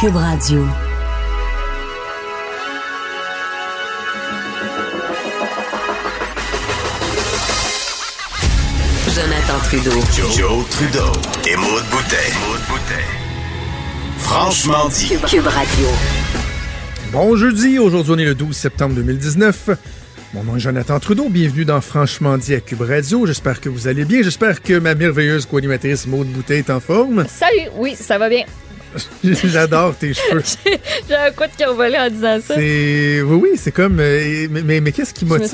Cube Radio. Jonathan Trudeau. Joe, Trudeau. Et Maude Boutet. Franchement dit. Cube Radio. Bon jeudi, aujourd'hui on est le 12 septembre 2019. Mon nom est Jonathan Trudeau, bienvenue dans Franchement dit à Cube Radio. J'espère que vous allez bien, j'espère que ma merveilleuse co-animatrice Maude Boutet est en forme. Salut, oui, ça va bien. J'adore tes cheveux. J'ai un coup de qui en disant ça. C'est oui oui, c'est comme euh, mais mais, mais qu'est-ce qui motive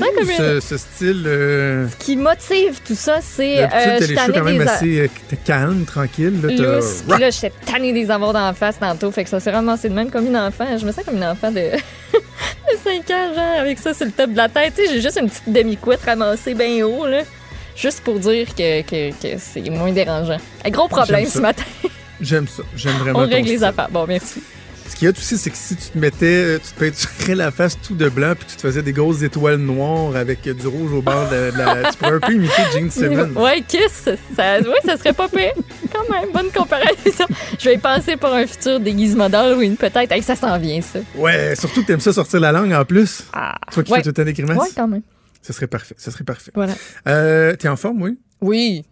ce, style euh, Ce qui motive tout ça, c'est. Euh, t'as je les cheveux quand même des assez euh, t'es calme, tranquille là, lousses. Puis là, j'étais tannée des avoir d'en face tantôt. Fait que ça s'est ramassé de même comme une enfant. Je me sens comme une enfant de, de 5 ans, genre, avec ça sur le top de la tête. Tu j'ai juste une petite demi-couette ramassée bien haut, là. Juste pour dire que, que, que c'est moins dérangeant. Un gros problème ce matin. J'aime ça, j'aime vraiment On règle les affaires. Bon, merci. Ce qu'il y a aussi, c'est que si tu te mettais, euh, tu te peinturais la face tout de blanc, puis tu te faisais des grosses étoiles noires avec euh, du rouge au bord de, de la. tu pourrais un peu imiter Gene Simmons. Ouais, Kiss, ça, ouais, ça serait pas pire. Quand même, bonne comparaison. Je vais y penser pour un futur déguisement d'Halloween, peut-être. Hey, ça s'en vient, ça. Ouais, surtout que t'aimes ça sortir la langue en plus. Ah, Toi qui ouais. fais tout le temps des grimaces. Ouais, quand même. Ça serait parfait, ça serait parfait. Voilà. Euh, T'es en forme, oui? Oui,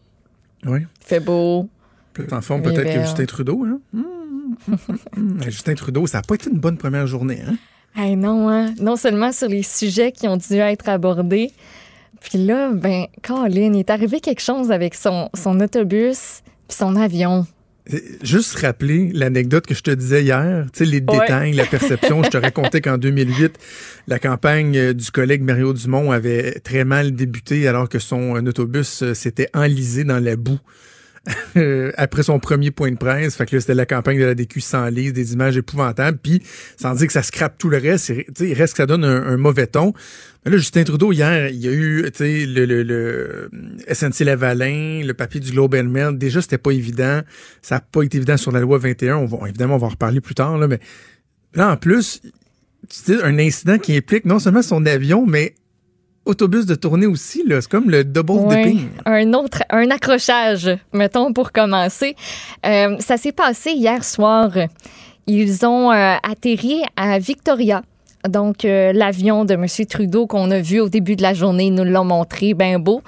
Oui. fait beau. Plus en forme Les peut-être que verts. Justin Trudeau, hein? Hum, hum, hum. Justin Trudeau, ça n'a pas été une bonne première journée, hein? Hey, non, hein? Non seulement sur les sujets qui ont dû être abordés, puis là, ben, Colin, il est arrivé quelque chose avec son, son autobus puis son avion. Juste rappeler l'anecdote que je te disais hier, tu sais, les Ouais. détails, la perception. je te racontais qu'en 2008, la campagne euh, du collègue Mario Dumont avait très mal débuté alors que son euh, autobus euh, s'était enlisé dans la boue. euh, après son premier point de presse. Fait que là, c'était la campagne de la DQ sans lise, des images épouvantables. Puis, sans dire que ça scrape tout le reste, c'est- il reste que ça donne un, mauvais ton. Mais là, Justin Trudeau, hier, il y a eu, le, le, le SNC Lavalin, le papier du Globe and Mail. Déjà, c'était pas évident. Ça n'a pas été évident sur la loi 21. On va, évidemment, on va en reparler plus tard, là, mais là, en plus, sais, un incident qui implique non seulement son avion, mais autobus de tournée aussi, là. C'est comme le double Ouais, dipping. un autre, un accrochage, mettons, pour commencer. Euh, ça s'est passé hier soir. Ils ont euh, atterri à Victoria. Donc, euh, l'avion de M. Trudeau qu'on a vu au début de la journée, nous l'ont montré, bien beau.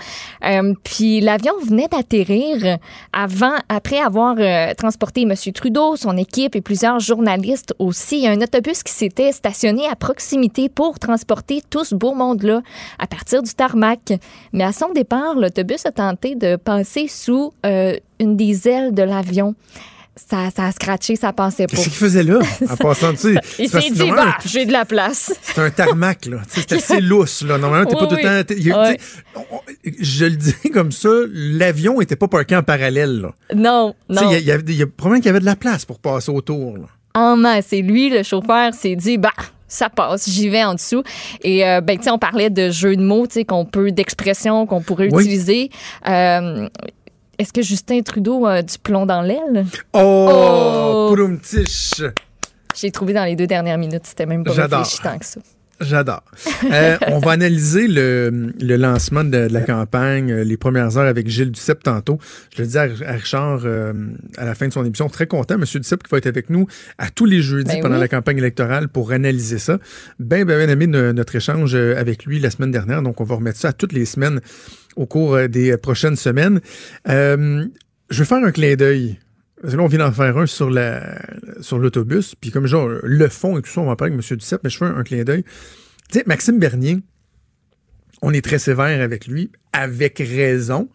Euh, puis l'avion venait d'atterrir avant, après avoir euh, transporté M. Trudeau, son équipe et plusieurs journalistes aussi. Un autobus qui s'était stationné à proximité pour transporter tout ce beau monde-là à partir du tarmac. Mais à son départ, l'autobus a tenté de passer sous une des ailes de l'avion. Ça, ça a scratché, ça passait pas. Qu'est-ce qu'il faisait là, en passant dessus? Il s'est dit, bah, j'ai de la place. C'est un tarmac, là. C'est assez lousse, là. Normalement, t'es pas Oui, tout le temps. Je le dis comme ça, l'avion était pas parqué en parallèle, là. Non, Tu sais, non. Il y, y y a probablement qu'il y avait de la place pour passer autour, là. en masse. Et lui, le chauffeur, s'est dit, bah, ça passe, j'y vais en dessous. Et euh, ben, tu sais, on parlait de jeux de mots, tu sais, qu'on peut, d'expressions qu'on pourrait utiliser. Euh, Est-ce que Justin Trudeau a du plomb dans l'aile? Oh! Oh! J'ai trouvé dans les deux dernières minutes, c'était même pas réfléchi tant que ça. J'adore. Euh, on va analyser le, le lancement de, de la campagne, euh, les premières heures avec Gilles Duceppe tantôt. Je le dis à, à Richard euh, à la fin de son émission. Très content, Monsieur Duceppe, qui va être avec nous à tous les jeudis Ben pendant oui. la campagne électorale pour analyser ça. Ben, ben, ben aimé no- notre échange avec lui la semaine dernière. Donc, on va remettre ça à toutes les semaines au cours des prochaines semaines. Euh, je vais faire un clin d'œil. Parce que là, on vient d'en faire un sur sur l'autobus. Puis comme genre, le fond et tout ça, on va parler avec M. Duceppe, mais je fais un, un clin d'œil. Tu sais, Maxime Bernier, on est très sévère avec lui, avec raison,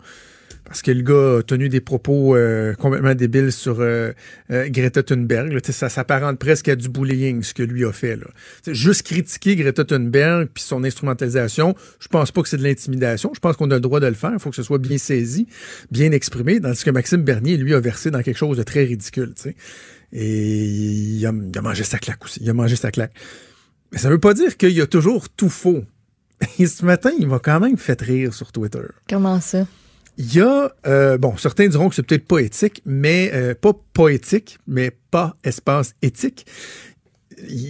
parce que le gars a tenu des propos euh, complètement débiles sur euh, euh, Greta Thunberg. ça s'apparente presque à du bullying, ce que lui a fait. Juste critiquer Greta Thunberg puis son instrumentalisation, je pense pas que c'est de l'intimidation. Je pense qu'on a le droit de le faire. Il faut que ce soit bien saisi, bien exprimé, tandis que Maxime Bernier, lui, a versé dans quelque chose de très ridicule. Et il a, mangé sa claque aussi. Il a mangé sa claque. Mais ça veut pas dire qu'il a toujours tout faux. Et ce matin, il m'a quand même fait rire sur Twitter. Comment ça? Il y a, euh, bon, certains diront que c'est peut-être pas éthique, mais euh, pas poétique, mais pas espace éthique.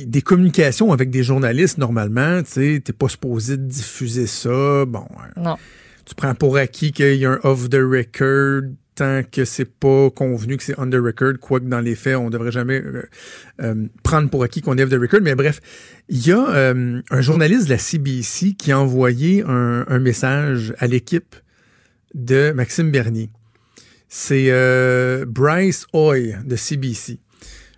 Des communications avec des journalistes, normalement, tu sais, t'es pas supposé diffuser ça. Bon, hein, Non. tu prends pour acquis qu'il y a un off the record. tant que c'est pas convenu que c'est under record, quoique dans les faits, on devrait jamais euh, euh, prendre pour acquis qu'on est off the record. Mais bref, il y a un journaliste de la CBC qui a envoyé un, un message à l'équipe de Maxime Bernier. C'est euh, Bryce Hoy de CBC.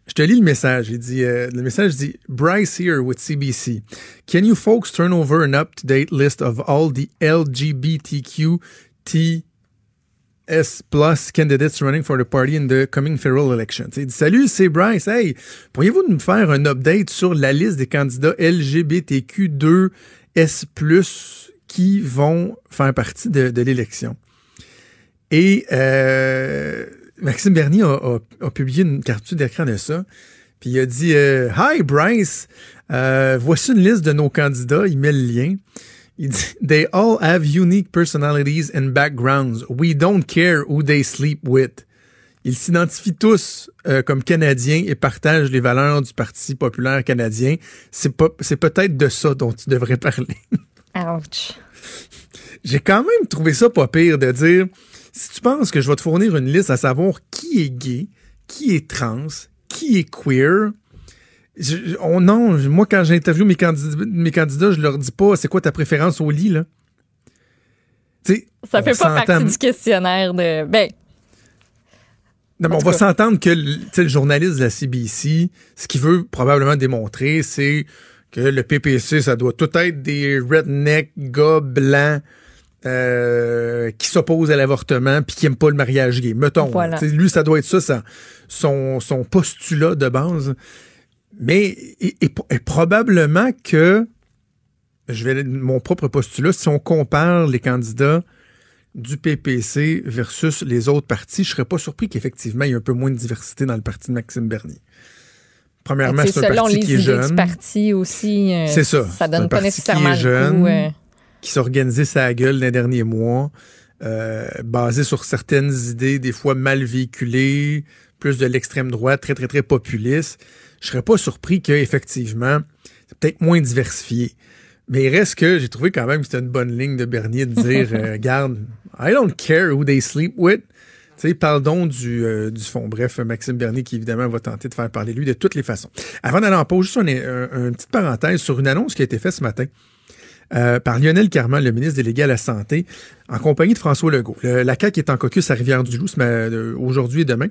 Je te lis le message. Il dit, euh, le message dit Bryce here with CBC. Can you folks turn over an up-to-date list of all the LGBTQT S plus candidates running for the party in the coming federal election? Il dit Salut, c'est Bryce. Hey, pourriez-vous nous faire un update sur la liste des candidats LGBTQ2 S qui vont faire partie de l'élection? Et euh, Maxime Bernier a, a, a, publié une capture d'écran de ça. Puis il a dit euh, Hi Bryce, euh, voici une liste de nos candidats. Il met le lien. Il dit They all have unique personalities and backgrounds. We don't care who they sleep with. Ils s'identifient tous euh, comme Canadiens et partagent les valeurs du Parti populaire canadien. C'est pas, c'est peut-être de ça dont tu devrais parler. Ouch. J'ai quand même trouvé ça pas pire de dire si tu penses que je vais te fournir une liste à savoir qui est gay, qui est trans, qui est queer, je, on, non, moi, quand j'interviewe mes candidats, mes candidats, je leur dis pas c'est quoi ta préférence au lit, là? T'sais, ça fait pas partie du questionnaire de. Ben. Non, mais on va s'entendre que le, le journaliste de la CBC, ce qu'il veut probablement démontrer, c'est que le PPC, ça doit tout être des redneck gars blancs euh, qui s'opposent à l'avortement puis qui n'aiment pas le mariage gay. Mettons. Voilà. Lui, ça doit être ça, ça son, son postulat de base. Mais et, et, et probablement que je vais mon propre postulat, si on compare les candidats du PPC versus les autres partis, je serais pas surpris qu'effectivement il y ait un peu moins de diversité dans le parti de Maxime Bernier. Premièrement, c'est un parti qui est jeune. parti aussi. Euh, c'est ça. Ça donne pas nécessairement coup, euh... qui s'organisait sa gueule les derniers mois, euh, basé sur certaines idées des fois mal véhiculées, plus de l'extrême droite, très très très populiste. Je serais pas surpris qu'effectivement, c'est peut-être moins diversifié. Mais il reste que j'ai trouvé quand même que c'était une bonne ligne de Bernier de dire euh, Regarde, I don't care who they sleep with. Tu sais, parle donc du, euh, du fond. Bref, Maxime Bernier qui évidemment va tenter de faire parler lui de toutes les façons. Avant d'aller en pause, juste une, un, une petite parenthèse sur une annonce qui a été faite ce matin. Euh, par Lionel Carman, le ministre délégué à la Santé, en compagnie de François Legault. Le, la CAQ est en caucus à Rivière-du-Loup aujourd'hui et demain.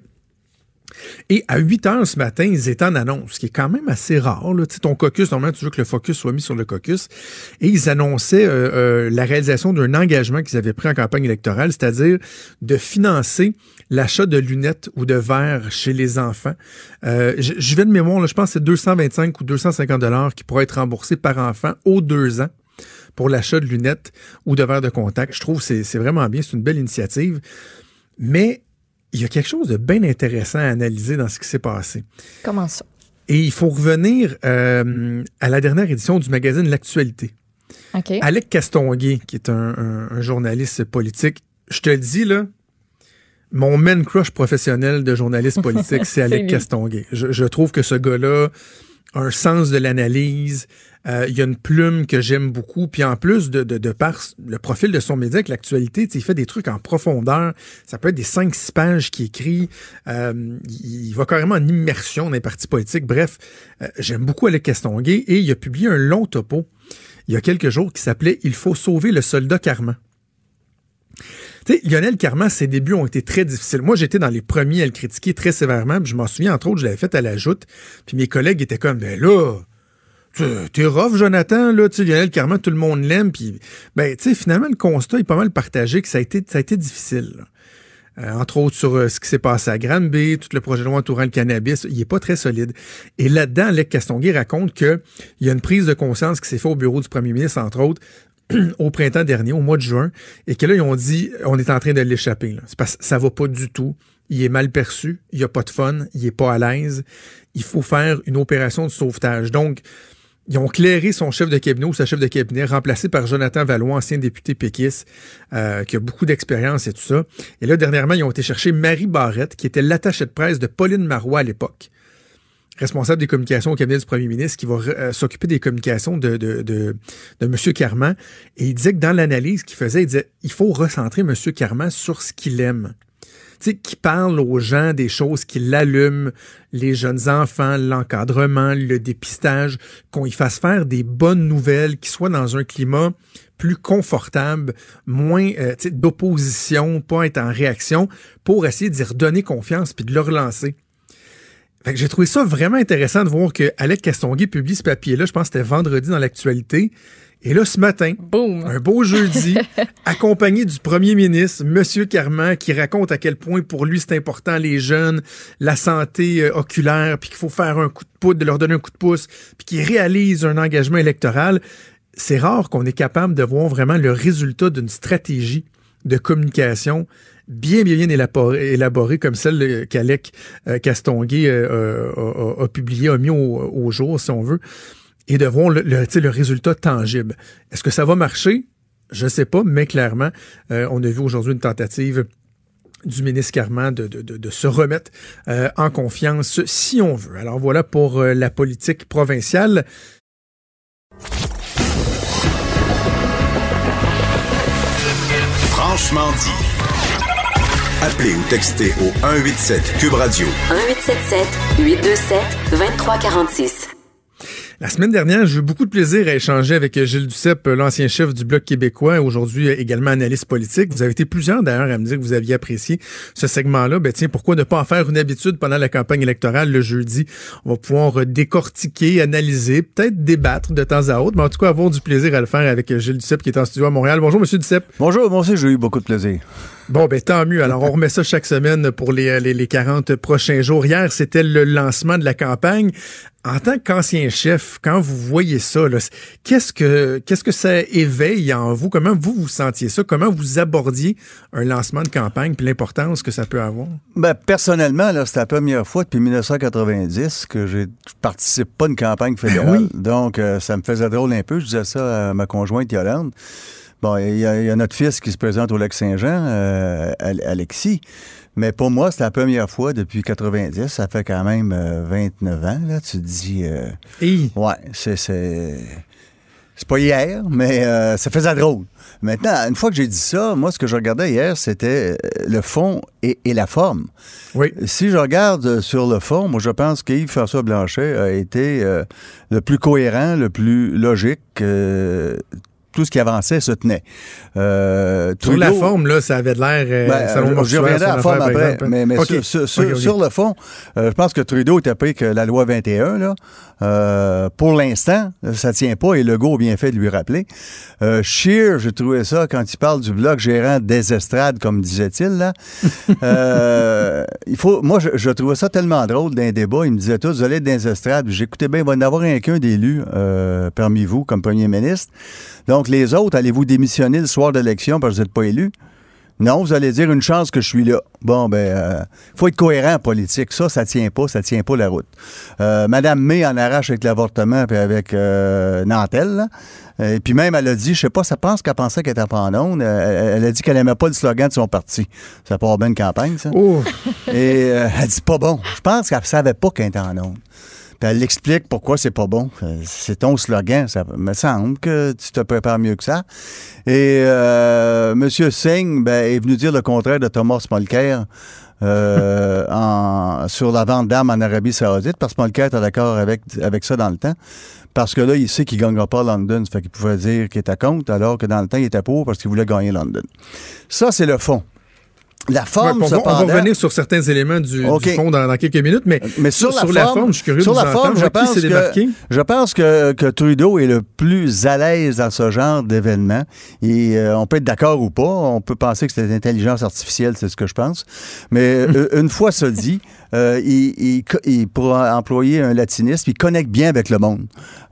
Et à 8 heures ce matin, ils étaient en annonce, ce qui est quand même assez rare. Là. Tu sais, ton caucus, normalement, tu veux que le focus soit mis sur le caucus. Et ils annonçaient euh, euh, la réalisation d'un engagement qu'ils avaient pris en campagne électorale, c'est-à-dire de financer l'achat de lunettes ou de verres chez les enfants. Euh, je, je, vais de mémoire, là, je pense que c'est 225 ou 250 dollars qui pourraient être remboursés par enfant aux deux ans pour l'achat de lunettes ou de verres de contact. Je trouve que c'est vraiment bien, c'est une belle initiative. Mais il y a quelque chose de bien intéressant à analyser dans ce qui s'est passé. Comment ça? Et il faut revenir euh, à la dernière édition du magazine L'Actualité. Okay. Alec Castonguay, qui est un, un, un, journaliste politique, je te le dis, là, mon man crush professionnel de journaliste politique, c'est Alec Castonguay. Je, je, trouve que ce gars-là a un sens de l'analyse, euh, il y a une plume que j'aime beaucoup. Puis en plus de, de, par le profil de son média avec l'actualité, il fait des trucs en profondeur. Ça peut être des 5-6 pages qu'il écrit. Euh, il va carrément en immersion dans les partis politiques. Bref, euh, j'aime beaucoup Alec Castonguay et il a publié un long topo il y a quelques jours qui s'appelait Il faut sauver le soldat Carman. Tu sais, Lionel Carman, ses débuts ont été très difficiles. Moi, j'étais dans les premiers à le critiquer très sévèrement. je m'en souviens, entre autres, je l'avais fait à la joute. Puis mes collègues étaient comme, ben là, T'es rough, Jonathan, là, tu Lionel Carman, tout le monde l'aime, puis ben, tu sais, finalement, le constat est pas mal partagé que ça a été, ça a été difficile. Euh, entre autres sur euh, ce qui s'est passé à Granby, tout le projet de loi entourant le cannabis, il est pas très solide. Et là-dedans, Alec Castonguay raconte qu'il y a une prise de conscience qui s'est faite au bureau du premier ministre, entre autres, au printemps dernier, au mois de juin, et que là, ils ont dit, on est en train de l'échapper. C'est parce que ça va pas du tout. Il est mal perçu, il n'y a pas de fun, il est pas à l'aise. Il faut faire une opération de sauvetage. Donc, ils ont clairé son chef de cabinet ou sa chef de cabinet, remplacé par Jonathan Valois, ancien député péquiste, euh, qui a beaucoup d'expérience et tout ça. Et là, dernièrement, ils ont été chercher Marie Barrette, qui était l'attachée de presse de Pauline Marois à l'époque, responsable des communications au cabinet du premier ministre, qui va euh, s'occuper des communications de, de, de, M. Carman. Et il disait que dans l'analyse qu'il faisait, il disait il faut recentrer M. Carman sur ce qu'il aime. Qui parle aux gens des choses qui l'allument, les jeunes enfants, l'encadrement, le dépistage, qu'on y fasse faire des bonnes nouvelles, qui soient dans un climat plus confortable, moins euh, d'opposition, pas être en réaction, pour essayer d'y redonner confiance puis de le relancer. J'ai trouvé ça vraiment intéressant de voir que Alec Castonguay publie ce papier-là, je pense que c'était vendredi dans l'actualité. Et là, ce matin, un beau jeudi, accompagné du premier ministre, Monsieur Carman, qui raconte à quel point pour lui c'est important les jeunes, la santé euh, oculaire, puis qu'il faut faire un coup de poudre, de leur donner un coup de pouce, puis qui réalise un engagement électoral. C'est rare qu'on est capable de voir vraiment le résultat d'une stratégie de communication bien, bien, bien élaborée, élaborée comme celle qu'Alec euh, Castonguay euh, a, a, a publié, a mis au, au jour, si on veut et de voir le, le, le résultat tangible. Est-ce que ça va marcher? Je ne sais pas, mais clairement, euh, on a vu aujourd'hui une tentative du ministre Carman de, de, de, de se remettre euh, en confiance si on veut. Alors voilà pour euh, la politique provinciale. Franchement dit. Appelez ou textez au 187 Cube Radio. 1877 827 2346. La semaine dernière, j'ai eu beaucoup de plaisir à échanger avec Gilles Duceppe, l'ancien chef du Bloc québécois, aujourd'hui également analyste politique. Vous avez été plusieurs d'ailleurs à me dire que vous aviez apprécié ce segment-là. Ben tiens, pourquoi ne pas en faire une habitude pendant la campagne électorale le jeudi? On va pouvoir décortiquer, analyser, peut-être débattre de temps à autre, mais en tout cas avoir du plaisir à le faire avec Gilles Duceppe qui est en studio à Montréal. Bonjour, Monsieur Duceppe. Bonjour, moi aussi j'ai eu beaucoup de plaisir. Bon, ben tant mieux. Alors, on remet ça chaque semaine pour les, les, les 40 prochains jours. Hier, c'était le lancement de la campagne. En tant qu'ancien chef, quand vous voyez ça, qu'est-ce que qu'est-ce que ça éveille en vous? Comment vous vous sentiez ça? Comment vous abordiez un lancement de campagne puis l'importance que ça peut avoir? Ben, personnellement, là, c'est la première fois depuis 1990 que je participe pas à une campagne fédérale. oui. Donc, euh, ça me faisait drôle un peu. Je disais ça à ma conjointe Yolande. Bon, il y, a, il y a notre fils qui se présente au Lac-Saint-Jean, euh, Alexis. Mais pour moi, c'est la première fois depuis 90. Ça fait quand même euh, 29 ans. Là. Tu te dis... euh, Et Ouais, c'est. C'est pas hier, mais euh, ça faisait drôle. Maintenant, une fois que j'ai dit ça, moi, ce que je regardais hier, c'était euh, le fond et, et la forme. oui, Si je regarde euh, sur le fond, moi, je pense qu'Yves-François Blanchet a été euh, le plus cohérent, le plus logique. Tout ce qui avançait se tenait. Euh, sur la Trudeau- forme, là, ça avait de l'air. euh, ben, je- reviendrai à la forme après, exemple. mais, sur, le fond, euh, je pense que Trudeau est pris que la loi 21, là, euh, pour l'instant, ça tient pas et Legault a bien fait de lui rappeler. Scheer, j'ai trouvé ça quand il parle du bloc gérant des estrades, comme disait-il, là. Il faut, moi, je, je trouvais ça tellement drôle d'un débat. Il me disait tous, vous allez être dans les estrades. J'écoutais bien, il va y en avoir un qu'un d'élu parmi vous comme premier ministre. Donc, les autres, allez-vous démissionner le soir de l'élection parce que vous n'êtes pas élu? Non, vous allez dire une chance que je suis là. Bon, ben, euh, faut être cohérent en politique. Ça, ça tient pas, ça tient pas la route. Euh, Madame May en arrache avec l'avortement puis avec euh, Nantel. là. Et puis même, elle a dit, je sais pas, ça pense qu'elle pensait qu'elle était pas en onde. Elle a dit qu'elle aimait pas le slogan de son parti. Ça part bien une campagne, ça. Et euh, elle dit pas bon. Je pense qu'elle savait pas qu'elle était en onde. Elle l'explique pourquoi c'est pas bon. Euh, C'est ton slogan. Ça me semble que tu te prépares mieux que ça. Et euh, M. Singh ben, est venu dire le contraire de Thomas Mulcair euh, en- sur la vente d'armes en Arabie Saoudite, parce que Mulcair était d'accord avec, avec ça dans le temps. Parce que là, il sait qu'il ne gagnera pas London. Ça fait qu'il pouvait dire qu'il était contre, alors que dans le temps, il était pour parce qu'il voulait gagner London. Ça, c'est le fond. La ouais, forme, on, va, on va revenir sur certains éléments du, fond dans, dans quelques minutes, mais, Mais sur, sur, la, forme, forme, je suis curieux sur de la forme, je pense, que, je pense que, que Trudeau est le plus à l'aise dans ce genre d'événement. Et euh, on peut être d'accord ou pas. On peut penser que c'est l'intelligence artificielle, c'est ce que je pense. Mais euh, une fois ça dit, euh, il, il, il- pour employer un latinisme, il connecte bien avec le monde.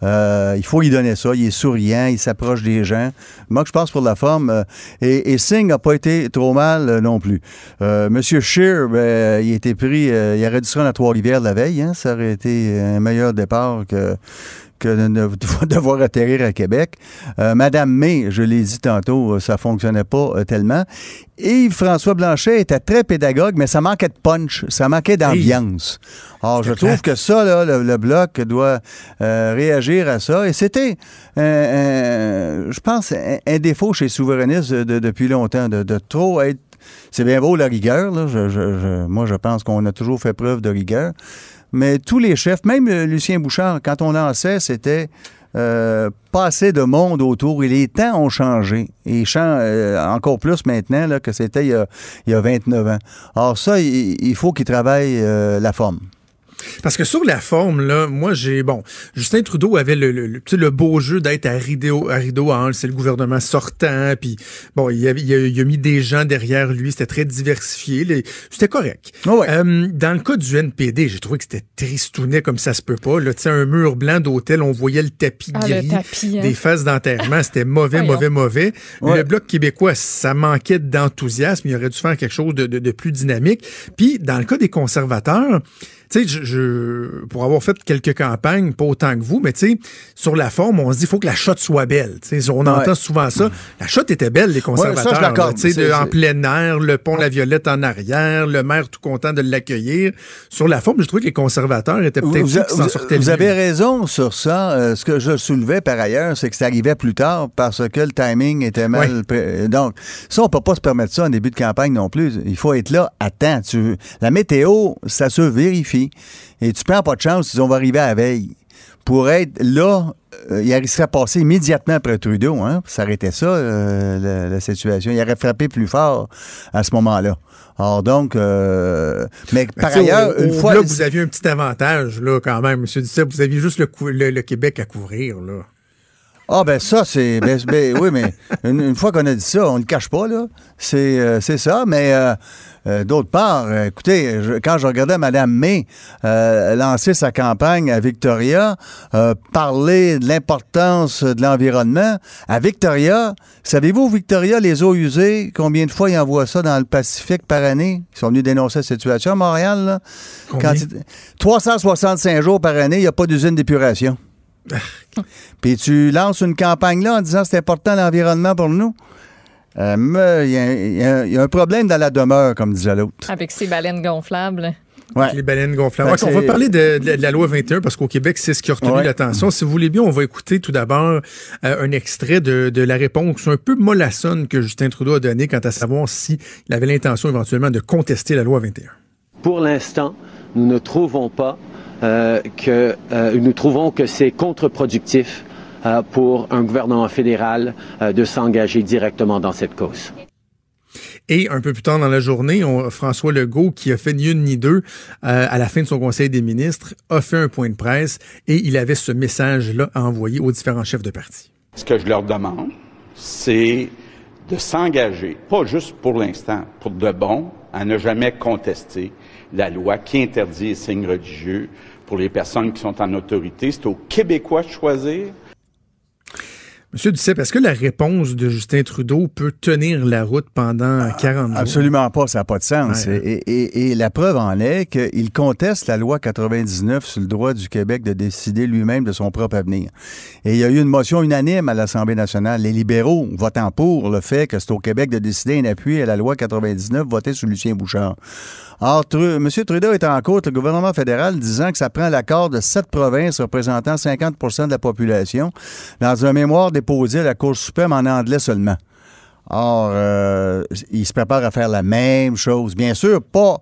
Euh, il faut lui donner ça. Il est souriant, il s'approche des gens. Moi, je pense pour la forme. euh, et, et Singh n'a pas été trop mal euh, non plus. Euh, Monsieur Scheer, ben, il a été pris, euh, il aurait dû se rendre à Trois-Rivières la veille. hein. ça aurait été un meilleur départ que que de devoir atterrir à Québec. Euh, Madame May, je l'ai dit tantôt, euh, ça fonctionnait pas euh, tellement. Et François Blanchet était très pédagogue, mais ça manquait de punch, ça manquait d'ambiance. Alors, je trouve que ça, là, le, le bloc doit euh, réagir à ça. Et c'était, euh, je pense, un, un défaut chez les souverainistes de- de- depuis longtemps, de, de trop être c'est bien beau la rigueur. Là. Je- je- je- moi, je pense qu'on a toujours fait preuve de rigueur. Mais tous les chefs, même euh, Lucien Bouchard, quand on lançait, c'était euh, de monde autour. Et les temps ont changé. Et euh, encore plus maintenant là, que c'était il, y a- il y a 29 ans. Alors ça, il, faut qu'il travaille euh, la forme. Parce que sur la forme, là, moi, j'ai. Bon, Justin Trudeau avait le, le, le- tu sais, le beau jeu d'être à rideau, à rideau Hall, c'est le gouvernement sortant, puis bon, il, avait- il a, il a mis des gens derrière lui, c'était très diversifié, les- c'était correct. Ah ouais. Euh, dans le cas du NPD, j'ai trouvé que c'était tristounet comme ça se peut pas. Là, tu sais, un mur blanc d'hôtel, on voyait le tapis Ah, le gris, tapis, hein. des phases d'enterrement, c'était mauvais, mauvais, mauvais. Ouais. Le Bloc québécois, ça manquait d'enthousiasme, il aurait dû faire quelque chose de, de- de plus dynamique. Puis, dans le cas des conservateurs, tu sais, je, je- pour avoir fait quelques campagnes, pas autant que vous, mais tu sais, sur la forme, on se dit, il faut que la shot soit belle. Tu sais, on entend souvent ça. La shot était belle, les conservateurs. ça, je là, de- en plein air, le pont La Violette en arrière, le maire tout content de l'accueillir. Sur la forme, je trouvais que les conservateurs étaient peut-être Vous, s'en vous- sortaient vous avez raison sur ça. Euh, ce que je soulevais par ailleurs, c'est que ça arrivait plus tard parce que le timing était mal. Donc, ça, on peut pas se permettre ça en début de campagne non plus. Il faut être là à temps. Tu- La météo, ça se vérifie. Et tu prends pas de chance on va arriver à la veille. Pour être là, euh, il serait passé immédiatement après Trudeau. Hein? Ça arrêtait ça, euh, la, la situation. Il aurait frappé plus fort à ce moment-là. Alors donc, euh, mais Ben, par ailleurs, au- une fois... Bloc, vous aviez un petit avantage, là, quand même, M. Duceppe. Vous aviez juste le- le Québec à couvrir, là. Ah ben ça, c'est... ben, ben, oui, mais une, une fois qu'on a dit ça, on ne le cache pas, là. C'est, euh, c'est ça, mais euh, euh, d'autre part, écoutez, je- quand je regardais Mme May lancer sa campagne à Victoria, parler de l'importance de l'environnement, à Victoria, savez-vous, Victoria, les eaux usées, combien de fois ils envoient ça dans le Pacifique par année? Ils sont venus dénoncer la situation à Montréal, là. Quand il- 365 jours par année, il n'y a pas d'usine d'épuration. Puis tu lances une campagne là en disant c'est important l'environnement pour nous. Euh, Il y, a- il y a- il y a un problème dans la demeure, comme disait l'autre. Avec ses baleines gonflables. Ouais. Les baleines gonflables. On va parler de, de- de la loi 21 parce qu'au Québec, c'est ce qui a retenu Ouais. l'attention. Si vous voulez bien, on va écouter tout d'abord euh, un extrait de, de la réponse un peu mollassonne que Justin Trudeau a donnée quant à savoir s'il avait l'intention éventuellement de contester la loi 21. Pour l'instant, nous ne trouvons pas euh, que euh, nous trouvons que c'est contre-productif euh, pour un gouvernement fédéral euh, de s'engager directement dans cette cause. Et un peu plus tard dans la journée, on- François Legault, qui a fait ni une ni deux euh, à la fin de son Conseil des ministres, a fait un point de presse et il avait ce message-là à envoyer aux différents chefs de parti. Ce que je leur demande, c'est de s'engager, pas juste pour l'instant, pour de bon, à ne jamais contester la loi qui interdit les signes religieux pour les personnes qui sont en autorité. C'est aux Québécois de choisir? Monsieur Duceppe, est-ce que la réponse de Justin Trudeau peut tenir la route pendant 40 jours? Absolument pas, ça n'a pas de sens. Ouais. Et, et- et la preuve en est qu'il conteste la loi 99 sur le droit du Québec de décider lui-même de son propre avenir. Et il y a eu une motion unanime à l'Assemblée nationale. Les libéraux votant pour le fait que c'est au Québec de décider un appui à la loi 99 votée sous Lucien Bouchard. Or, M. Trudeau est en cours le gouvernement fédéral disant que ça prend l'accord de sept provinces représentant 50% de la population dans un mémoire déposé à la Cour suprême en anglais seulement. Or, euh, il se prépare à faire la même chose. Bien sûr, pas,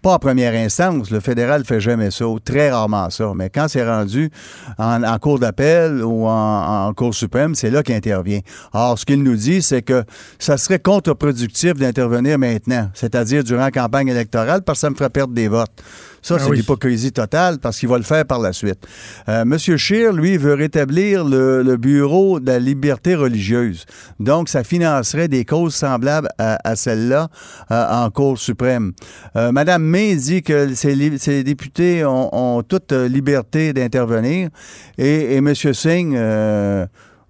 pas en première instance. Le fédéral fait jamais ça, ou très rarement ça. Mais quand c'est rendu en, en cour d'appel ou en, en cour suprême, c'est là qu'il intervient. Or, ce qu'il nous dit, c'est que ça serait contre-productif d'intervenir maintenant, c'est-à-dire durant la campagne électorale, parce que ça me ferait perdre des votes. Ça, Ah c'est oui. l'hypocrisie totale parce qu'il va le faire par la suite. Euh, Monsieur Scheer, lui, veut rétablir le, le Bureau de la liberté religieuse. Donc, ça financerait des causes semblables à, à celle-là euh, en Cour suprême. Euh, Madame May dit que ces, li- ces députés ont, ont toute euh, liberté d'intervenir et, et Monsieur Singh...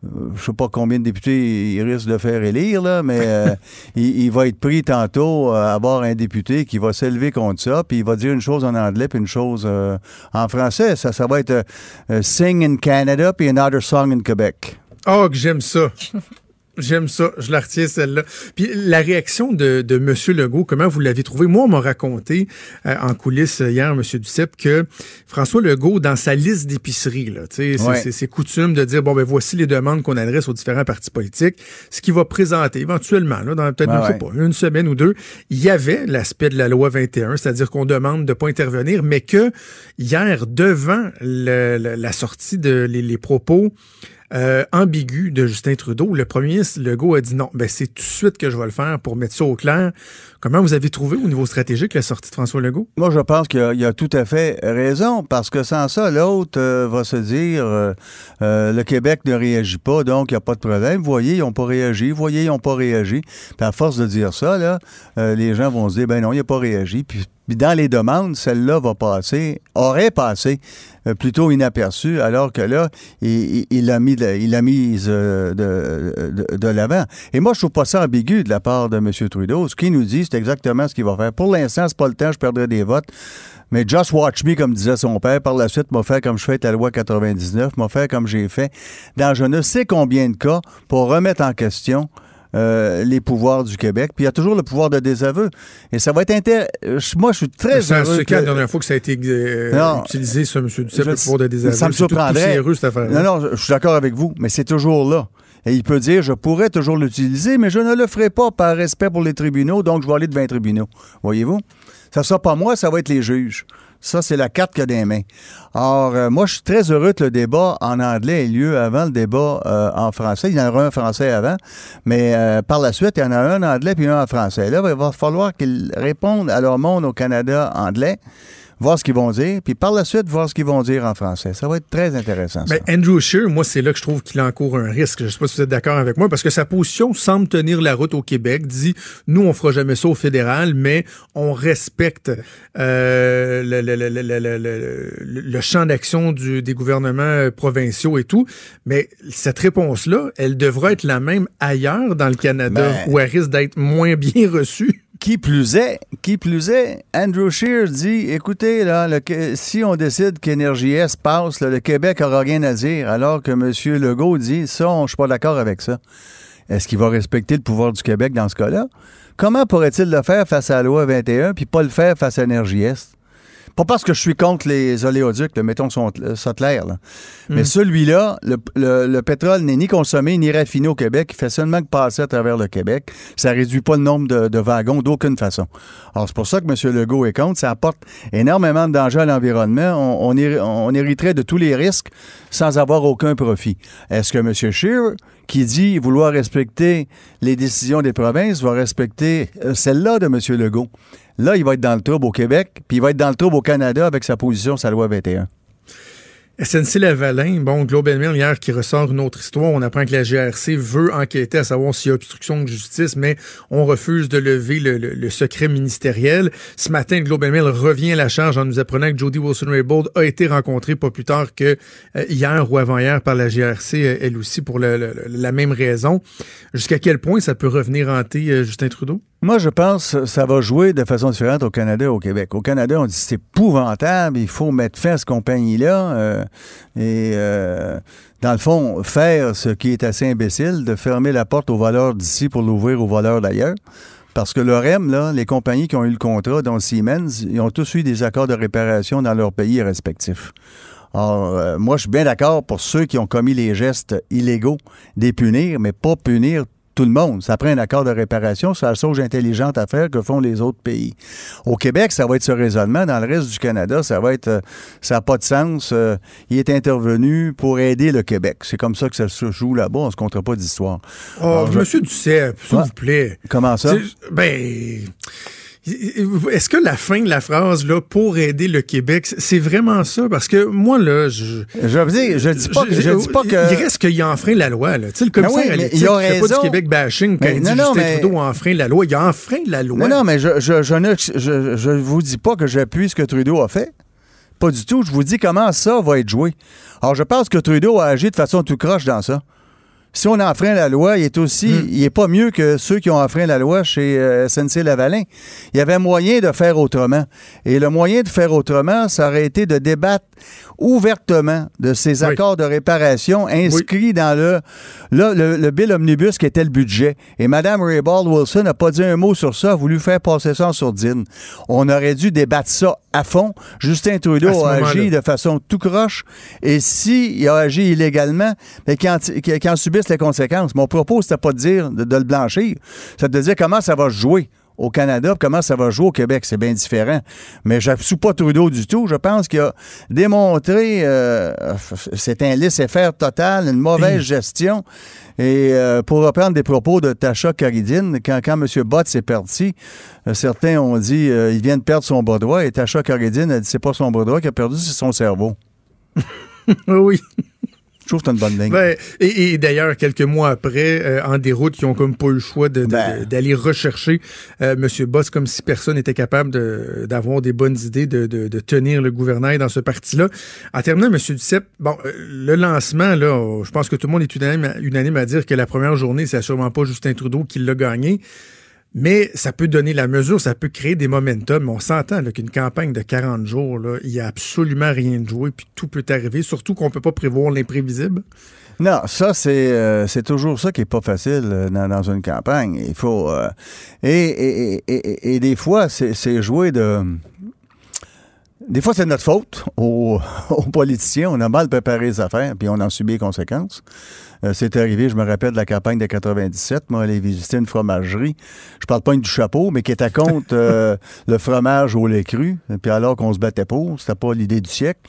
euh, je sais pas combien de députés il risque de faire élire, là, mais euh, il, il va être pris tantôt euh, à avoir un député qui va s'élever contre ça, puis il va dire une chose en anglais, puis une chose euh, en français. Ça, ça va être euh, Sing in Canada, puis Another Song in Quebec. Oh, que j'aime ça. J'aime ça, je la retiens celle-là. Puis la réaction de, de M. Legault, comment vous l'avez trouvé? Moi, on m'a raconté euh, en coulisses hier, M. Duceppe, que François Legault, dans sa liste d'épicerie, là, c'est, coutume de dire, bon, ben voici les demandes qu'on adresse aux différents partis politiques, ce qu'il va présenter éventuellement, là, dans peut-être, pas, une semaine ou deux, il y avait l'aspect de la loi 21, c'est-à-dire qu'on demande de pas intervenir, mais que hier, devant la sortie de les propos euh, ambigu de Justin Trudeau. Le premier ministre Legault a dit non, ben c'est tout de suite que je vais le faire pour mettre ça au clair. Comment vous avez trouvé au niveau stratégique la sortie de François Legault? Moi, je pense qu'il a, a, tout à fait raison, parce que sans ça, l'autre euh, va se dire euh, le Québec ne réagit pas, donc il n'y a pas de problème. Vous voyez, ils n'ont pas réagi. Vous voyez, ils n'ont pas réagi. Puis à force de dire ça, là, les gens vont se dire ben non, il n'a pas réagi. Puis dans les demandes, celle-là va passer, aurait passé euh, plutôt inaperçue, alors que là, il, a mis, il mise euh, de, de, l'avant. Et moi, je trouve pas ça ambigu de la part de M. Trudeau. Ce qu'il nous dit, c'est exactement ce qu'il va faire. Pour l'instant, c'est pas le temps, je perdrai des votes. Mais just watch me, comme disait son père. Par la suite, m'a fait comme je fais avec la loi 99, m'a fait comme j'ai fait dans je ne sais combien de cas pour remettre en question euh, les pouvoirs du Québec. Puis il y a toujours le pouvoir de désaveu. Et ça va être intéressant. Moi, je suis très ça, heureux. C'est que... la dernière fois que ça a été euh, utilisé, ça, M. Duceppe, le pouvoir de désaveu. Ça me surprendrait. non, non, je suis d'accord avec vous, mais c'est toujours là. Et il peut dire, je pourrais toujours l'utiliser, mais je ne le ferai pas par respect pour les tribunaux, donc je vais aller devant les tribunaux. Voyez-vous? Ça sera pas moi, ça va être les juges. Ça, c'est la carte qu'il a des mains. Or, euh, moi, je suis très heureux que le débat en anglais ait lieu avant le débat euh, en français. Il y en aura un français avant, mais euh, par la suite, il y en a un en anglais puis un en français. Là, il va falloir qu'ils répondent à leur monde au Canada anglais voir ce qu'ils vont dire, puis par la suite, voir ce qu'ils vont dire en français. Ça va être très intéressant. Mais Andrew Scheer, moi, c'est là que je trouve qu'il encourt un risque. Je ne sais pas si vous êtes d'accord avec moi, parce que sa position semble tenir la route au Québec. Dit, nous, on fera jamais ça au fédéral, mais on respecte euh, le, le, le, le, champ d'action des gouvernements provinciaux et tout. Mais cette réponse-là, elle devra être la même ailleurs dans le Canada, ben où elle risque d'être moins bien reçue. Qui plus est, qui plus est, Andrew Scheer dit, écoutez, là, si on décide qu'Énergie S passe, le Québec aura rien à dire, alors que M. Legault dit, ça, je suis pas d'accord avec ça. Est-ce qu'il va respecter le pouvoir du Québec dans ce cas-là? Comment pourrait-il le faire face à la loi 21 puis pas le faire face à Énergie Est? Pas parce que je suis contre les oléoducs, mettons ça clair. Mais hmm. celui-là, le, pétrole n'est ni consommé ni raffiné au Québec. Il fait seulement que passer à travers le Québec. Ça réduit pas le nombre de, wagons d'aucune façon. Alors, c'est pour ça que M. Legault est contre. Ça apporte énormément de danger à l'environnement. On, on, hériterait de tous les risques sans avoir aucun profit. Est-ce que M. Scheer, qui dit vouloir respecter les décisions des provinces, va respecter euh, celle-là de M. Legault? Là, il va être dans le trouble au Québec, puis il va être dans le trouble au Canada avec sa position la loi 21. SNC Lavalin, bon, Global Mail hier qui ressort une autre histoire. On apprend que la GRC veut enquêter à savoir s'il y a obstruction de justice, mais on refuse de lever le, secret ministériel. Ce matin, Global Mail revient à la charge en nous apprenant que Jody Wilson-Raybould a été rencontrée pas plus tard que euh, hier ou avant-hier par la GRC, euh, elle aussi, pour la même raison. Jusqu'à quel point ça peut revenir hanter euh, Justin Trudeau? Moi, je pense que ça va jouer de façon différente au Canada et au Québec. Au Canada, on dit c'est épouvantable, il faut mettre fin à cette compagnie-là. Euh, et euh, dans le fond, faire ce qui est assez imbécile, de fermer la porte aux valeurs d'ici pour l'ouvrir aux valeurs d'ailleurs. Parce que l'OREM, là, les compagnies qui ont eu le contrat, dont Siemens, ils ont tous eu des accords de réparation dans leur pays respectifs. Alors, euh, moi, je suis bien d'accord pour ceux qui ont commis les gestes illégaux, des punir, mais pas punir tout le monde. Ça prend un accord de réparation. C'est la chose intelligente à faire que font les autres pays. Au Québec, ça va être ce raisonnement. Dans le reste du Canada, ça va être, euh, ça n'a pas de sens. Euh, il est intervenu pour aider le Québec. C'est comme ça que ça se joue là-bas. On ne se compte pas d'histoire. Oh, Monsieur Duceppe, s'il vous plaît. Comment ça? Ben. Est-ce que la fin de la phrase là pour aider le Québec, c'est vraiment ça? Parce que moi là, je je veux dire, je dis pas, je, dis pas que il reste qu'il enfreint la loi là. Tu sais le ben commissaire oui, il a raison. pas du Québec bashing quand il dit non, Justin Trudeau a enfreint la loi, il a enfreint la loi. Non non, mais je je je ne je, je vous dis pas que j'appuie ce que Trudeau a fait. Pas du tout. Je vous dis comment ça va être joué. Alors je pense que Trudeau a agi de façon tout croche dans ça. Si on enfreint la loi, il est aussi, Hmm. il est pas mieux que ceux qui ont enfreint la loi chez euh, SNC-Lavalin. Il y avait moyen de faire autrement. Et le moyen de faire autrement, ça aurait été de débattre ouvertement de ces Oui. accords de réparation inscrits dans le, là, le, le bill omnibus qui était le budget. Et Mme Raybould Wilson n'a pas dit un mot sur ça, a voulu faire passer ça en sourdine. On aurait dû débattre ça à fond. Justin Trudeau a agi de façon tout croche. Et s'il a agi illégalement, mais qu'il en, subisse les conséquences. Mon propos, c'était pas de dire de, de le blanchir. C'est de dire comment ça va se jouer au Canada, comment ça va jouer au Québec. C'est bien différent. Mais je ne pas Trudeau du tout. Je pense qu'il a démontré, euh, c'est un laisser-faire total, une mauvaise gestion. Et euh, pour reprendre des propos de Tasha Caridine, quand, quand M. Bott s'est parti, euh, certains ont dit il vient de perdre son bras droit. Et Tasha Caridine a dit c'est pas son bras droit qui a perdu, c'est son cerveau. Oui. Je trouve que c'est une bonne ligne. Ben, et et d'ailleurs, quelques mois après, euh, en déroute, ils ont comme pas eu le choix de- de- Ben. de- d'aller rechercher euh, M. Boss comme si personne n'était capable de- d'avoir des bonnes idées de, de- de tenir le gouvernail dans ce parti-là. En terminant, M. Duceppe, bon, euh, le lancement, là, je pense que tout le monde est unanime, unanime à dire que la première journée, c'est sûrement pas Justin Trudeau qui l'a gagné. Mais ça peut donner la mesure, ça peut créer des momentum. On s'entend qu'une campagne de 40 jours, il n'y a absolument rien de joué, puis tout peut arriver, surtout qu'on peut pas prévoir l'imprévisible. Non, ça, c'est euh, toujours ça qui est pas facile euh, dans, une campagne. Il faut. euh, et, et, et, et- des fois, c'est jouer de. Des fois, c'est notre faute aux, aux politiciens. On a mal préparé les affaires, puis on en subit les conséquences. Euh, c'est arrivé, je me rappelle de la campagne de 97. Moi, aller visiter une fromagerie. Je parle pas du chapeau, mais qui était contre euh, le fromage au lait cru. Puis alors qu'on se battait pour, c'était pas l'idée du siècle.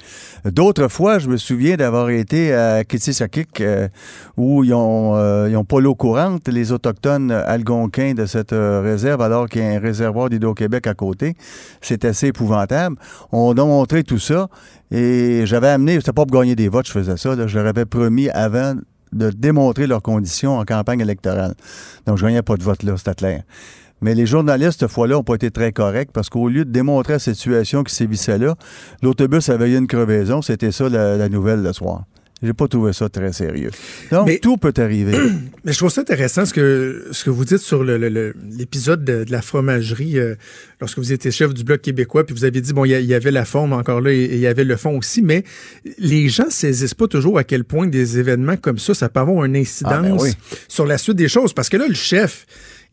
D'autres fois, je me souviens d'avoir été à Kitsisakik, euh, où ils ont, euh, ils ont pas l'eau courante, les Autochtones algonquins de cette euh, réserve, alors qu'il y a un réservoir d'Hydro-Québec à côté. C'est assez épouvantable. On a montré tout ça. Et j'avais amené, c'était pas pour gagner des votes, je faisais ça. là. je leur avais promis avant de démontrer leurs conditions en campagne électorale. Donc, je gagnais pas de vote là, c'était clair. Mais les journalistes, cette fois-là, n'ont pas été très corrects parce qu'au lieu de démontrer la situation qui sévissait là, l'autobus avait eu une crevaison. C'était ça la, la nouvelle le soir. J'ai pas trouvé ça très sérieux. Donc, Mais- tout peut arriver. Mais je trouve ça intéressant ce que, ce que vous dites sur l'épisode de, de la fromagerie euh, lorsque vous étiez chef du Bloc québécois, puis vous avez dit, bon, il y, avait la forme encore là et et il y avait le fond aussi, mais les gens saisissent pas toujours à quel point des événements comme ça, ça peut avoir une incidence Ah, ben oui. sur la suite des choses. Parce que là, le chef,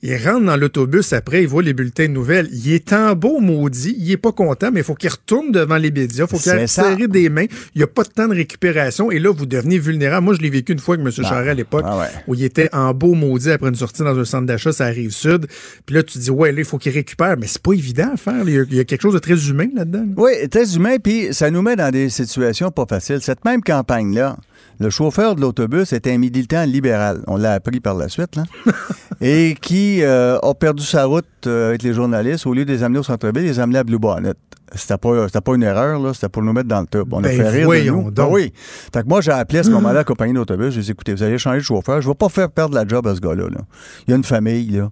il rentre dans l'autobus après, il voit les bulletins de nouvelles. Il est en beau maudit, il est pas content, mais il faut qu'il retourne devant les médias, il faut qu'il serrer des mains. Il n'y a pas de temps de récupération et là, vous devenez vulnérable. Moi, je l'ai vécu une fois avec M. Charest à l'époque Ah ouais. où il était en beau maudit après une sortie dans un centre d'achat, ça arrive sud. Puis là, tu dis, ouais, là, il faut qu'il récupère. Mais c'est pas évident à faire. Il y, a, il y a quelque chose de très humain là-dedans. Oui, très humain, puis ça nous met dans des situations pas faciles. Cette même campagne-là, le chauffeur de l'autobus était un militant libéral. On l'a appris par la suite, là. et qui euh, a perdu sa route euh, avec les journalistes. Au lieu de les amener au centre-ville, il les a amenés à Blue Bonnet. C'était pas, pas une erreur, là. C'était pour nous mettre dans le top. On Ben, a fait rire de nous. donc. Ah oui. Fait que moi, j'ai appelé à ce moment-là la compagnie d'autobus. J'ai dit, écoutez, vous allez changer de chauffeur. Je vais pas faire perdre la job à ce gars-là, là. Il y a une famille, là.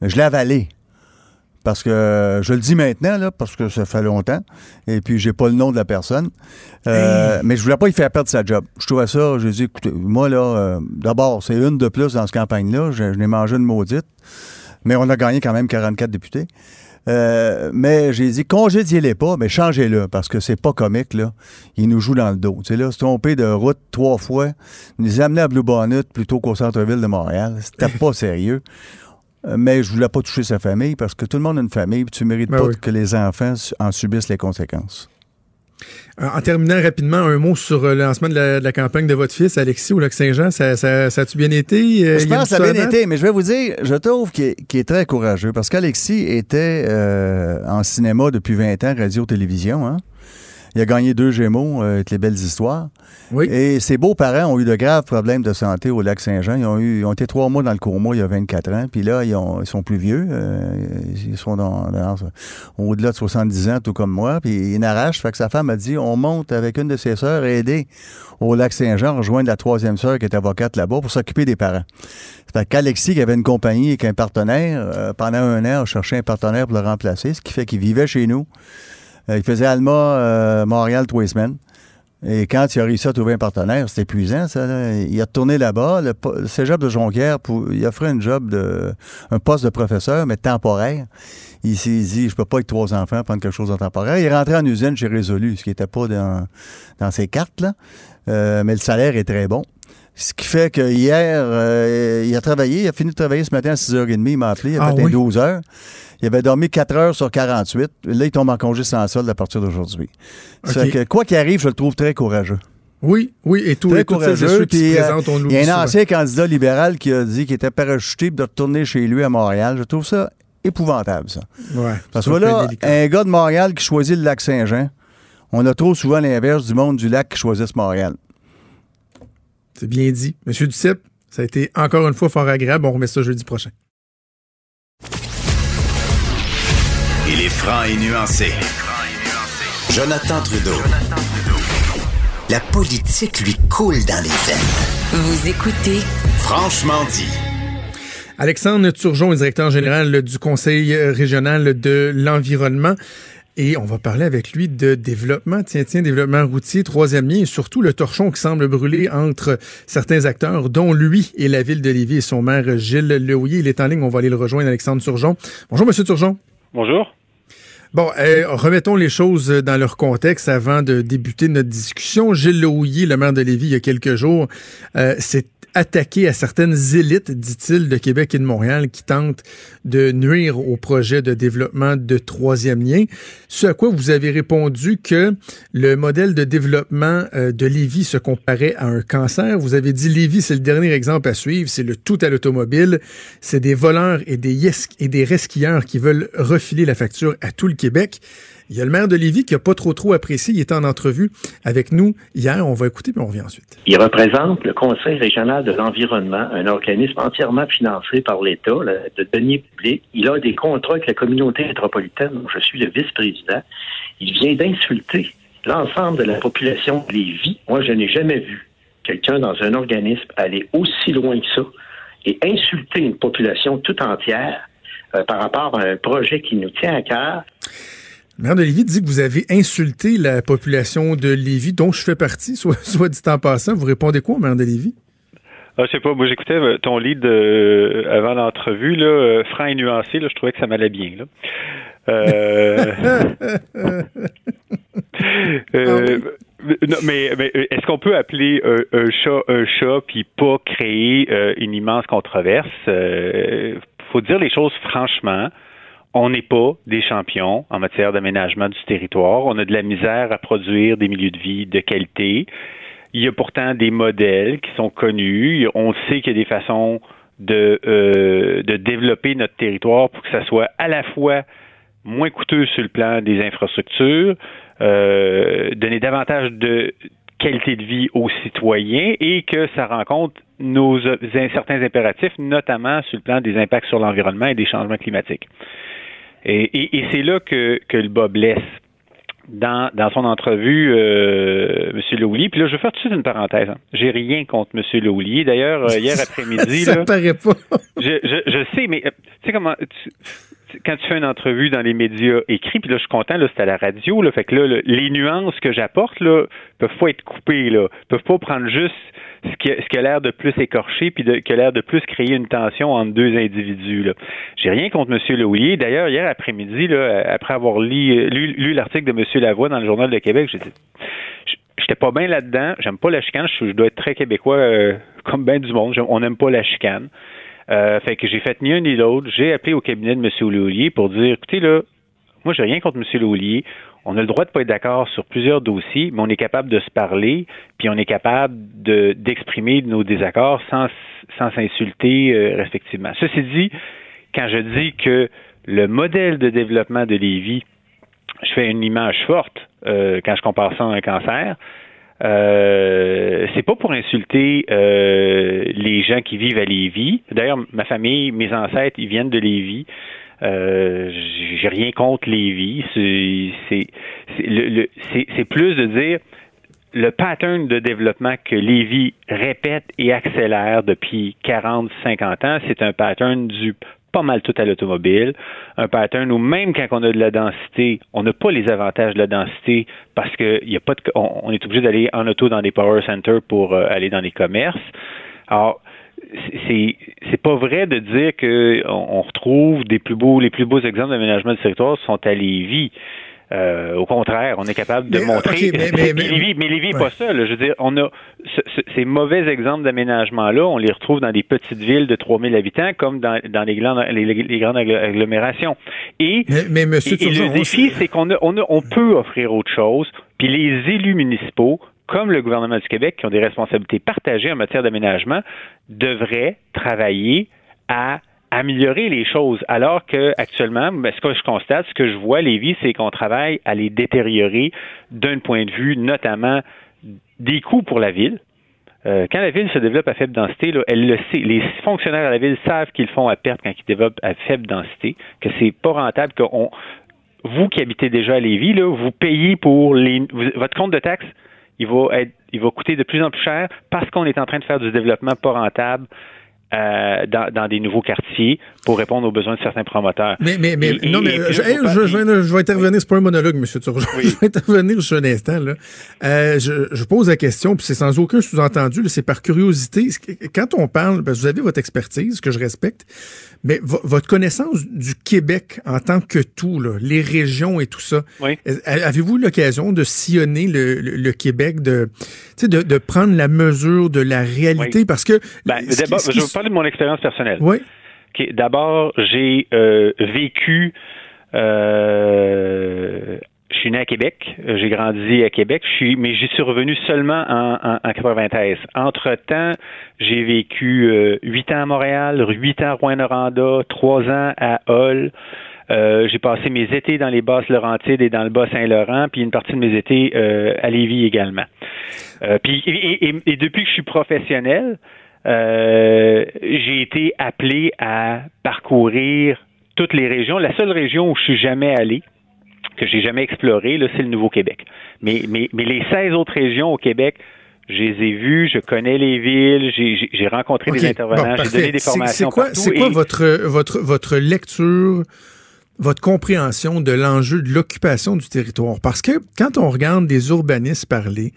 Je l'ai avalé. Parce que je le dis maintenant, là, parce que ça fait longtemps. Et puis, j'ai pas le nom de la personne. Euh, Mais je voulais pas y faire perdre sa job. Je trouvais ça, j'ai dit, écoutez, moi, là, euh, d'abord, c'est une de plus dans cette campagne-là. Je, je n'ai mangé une maudite. Mais on a gagné quand même 44 députés. Euh, mais j'ai dit, congédiez-les pas, mais changez-le, parce que c'est pas comique, là. Il nous joue dans le dos. Tu sais, là, se tromper de route trois fois, nous amener à Blue Bonnet plutôt qu'au centre-ville de Montréal. C'était pas sérieux. Euh, Mais je voulais pas toucher sa famille parce que tout le monde a une famille, puis tu mérites Ben pas oui. que les enfants en subissent les conséquences. En, terminant rapidement, un mot sur euh, le lancement de la, de la campagne de votre fils, Alexis, au Lac-Saint-Jean. Ça, ça, ça a-tu bien été? Euh, Je pense que ça a bien été, mais je vais vous dire, je trouve qu'il est, très courageux parce qu'Alexis était euh, en cinéma depuis 20 ans, radio-télévision. Hein? Il a gagné deux Gémeaux euh, avec les belles histoires. Oui. Et ses beaux-parents ont eu de graves problèmes de santé au lac Saint-Jean. Ils ont, eu, ils ont été trois mois dans le coma il y a 24 ans. Puis là, ils, ont- ils sont plus vieux. euh, ils sont dans, dans- au-delà de 70 ans, tout comme moi. Puis ils n'arrachent. Fait que sa femme a dit on monte avec une de ses sœurs aider au lac Saint-Jean, rejoindre la troisième sœur qui est avocate là-bas pour s'occuper des parents. Fait qu'Alexis, qui avait une compagnie et qu'un partenaire, euh, pendant un an, a cherché un partenaire pour le remplacer, ce qui fait qu'il vivait chez nous. Euh, il faisait Alma, euh, Montréal, trois semaines. Et quand il a réussi à trouver un partenaire, c'était épuisant, ça. là. Il a retourné là-bas. Le, le de Jonquière, pour, il offrait un job de, un poste de professeur, mais temporaire. Il s'est dit, je peux pas avec trois enfants prendre quelque chose de temporaire. Il est rentré en usine chez Résolu, ce qui n'était pas dans, dans ses cartes, là. Euh, mais le salaire est très bon. Ce qui fait que hier, euh, il a travaillé, il a fini de travailler ce matin à 6h30, il m'a appelé, il a Ah fait un oui? 12 heures. Il avait dormi 4 heures sur 48. Là, il tombe en congé sans solde à partir d'aujourd'hui. Ça OK. fait que, quoi qu'il arrive, je le trouve très courageux. Oui, oui, et, tout, Très et et courageux. ceux qui se euh, il y a un souvent. ancien candidat libéral qui a dit qu'il était parachuté de retourner chez lui à Montréal. Je trouve ça épouvantable, ça. Ouais, Parce que délicat. un gars de Montréal qui choisit le lac Saint-Jean, on a trop souvent l'inverse du monde du lac qui choisissent Montréal. C'est bien dit. Monsieur Duceppe, ça a été encore une fois fort agréable. On remet ça jeudi prochain. Il est franc et nuancé. Jonathan Trudeau. La politique lui coule dans les veines. Vous écoutez Franchement dit. Alexandre Turgeon est directeur général du Conseil régional de l'environnement. Et on va parler avec lui de développement, tiens, tiens, développement routier, troisième lien, et surtout le torchon qui semble brûler entre certains acteurs, dont lui et la ville de Lévis et son maire Gilles Lehouillier. Il est en ligne, on va aller le rejoindre, Alexandre Turgeon. Bonjour, Monsieur Turgeon. Bonjour. Bon, euh, remettons les choses dans leur contexte avant de débuter notre discussion. Gilles Lehouillier, le maire de Lévis, il y a quelques jours, euh, s'est attaqué à certaines élites, dit-il, de Québec et de Montréal qui tentent de nuire au projet de développement de troisième lien. Ce à quoi vous avez répondu que le modèle de développement euh, de Lévis se comparait à un cancer. Vous avez dit Lévis, c'est le dernier exemple à suivre, c'est le tout à l'automobile. C'est des voleurs et des, yes- et des resquilleurs qui veulent refiler la facture à tout le Québec. Il y a le maire de Lévis qui a pas trop trop apprécié. Il était en entrevue avec nous hier. On va écouter puis on revient ensuite. Il représente le Conseil régional de l'environnement, un organisme entièrement financé par l'État, de deniers publics. Il a des contrats avec la communauté métropolitaine dont je suis le vice-président. Il vient d'insulter l'ensemble de la population de Lévis. Moi, je n'ai jamais vu quelqu'un dans un organisme aller aussi loin que ça et insulter une population tout entière euh, par rapport à un projet qui nous tient à cœur. Le maire de Lévis dit que vous avez insulté la population de Lévis, dont je fais partie, soit, soit dit en passant. Vous répondez quoi maire de Lévis? Ah, je sais pas, moi j'écoutais euh, ton lead euh, avant l'entrevue, là, euh, franc et nuancé, là, je trouvais que ça m'allait bien. Là. Euh, euh, non, mais, mais est-ce qu'on peut appeler un, un chat un chat puis pas créer euh, une immense controverse? Euh, faut dire les choses franchement. On n'est pas des champions en matière d'aménagement du territoire. On a de la misère à produire des milieux de vie de qualité. Il y a pourtant des modèles qui sont connus. On sait qu'il y a des façons de, euh, développer notre territoire pour que ça soit à la fois moins coûteux sur le plan des infrastructures, euh, donner davantage de qualité de vie aux citoyens et que ça rencontre nos euh, certains impératifs, notamment sur le plan des impacts sur l'environnement et des changements climatiques. Et, et, et c'est là que, que le bas blesse. Dans, dans son entrevue, euh, M. Lehouillier, puis là, je vais faire tout de suite une parenthèse. Hein. J'ai rien contre M. Lehouillier. D'ailleurs, euh, hier après-midi, Ça là, paraît pas. je, je, je sais, mais euh, tu sais comment tu- quand tu fais une entrevue dans les médias écrits, puis là, je suis content, là, c'est à la radio, là, fait que là, le- les nuances que j'apporte, là, peuvent pas être coupées, là, peuvent pas prendre juste ce qui, a- l'air de plus écorché, puis de- qui a l'air de plus créer une tension entre deux individus. J'ai rien contre M. Lehouillier. D'ailleurs, hier après-midi, après avoir lu, l'article de M. Lavoie dans le Journal de Québec, j'ai dit, j'étais pas bien là-dedans. J'aime pas la chicane. Je, je dois être très québécois, euh, comme bien du monde. On n'aime pas la chicane. Euh, fait que j'ai fait ni un ni l'autre. J'ai appelé au cabinet de M. Lehouillier pour dire, écoutez, là, moi, j'ai rien contre M. Lehouillier. On a le droit de pas être d'accord sur plusieurs dossiers, mais on est capable de se parler, puis on est capable de, d'exprimer nos désaccords sans, sans s'insulter euh, respectivement. Ceci dit, quand je dis que le modèle de développement de Lévis, je fais une image forte euh, quand je compare ça à un cancer. Euh, c'est pas pour insulter euh, les gens qui vivent à Lévis. D'ailleurs, ma famille, mes ancêtres, ils viennent de Lévis. Euh, j'ai rien contre Lévis. C'est plus de dire le pattern de développement que Lévis répète et accélère depuis 40, 50 ans, c'est un pattern du pas mal tout à l'automobile, un pattern où même quand on a de la densité, on n'a pas les avantages de la densité parce que y a pas de, on, est obligé d'aller en auto dans des power centers pour euh, aller dans les commerces. Alors, c'est c'est pas vrai de dire que on, retrouve des plus beaux les plus beaux exemples d'aménagement du territoire sont à Lévis. Euh, au contraire, on est capable de montrer. mais, mais, mais, Lévis, mais Lévis pas seul. Je veux dire, on a ces mauvais exemples d'aménagement-là, on les retrouve dans des petites villes de 3000 habitants comme dans, dans les, grandes, les, grandes agglomérations. Et, mais, monsieur et, le défi, c'est qu'on a, on, a, on peut offrir autre chose. Puis les élus municipaux comme le gouvernement du Québec, qui ont des responsabilités partagées en matière d'aménagement, devraient travailler à améliorer les choses, alors que actuellement, ben, ce que je constate, ce que je vois, Lévis, c'est qu'on travaille à les détériorer d'un point de vue notamment des coûts pour la ville. Euh, quand la ville se développe à faible densité, elle le sait. Les fonctionnaires de la ville savent qu'ils font à perte quand ils développent à faible densité, que c'est pas rentable, que vous qui habitez déjà à Lévis, vous payez pour les, votre compte de taxes il va être, il va coûter de plus en plus cher parce qu'on est en train de faire du développement pas rentable euh, dans, dans, des nouveaux quartiers pour répondre aux besoins de certains promoteurs. Mais, mais, mais, non, mais je, je, vais intervenir, c'est pas un monologue, M. Turgeon. Je vais intervenir juste un instant. Là. Euh, je, je, pose la question, puis c'est sans aucun sous-entendu, c'est par curiosité. Quand on parle, parce que vous avez votre expertise, que je respecte, mais votre connaissance du Québec en tant que tout, là, les régions et tout ça, oui. avez-vous l'occasion de sillonner le, le, Québec, de, de, de prendre la mesure de la réalité? Parce que... Ben, je vais parler de mon expérience personnelle. Oui. D'abord, j'ai euh, vécu euh, je suis né à Québec, j'ai grandi à Québec, je suis, mais j'y suis revenu seulement en, en, 93. Entre-temps, j'ai vécu euh, huit ans à Montréal, huit ans à Rouen-Noranda, trois ans à Hull. Euh, j'ai passé mes étés dans les basses Laurentides et dans le Bas-Saint-Laurent, puis une partie de mes étés euh, à Lévis également. puis et, et, depuis que je suis professionnel, j'ai été appelé à parcourir toutes les régions. La seule région où je suis jamais allé, que j'ai jamais exploré, c'est le Nouveau-Québec. Mais, mais, mais les 16 autres régions au Québec, je les ai vues, je connais les villes, j'ai rencontré des intervenants, j'ai donné des formations. C'est quoi, c'est quoi votre, votre, votre lecture, votre compréhension de l'enjeu de l'occupation du territoire? Parce que quand on regarde des urbanistes parler,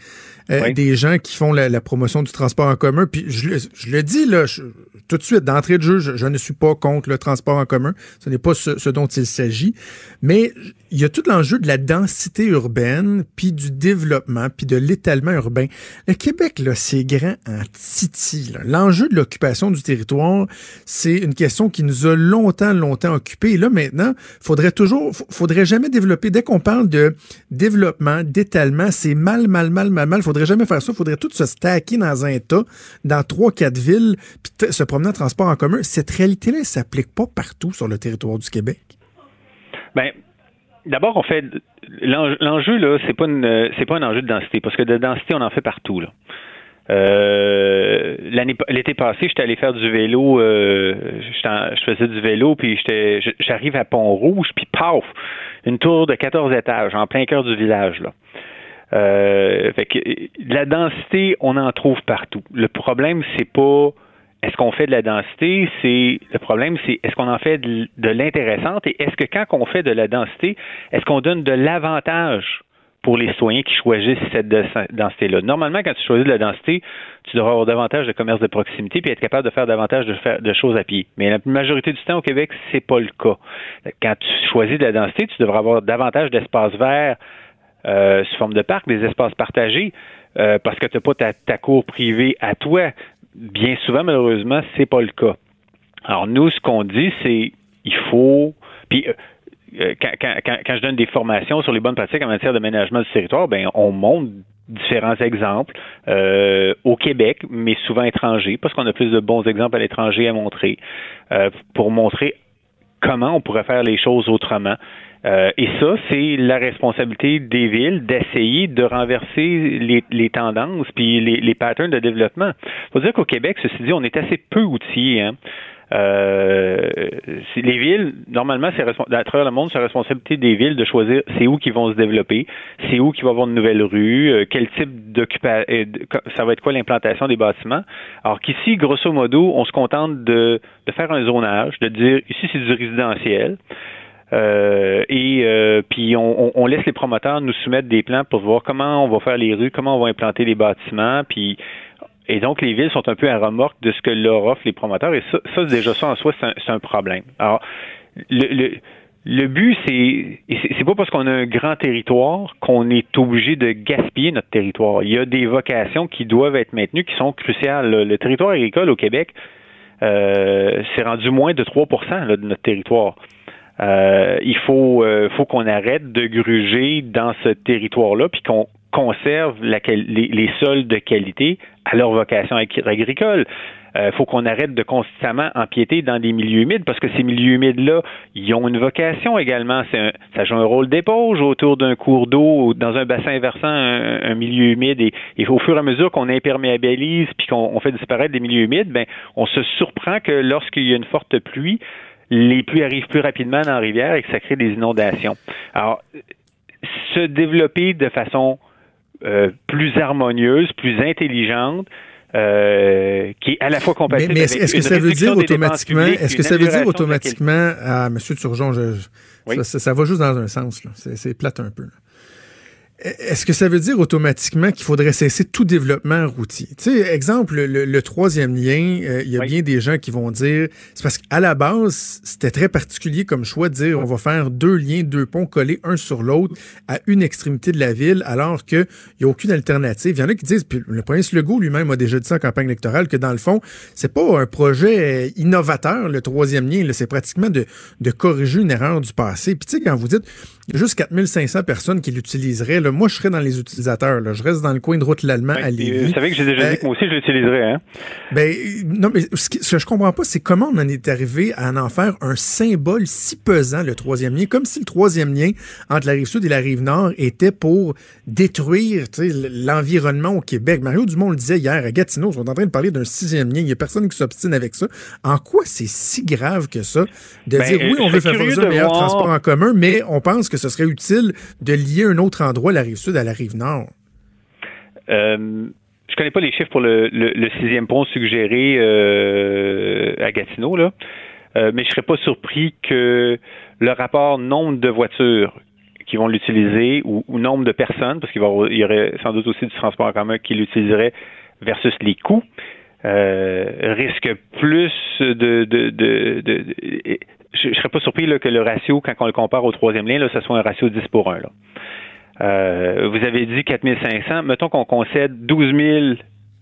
euh, des gens qui font la, promotion du transport en commun. Puis je, le dis là, tout de suite, d'entrée de jeu, je, ne suis pas contre le transport en commun. Ce n'est pas ce, dont il s'agit. Mais il y a tout l'enjeu de la densité urbaine, puis du développement, puis de l'étalement urbain. Le Québec, là, c'est grand en titi. L'enjeu de l'occupation du territoire, c'est une question qui nous a longtemps, longtemps occupés. Et là, maintenant, faudrait toujours, faudrait jamais développer. Dès qu'on parle de développement, d'étalement, c'est mal, mal, mal, mal, mal. Faudrait jamais faire ça. Faudrait tout se stacker dans un tas, dans trois, quatre villes, puis se promener en transport en commun. Cette réalité-là, ne s'applique pas partout sur le territoire du Québec. Bien, d'abord, on fait l'enjeu là, c'est pas c'est pas un enjeu de densité parce que de densité, on en fait partout là. Euh, l'été passé, j'étais allé faire du vélo, euh, je faisais du vélo puis j'arrive à Pont-Rouge puis paf, une tour de 14 étages en plein cœur du village là. Euh, fait que la densité, on en trouve partout. Le problème, c'est pas est-ce qu'on fait de la densité, c'est le problème, c'est est-ce qu'on en fait de, l'intéressante et est-ce que quand on fait de la densité, est-ce qu'on donne de l'avantage pour les citoyens qui choisissent cette densité-là. Normalement, quand tu choisis de la densité, tu devras avoir davantage de commerce de proximité puis être capable de faire davantage de, choses à pied. Mais la majorité du temps au Québec, c'est pas le cas. Quand tu choisis de la densité, tu devras avoir davantage d'espaces verts euh, sous forme de parc, des espaces partagés, euh, parce que tu n'as pas ta, cour privée à toi. Bien souvent, malheureusement, c'est pas le cas. Alors nous, ce qu'on dit, c'est il faut. Puis euh, quand, quand, je donne des formations sur les bonnes pratiques en matière de management du territoire, ben on montre différents exemples au Québec, mais souvent étrangers, parce qu'on a plus de bons exemples à l'étranger à montrer, pour montrer comment on pourrait faire les choses autrement. Euh, et ça, c'est la responsabilité des villes d'essayer de renverser les, tendances puis les, les, patterns de développement. Faut dire qu'au Québec, ceci dit, on est assez peu outillés. Hein? Euh, les villes, normalement, c'est à travers le monde, c'est la responsabilité des villes de choisir c'est où qu'ils vont se développer, c'est où qu'il va y avoir de nouvelles rues, euh, quel type d'occupation, euh, ça va être quoi l'implantation des bâtiments. Alors qu'ici, grosso modo, on se contente de, de faire un zonage, de dire ici c'est du résidentiel. Euh, et euh, puis on, on, laisse les promoteurs nous soumettre des plans pour voir comment on va faire les rues, comment on va implanter les bâtiments, puis et donc, les villes sont un peu à remorque de ce que leur offrent les promoteurs. Et ça, ça déjà, ça en soi, c'est un, problème. Alors, le, but, c'est, c'est pas parce qu'on a un grand territoire qu'on est obligé de gaspiller notre territoire. Il y a des vocations qui doivent être maintenues, qui sont cruciales. Le, territoire agricole au Québec, euh, c'est rendu moins de 3% de notre territoire. Euh, il faut, euh, faut qu'on arrête de gruger dans ce territoire-là, puis qu'on conserve la, les, les, sols de qualité à leur vocation agricole. Il euh, faut qu'on arrête de constamment empiéter dans des milieux humides parce que ces milieux humides-là, ils ont une vocation également. Un, ça joue un rôle d'éponge autour d'un cours d'eau, dans un bassin versant, un, milieu humide. Et, au fur et à mesure qu'on imperméabilise puis qu'on fait disparaître des milieux humides, ben, on se surprend que lorsqu'il y a une forte pluie, les pluies arrivent plus rapidement dans la rivière et que ça crée des inondations. Alors, se développer de façon euh, plus harmonieuse, plus intelligente, euh, qui est à la fois compatible mais, mais est-ce que ça veut dire automatiquement, est-ce que ça veut dire automatiquement, ah, Monsieur Turgeon, je, ça, ça, va juste dans un sens, c'est plate un peu. Là. Est-ce que ça veut dire automatiquement qu'il faudrait cesser tout développement routier? Tu sais, exemple, le, troisième lien, euh, il y a bien des gens qui vont dire, c'est parce qu'à la base, c'était très particulier comme choix de dire on va faire deux liens, deux ponts collés un sur l'autre à une extrémité de la ville, alors qu'il n'y a aucune alternative. Il y en a qui disent, puis le prince Legault lui-même a déjà dit ça en campagne électorale, que dans le fond, c'est pas un projet innovateur, le troisième lien, c'est pratiquement de, de corriger une erreur du passé. Puis tu sais, quand vous dites, juste 4500 personnes qui l'utiliseraient. Moi, je serais dans les utilisateurs. Là. Je reste dans le coin de route l'Allemand à Lévis. Vous savez que j'ai déjà dit que moi aussi, je l'utiliserais. Hein? Ben, non, mais ce que, je comprends pas, c'est comment on en est arrivé à en faire un symbole si pesant, le troisième lien, comme si le troisième lien entre la rive sud et la rive nord était pour détruire l'environnement au Québec. Mario Dumont le disait hier à Gatineau, on est en train de parler d'un sixième lien. Il n'y a personne qui s'obstine avec ça. En quoi c'est si grave que ça de ben, dire, oui, on veut faire un meilleur transport en commun, mais on pense que ce serait utile de lier un autre endroit, la rive sud, à la rive nord? Euh, je connais pas les chiffres pour le, sixième pont suggéré euh, à Gatineau, là. Euh, mais je serais pas surpris que le rapport nombre de voitures qui vont l'utiliser ou, nombre de personnes, parce qu'il y aurait sans doute aussi du transport en commun qui l'utiliserait versus les coûts, risque plus de, je ne serais pas surpris là, que le ratio, quand on le compare au troisième lien, là, ce soit un ratio 10 pour 1. Là. Euh, vous avez dit 4500. Mettons qu'on concède 12 000.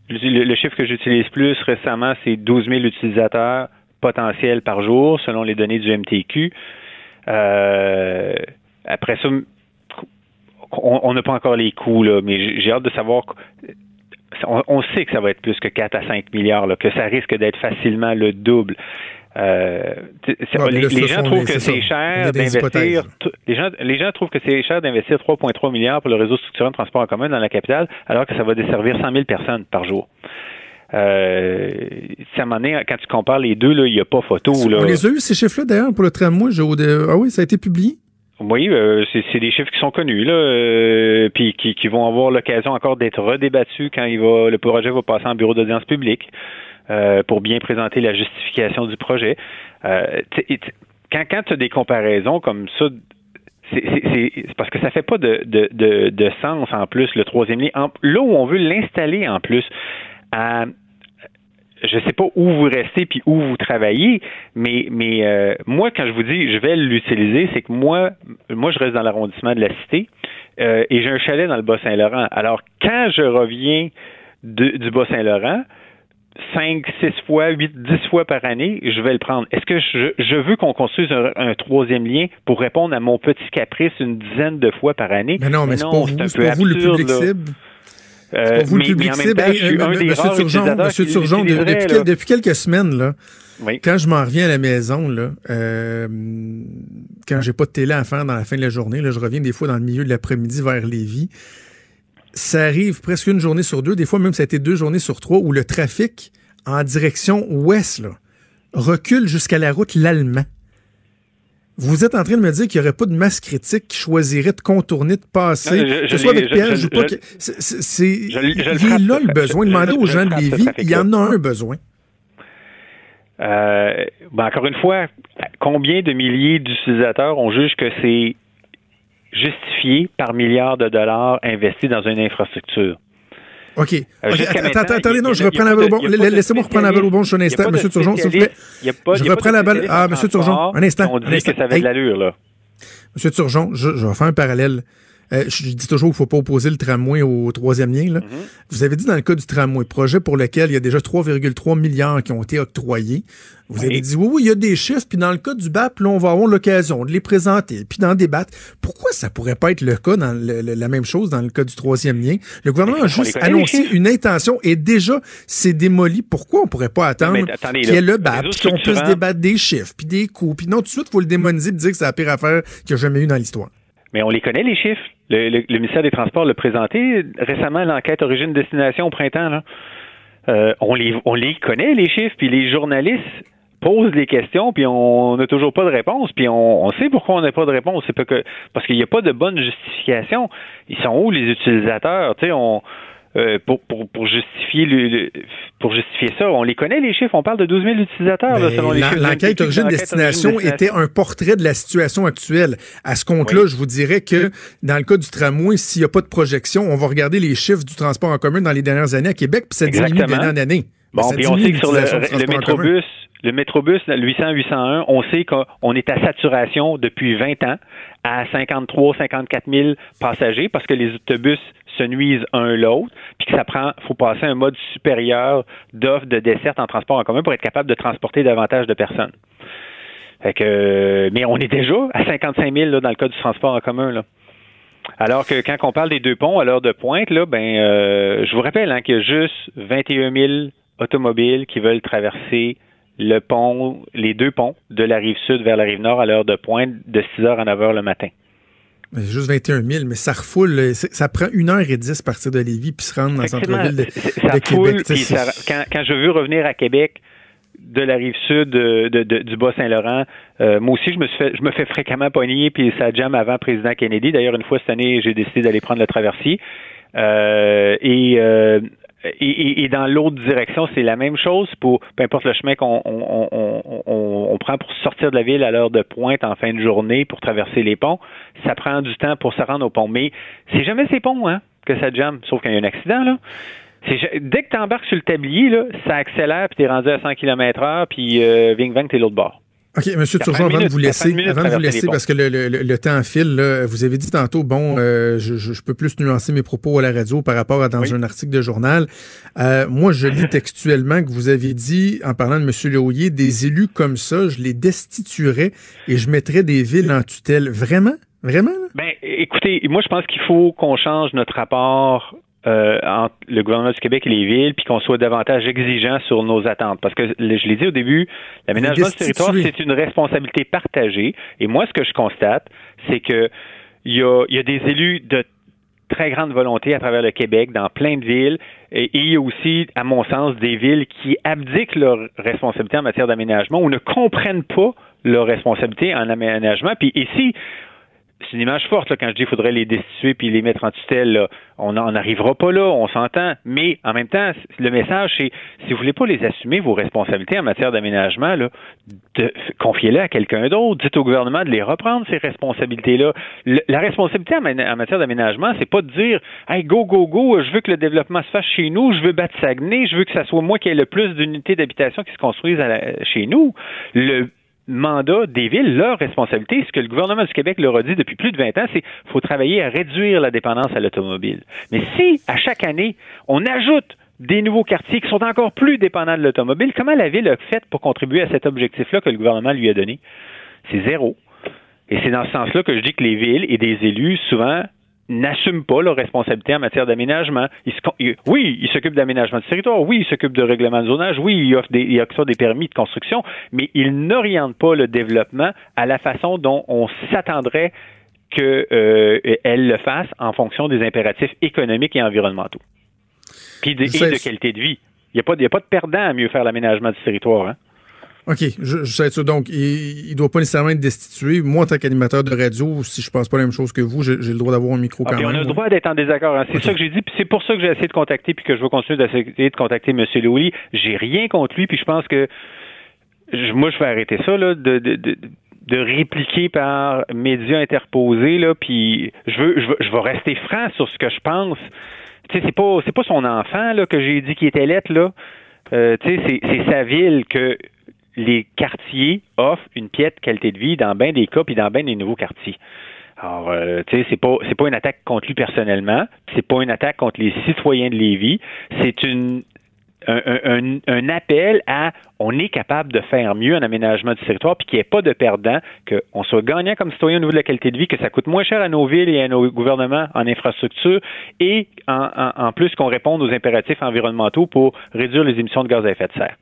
Le, chiffre que j'utilise plus récemment, c'est 12 000 utilisateurs potentiels par jour, selon les données du MTQ. Euh, après ça, on n'a pas encore les coûts, là, mais j'ai hâte de savoir. On, sait que ça va être plus que 4 à 5 milliards, là, que ça risque d'être facilement le double. Euh, les, gens trouvent que c'est cher d'investir. Les gens, les gens trouvent que c'est cher d'investir 3,3 milliards pour le réseau structurant de transport en commun dans la capitale, alors que ça va desservir 100 000 personnes par jour. Euh, ça m'en est, quand tu compares les deux, il n'y a pas photo. Là. On les a eu, ces chiffres-là, d'ailleurs, pour le tramway. Ah oui, ça a été publié? Oui, euh, c'est des chiffres qui sont connus, là, euh, puis qui, qui, vont avoir l'occasion encore d'être redébattus quand il va, le projet va passer en bureau d'audience publique. Euh, pour bien présenter la justification du projet. Euh, quand, quand tu as des comparaisons comme ça, c'est parce que ça fait pas de, de, de, de, sens en plus, le troisième lien. là où on veut l'installer en plus, à, je sais pas où vous restez puis où vous travaillez, mais mais euh, moi quand je vous dis je vais l'utiliser, c'est que moi moi je reste dans l'arrondissement de la cité euh, et j'ai un chalet dans le Bas-Saint-Laurent. Alors quand je reviens du Bas-Saint-Laurent, 5, 6 fois, 8, 10 fois par année, je vais le prendre. Est-ce que je, veux qu'on construise un, troisième lien pour répondre à mon petit caprice une dizaine de fois par année? Mais non, mais, c'est pas vous, c'est pas vous le public cible. c'est pas vous le public cible. Monsieur Turgeon, Monsieur Turgeon depuis, quelques semaines, là, quand je m'en reviens à la maison, là, euh, quand j'ai pas de télé à faire dans la fin de la journée, là, je reviens des fois dans le milieu de l'après-midi vers Lévis ça arrive presque une journée sur deux, des fois même ça a été deux journées sur trois, où le trafic en direction ouest là, recule jusqu'à la route l'Allemand. Vous êtes en train de me dire qu'il n'y aurait pas de masse critique qui choisirait de contourner, de passer, que ce soit avec péage ou pas. C'est il est là le besoin. Demandez aux gens de Lévis, il y en a un besoin. Euh, ben encore une fois, combien de milliers d'utilisateurs on juge que c'est justifié par milliards de dollars investis dans une infrastructure? OK. Euh, attendez, non, je reprends la balle au bon. Laissez-moi reprendre la balle au bon un instant. Monsieur Turgeon, s'il vous plaît. Je reprends la balle. Ah, Monsieur Turgeon, un instant. On dit que ça avait de l'allure, là. Monsieur Turgeon, je, je vais faire un parallèle. Euh, je dis toujours qu'il ne faut pas opposer le tramway au troisième lien. Là. Mm-hmm. Vous avez dit dans le cas du tramway, projet pour lequel il y a déjà 3,3 milliards qui ont été octroyés. Vous avez dit oui, oui, il y a des chiffres, puis dans le cas du BAP, là, on va avoir l'occasion de les présenter, puis d'en débattre. Pourquoi ça pourrait pas être le cas dans la même chose dans le cas du troisième lien? Le gouvernement a juste annoncé une intention et déjà c'est démoli. Pourquoi on pourrait pas attendre qu'il y ait le BAP, puis qu'on puisse débattre des chiffres, puis des coûts, puis non, tout de suite, il faut le démoniser et dire que c'est la pire affaire qu'il y a jamais eu dans l'histoire. Mais on les connaît, les chiffres. Le, ministère des Transports l'a présenté récemment, l'enquête origine-destination au printemps. Là. Euh, on, les, on les connaît, les chiffres, puis les journalistes posent les questions, puis on n'a toujours pas de réponse, puis on, sait pourquoi on n'a pas de réponse. C'est que parce qu'il n'y a pas de bonne justification. Ils sont où les utilisateurs? Tu sais, on euh, pour, pour, pour, justifier le, pour justifier ça. On les connaît, les chiffres. On parle de 12 000 utilisateurs, là, selon les chiffres. L'enquête origine-destination était un portrait de la situation actuelle. À ce compte-là, je vous dirais que dans le cas du tramway, s'il n'y a pas de projection, on va regarder les chiffres du transport en commun dans les dernières années à Québec, puis ça diminue d'année en année. Bon, puis on sait que sur le, le métrobus, le métrobus, le 800-801, on sait qu'on est à saturation depuis 20 ans à 53 54 000 passagers parce que les autobus se nuisent un l'autre, puis que ça prend, faut passer un mode supérieur d'offre de desserte en transport en commun pour être capable de transporter davantage de personnes. Fait que, mais on est déjà à 55 000 là, dans le cas du transport en commun. Là. Alors que quand on parle des deux ponts à l'heure de pointe, là, ben, euh, je vous rappelle hein, qu'il y a juste 21 000 automobiles qui veulent traverser le pont, les deux ponts de la rive sud vers la rive nord à l'heure de pointe de 6 h à 9 h le matin. C'est juste 21 000, mais ça refoule. Ça prend une heure et dix à partir de Lévis puis se rendre dans le centre-ville de, ça Québec. quand, je veux revenir à Québec de la rive sud de, du Bas-Saint-Laurent, euh, moi aussi, je me, suis fait, je me fais fréquemment pogner, puis ça jam avant président Kennedy. D'ailleurs, une fois cette année, j'ai décidé d'aller prendre le traversier. Euh, et euh, et, dans l'autre direction, c'est la même chose pour peu importe le chemin qu'on on, prend pour sortir de la ville à l'heure de pointe en fin de journée pour traverser les ponts. Ça prend du temps pour se rendre au pont. Mais c'est jamais ces ponts hein, que ça jamme, sauf qu'il y a un accident. là. Dès que tu embarques sur le tablier, là, ça accélère, puis tu es rendu à 100 km h puis euh, ving vang, t'es l'autre bord. OK, M. Turgeon, avant de vous laisser, avant de vous laisser parce que le, le, le, temps file, là, vous avez dit tantôt, bon, euh, je, je, peux plus nuancer mes propos à la radio par rapport à dans un article de journal. Euh, moi, je lis textuellement que vous avez dit, en parlant de M. Lehoyer, des élus comme ça, je les destituerais et je mettrais des villes en tutelle. Vraiment? Vraiment? Ben, écoutez, moi, je pense qu'il faut qu'on change notre rapport euh, entre le gouvernement du Québec et les villes, puis qu'on soit davantage exigeant sur nos attentes. Parce que, je l'ai dit au début, l'aménagement du territoire, c'est une responsabilité partagée. Et moi, ce que je constate, c'est que il y a, y a des élus de très grande volonté à travers le Québec, dans plein de villes, et, il y a aussi, à mon sens, des villes qui abdiquent leurs responsabilités en matière d'aménagement ou ne comprennent pas leurs responsabilités en aménagement. Puis ici, c'est une image forte là, quand je dis qu'il faudrait les destituer puis les mettre en tutelle. On n'en arrivera pas là, on s'entend. Mais en même temps, le message, c'est si vous voulez pas les assumer, vos responsabilités en matière d'aménagement, confiez-les à quelqu'un d'autre. Dites au gouvernement de les reprendre, ces responsabilités-là. la responsabilité en, matière d'aménagement, c'est pas de dire Hey, go, go, go, je veux que le développement se fasse chez nous, je veux battre Saguenay, je veux que ça soit moi qui ai le plus d'unités d'habitation qui se construisent chez nous. Le mandat des villes, leur responsabilité, ce que le gouvernement du Québec leur a dit depuis plus de 20 ans, c'est qu'il faut travailler à réduire la dépendance à l'automobile. Mais si, à chaque année, on ajoute des nouveaux quartiers qui sont encore plus dépendants de l'automobile, comment la ville a fait pour contribuer à cet objectif-là que le gouvernement lui a donné? C'est zéro. Et c'est dans ce sens-là que je dis que les villes et des élus, souvent, n'assument pas leurs responsabilités en matière d'aménagement. oui, ils s'occupent d'aménagement du territoire, oui, ils s'occupent de règlement de zonage, oui, ils offrent des, ils offrent des permis de construction, mais ils n'orientent pas le développement à la façon dont on s'attendrait qu'elle euh, le fasse en fonction des impératifs économiques et environnementaux. Puis de, et de qualité de vie. Il n'y a, pas, a pas de perdant à mieux faire l'aménagement du territoire. Hein? OK, je, je sais ça. Donc, il ne doit pas nécessairement être destitué. Moi, en tant qu'animateur de radio, si je pense pas la même chose que vous, j'ai le droit d'avoir un micro ah, quand même. On a le droit d'être en désaccord. Hein. C'est ça que j'ai dit. Puis c'est pour ça que j'ai essayé de contacter, puis que je vais continuer d'essayer de contacter M. Louis. J'ai rien contre lui, puis je pense que moi, je vais arrêter ça, là, de, de, de de répliquer par médias interposés là puis je veux je veux je vais rester franc sur ce que je pense tu sais c'est pas c'est pas son enfant là que j'ai dit qu'il était lettre là euh, tu sais c'est sa ville que les quartiers offrent une piètre qualité de vie dans bien des cas puis dans bien des nouveaux quartiers. Alors, euh, tu sais, c'est pas c'est pas une attaque contre lui personnellement, c'est pas une attaque contre les citoyens de Lévis, c'est une un, un, appel à on est capable de faire mieux en aménagement du territoire, puis qu'il n'y ait pas de perdant, qu'on soit gagnant comme citoyen au niveau de la qualité de vie, que ça coûte moins cher à nos villes et à nos gouvernements en infrastructure, et en, en plus qu'on réponde aux impératifs environnementaux pour réduire les émissions de gaz à effet de serre.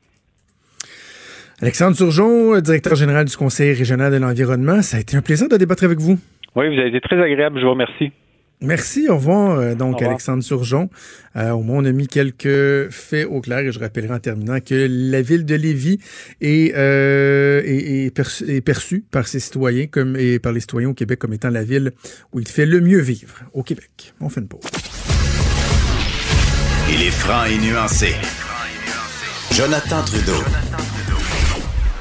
Alexandre Turgeon, directeur général du Conseil régional de l'environnement, ça a été un plaisir de débattre avec vous. Oui, vous avez été très agréable, je vous remercie. Merci, au revoir. Euh, donc, Alexandre Surgeon. Euh, au moins, on a mis quelques faits au clair et je rappellerai en terminant que la ville de Lévis est, euh, est, perçue par ses citoyens comme, et par les citoyens au Québec comme étant la ville où il fait le mieux vivre au Québec. On fait une pause. Il est franc et nuancé. Jonathan Trudeau.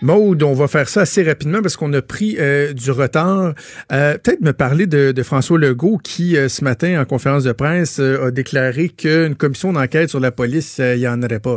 Maude, on va faire ça assez rapidement parce qu'on a pris euh, du retard. Euh, peut-être me parler de, François Legault qui, euh, ce matin, en conférence de presse, a déclaré qu'une commission d'enquête sur la police, il n'y en aurait pas.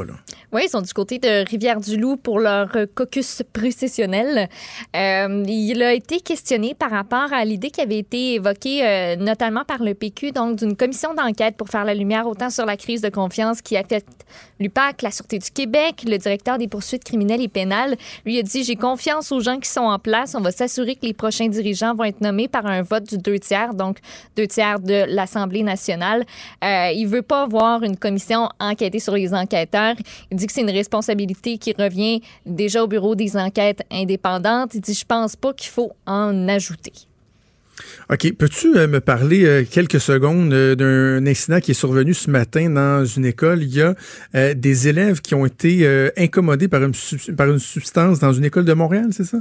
Oui, ils sont du côté de Rivière-du-Loup pour leur caucus précessionnel. il a été questionné par rapport à l'idée qui avait été évoquée notamment par le PQ, donc d'une commission d'enquête pour faire la lumière autant sur la crise de confiance qui affecte l'UPAC, la Sûreté du Québec, le directeur des poursuites criminelles et pénales. A dit J'ai confiance aux gens qui sont en place. On va s'assurer que les prochains dirigeants vont être nommés par un vote du deux tiers, donc deux tiers de l'Assemblée nationale. Euh, il veut pas voir une commission enquêter sur les enquêteurs. Il dit que c'est une responsabilité qui revient déjà au bureau des enquêtes indépendantes. Il dit Je pense pas qu'il faut en ajouter. OK. Peux-tu euh, me parler euh, quelques secondes euh, d'un incident qui est survenu ce matin dans une école? Il y a des élèves qui ont été incommodés par une, par une substance dans une école de Montréal, c'est ça?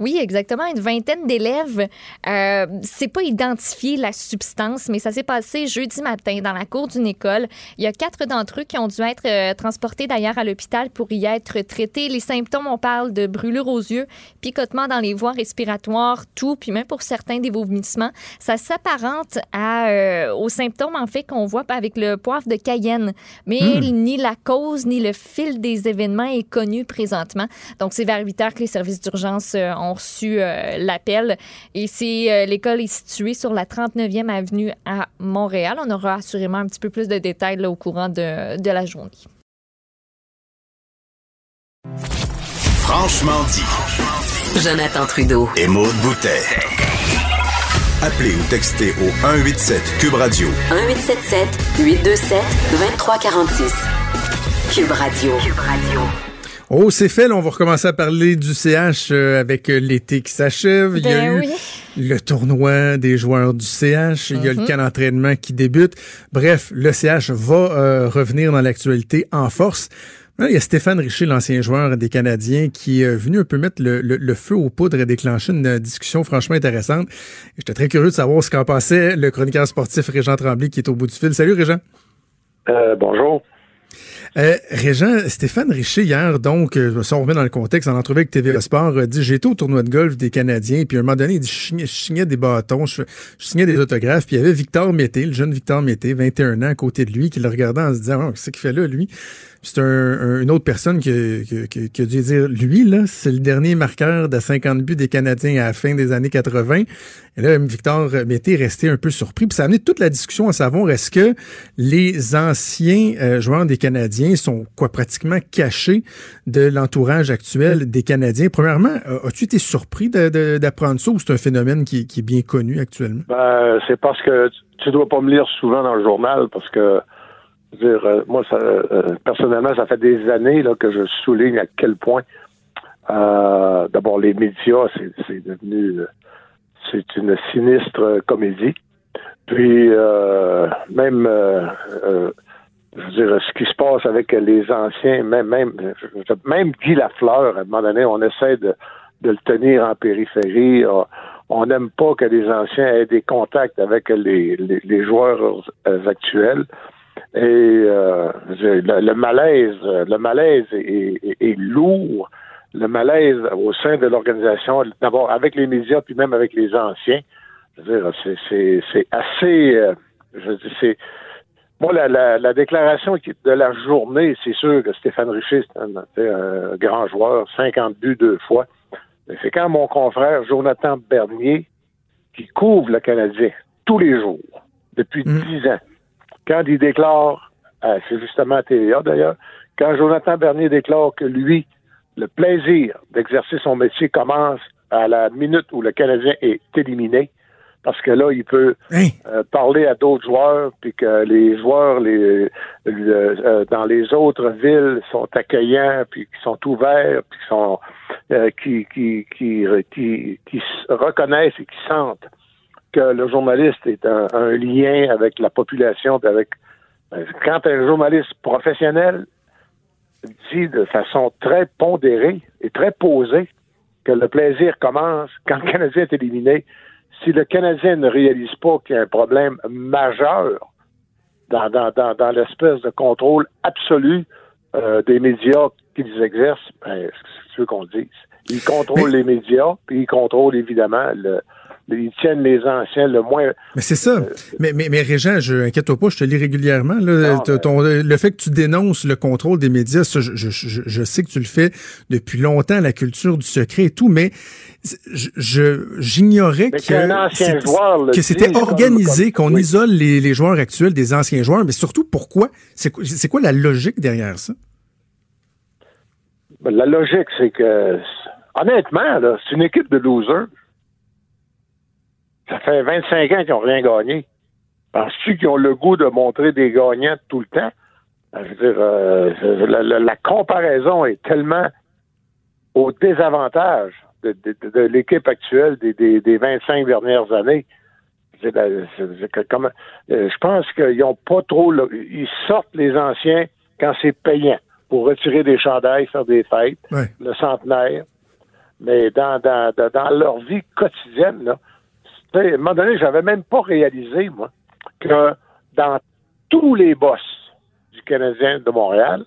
Oui, exactement. Une vingtaine d'élèves. Euh, c'est pas identifié la substance, mais ça s'est passé jeudi matin dans la cour d'une école. Il y a quatre d'entre eux qui ont dû être euh, transportés d'ailleurs à l'hôpital pour y être traités. Les symptômes, on parle de brûlure aux yeux, picotement dans les voies respiratoires, tout, puis même pour certains des vomissements. Ça s'apparente à, euh, aux symptômes en fait qu'on voit avec le poivre de Cayenne, mais hmm. ni la cause ni le fil des événements est connu présentement. Donc c'est vers 8 heures que les services d'urgence ont ont reçu euh, l'appel. Et c'est euh, l'école est située sur la 39e avenue à Montréal. On aura assurément un petit peu plus de détails au courant de, de la journée. Franchement dit. Jonathan Trudeau. Et Maude Boutet. Appelez ou textez au 187 Cube Radio. 1877 827 2346. Cube Radio. Cube Radio. Oh, c'est fait. Là, on va recommencer à parler du CH euh, avec euh, l'été qui s'achève. Il y a ben eu le tournoi des joueurs du CH. Il y a le mhm. camp d'entraînement qui débute. Bref, le CH va euh, revenir dans l'actualité en force. il y a Stéphane Richer, l'ancien joueur des Canadiens, qui est venu un peu mettre le, feu aux poudres et déclencher une discussion franchement intéressante. J'étais très curieux de savoir ce qu'en passait le chroniqueur sportif Régent Tremblay qui est au bout du fil. Salut Régent. bonjour. Euh, Régent, Stéphane Richer, hier, donc, euh, si on remet dans le contexte, en entrevue avec TV Sport, a dit J'étais au tournoi de golf des Canadiens, puis à un moment donné, il dit Je signais, des bâtons, je, signais des autographes, puis il y avait Victor Mété, le jeune Victor Mété, 21 ans, à côté de lui, qui le regardait en se disant oh, Qu'est-ce qu'il fait là, lui? C'est un, une autre personne qui, qui, a dû dire, lui, là, c'est le dernier marqueur de 50 buts des Canadiens à la fin des années 80. Et là, Victor Mété est resté un peu surpris. Puis ça a amené toute la discussion à savoir, est-ce que les anciens euh, joueurs des Canadiens sont quoi pratiquement cachés de l'entourage actuel des Canadiens? Premièrement, as-tu été surpris d'apprendre ça ou c'est un phénomène qui, est bien connu actuellement? Ben, c'est parce que tu dois pas me lire souvent dans le journal parce que euh, moi, euh, personnellement, ça fait des années que je souligne à quel point, euh, d'abord, les médias, c'est devenu, c'est une sinistre comédie. Puis même, je ce qui se passe avec les anciens, même même, même Guy Lafleur, à un moment donné, on essaie de, de le tenir en périphérie. On n'aime pas que les anciens aient des contacts avec les, les joueurs actuels. Et euh, le, le, malaise, le malaise est, est, est, lourd. Le malaise au sein de l'organisation, d'abord avec les médias, puis même avec les anciens. Je veux dire, c'est assez. Euh, je veux dire, c'est. Moi, la, la, la, déclaration de la journée, c'est sûr que Stéphane Richer, c'est un, un, grand joueur, 50 buts deux fois. Mais c'est quand mon confrère Jonathan Bernier, qui couvre le Canadien tous les jours, depuis Mm. dix ans, quand il déclare, euh, c'est justement à TVA d'ailleurs, quand Jonathan Bernier déclare que lui, le plaisir d'exercer son métier commence à la minute où le Canadien est éliminé, parce que là, il peut euh, parler à d'autres joueurs, puis que les joueurs les, le- euh, dans les autres villes sont accueillants, puis qui sont ouverts, puis qui sont euh, qui, qui, qui, qui, reconnaissent et qui sentent que le journaliste est un, lien avec la population, avec euh, quand un journaliste professionnel dit de façon très pondérée et très posée que le plaisir commence quand le Canadien est éliminé, si le Canadien ne réalise pas qu'il y a un problème majeur dans, dans, dans, dans l'espèce de contrôle absolu euh, des médias qu'ils exercent, ben, ce que tu veux qu'on dise. Ils contrôlent Mais- les médias, puis ils contrôlent évidemment le, ils tiennent les anciens le moins. mais c'est ça. mais, mais, mais Régent, je inquiète-toi pas, je te lis régulièrement. Là, Non, T'as mais- ton- le fait que tu dénonces le contrôle des médias, ça, je, je, je, sais que tu le fais depuis longtemps, la culture du secret et tout, mais je je- j'ignorais que, que c'était organisé, qu'on oui. isole les, les joueurs actuels des anciens joueurs, mais surtout pourquoi? C'est quoi, c'est quoi la logique derrière ça? Ben, La logique, c'est que, honnêtement, c'est une équipe de losers. Ça fait 25 ans qu'ils n'ont rien gagné. Penses-tu qu'ils ont le goût de montrer des gagnants tout le temps? Ben, Je veux dire, euh, la, comparaison est tellement au désavantage de, l'équipe actuelle des, des- des 25 dernières années. Je comme- euh, pense qu'ils n'ont pas trop... ils sortent les anciens quand c'est payant pour retirer des chandails, faire des fêtes, Ouais. le centenaire. Mais dans, dans, dans, leur vie quotidienne, là, à un moment donné, j'avais même pas réalisé, moi, que dans tous les boss du Canadien de Montréal,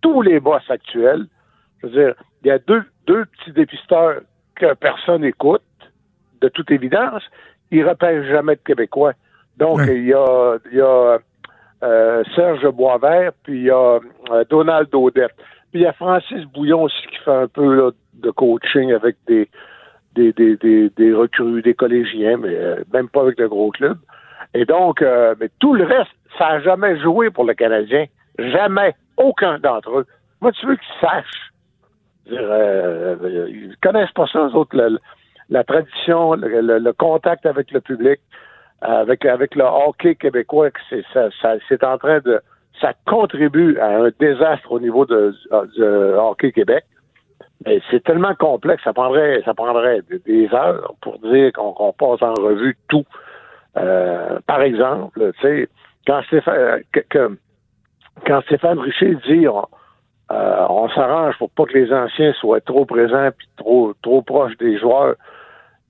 tous les boss actuels, je veux dire, il y a deux, deux petits dépisteurs que personne n'écoute, de toute évidence, ils repèrent jamais de Québécois. Donc, Ouais. il y a, il y a euh, Serge Boisvert, puis il y a euh, Donald Odette. Puis il y a Francis Bouillon aussi qui fait un peu de coaching avec des, des, des, des, des recrues, des collégiens, mais euh, même pas avec le gros club. Et donc, mais tout le reste, ça n'a jamais joué pour le Canadien. Jamais. Aucun d'entre eux. Moi, tu veux qu'ils sachent? Ils connaissent pas ça, eux autres, la tradition, le contact avec le public, avec, avec le hockey québécois, c'est, ça, ça- en train de. Ça contribue à un désastre au niveau de, de hockey Québec. Mais c'est tellement complexe, ça prendrait, ça prendrait des, heures pour dire qu'on, passe en revue tout. Euh, par exemple, tu sais, quand Stéphane, que- que- quand Stéphane Richer dit on, euh, on s'arrange pour pas que les anciens soient trop présents puis trop trop proches des joueurs,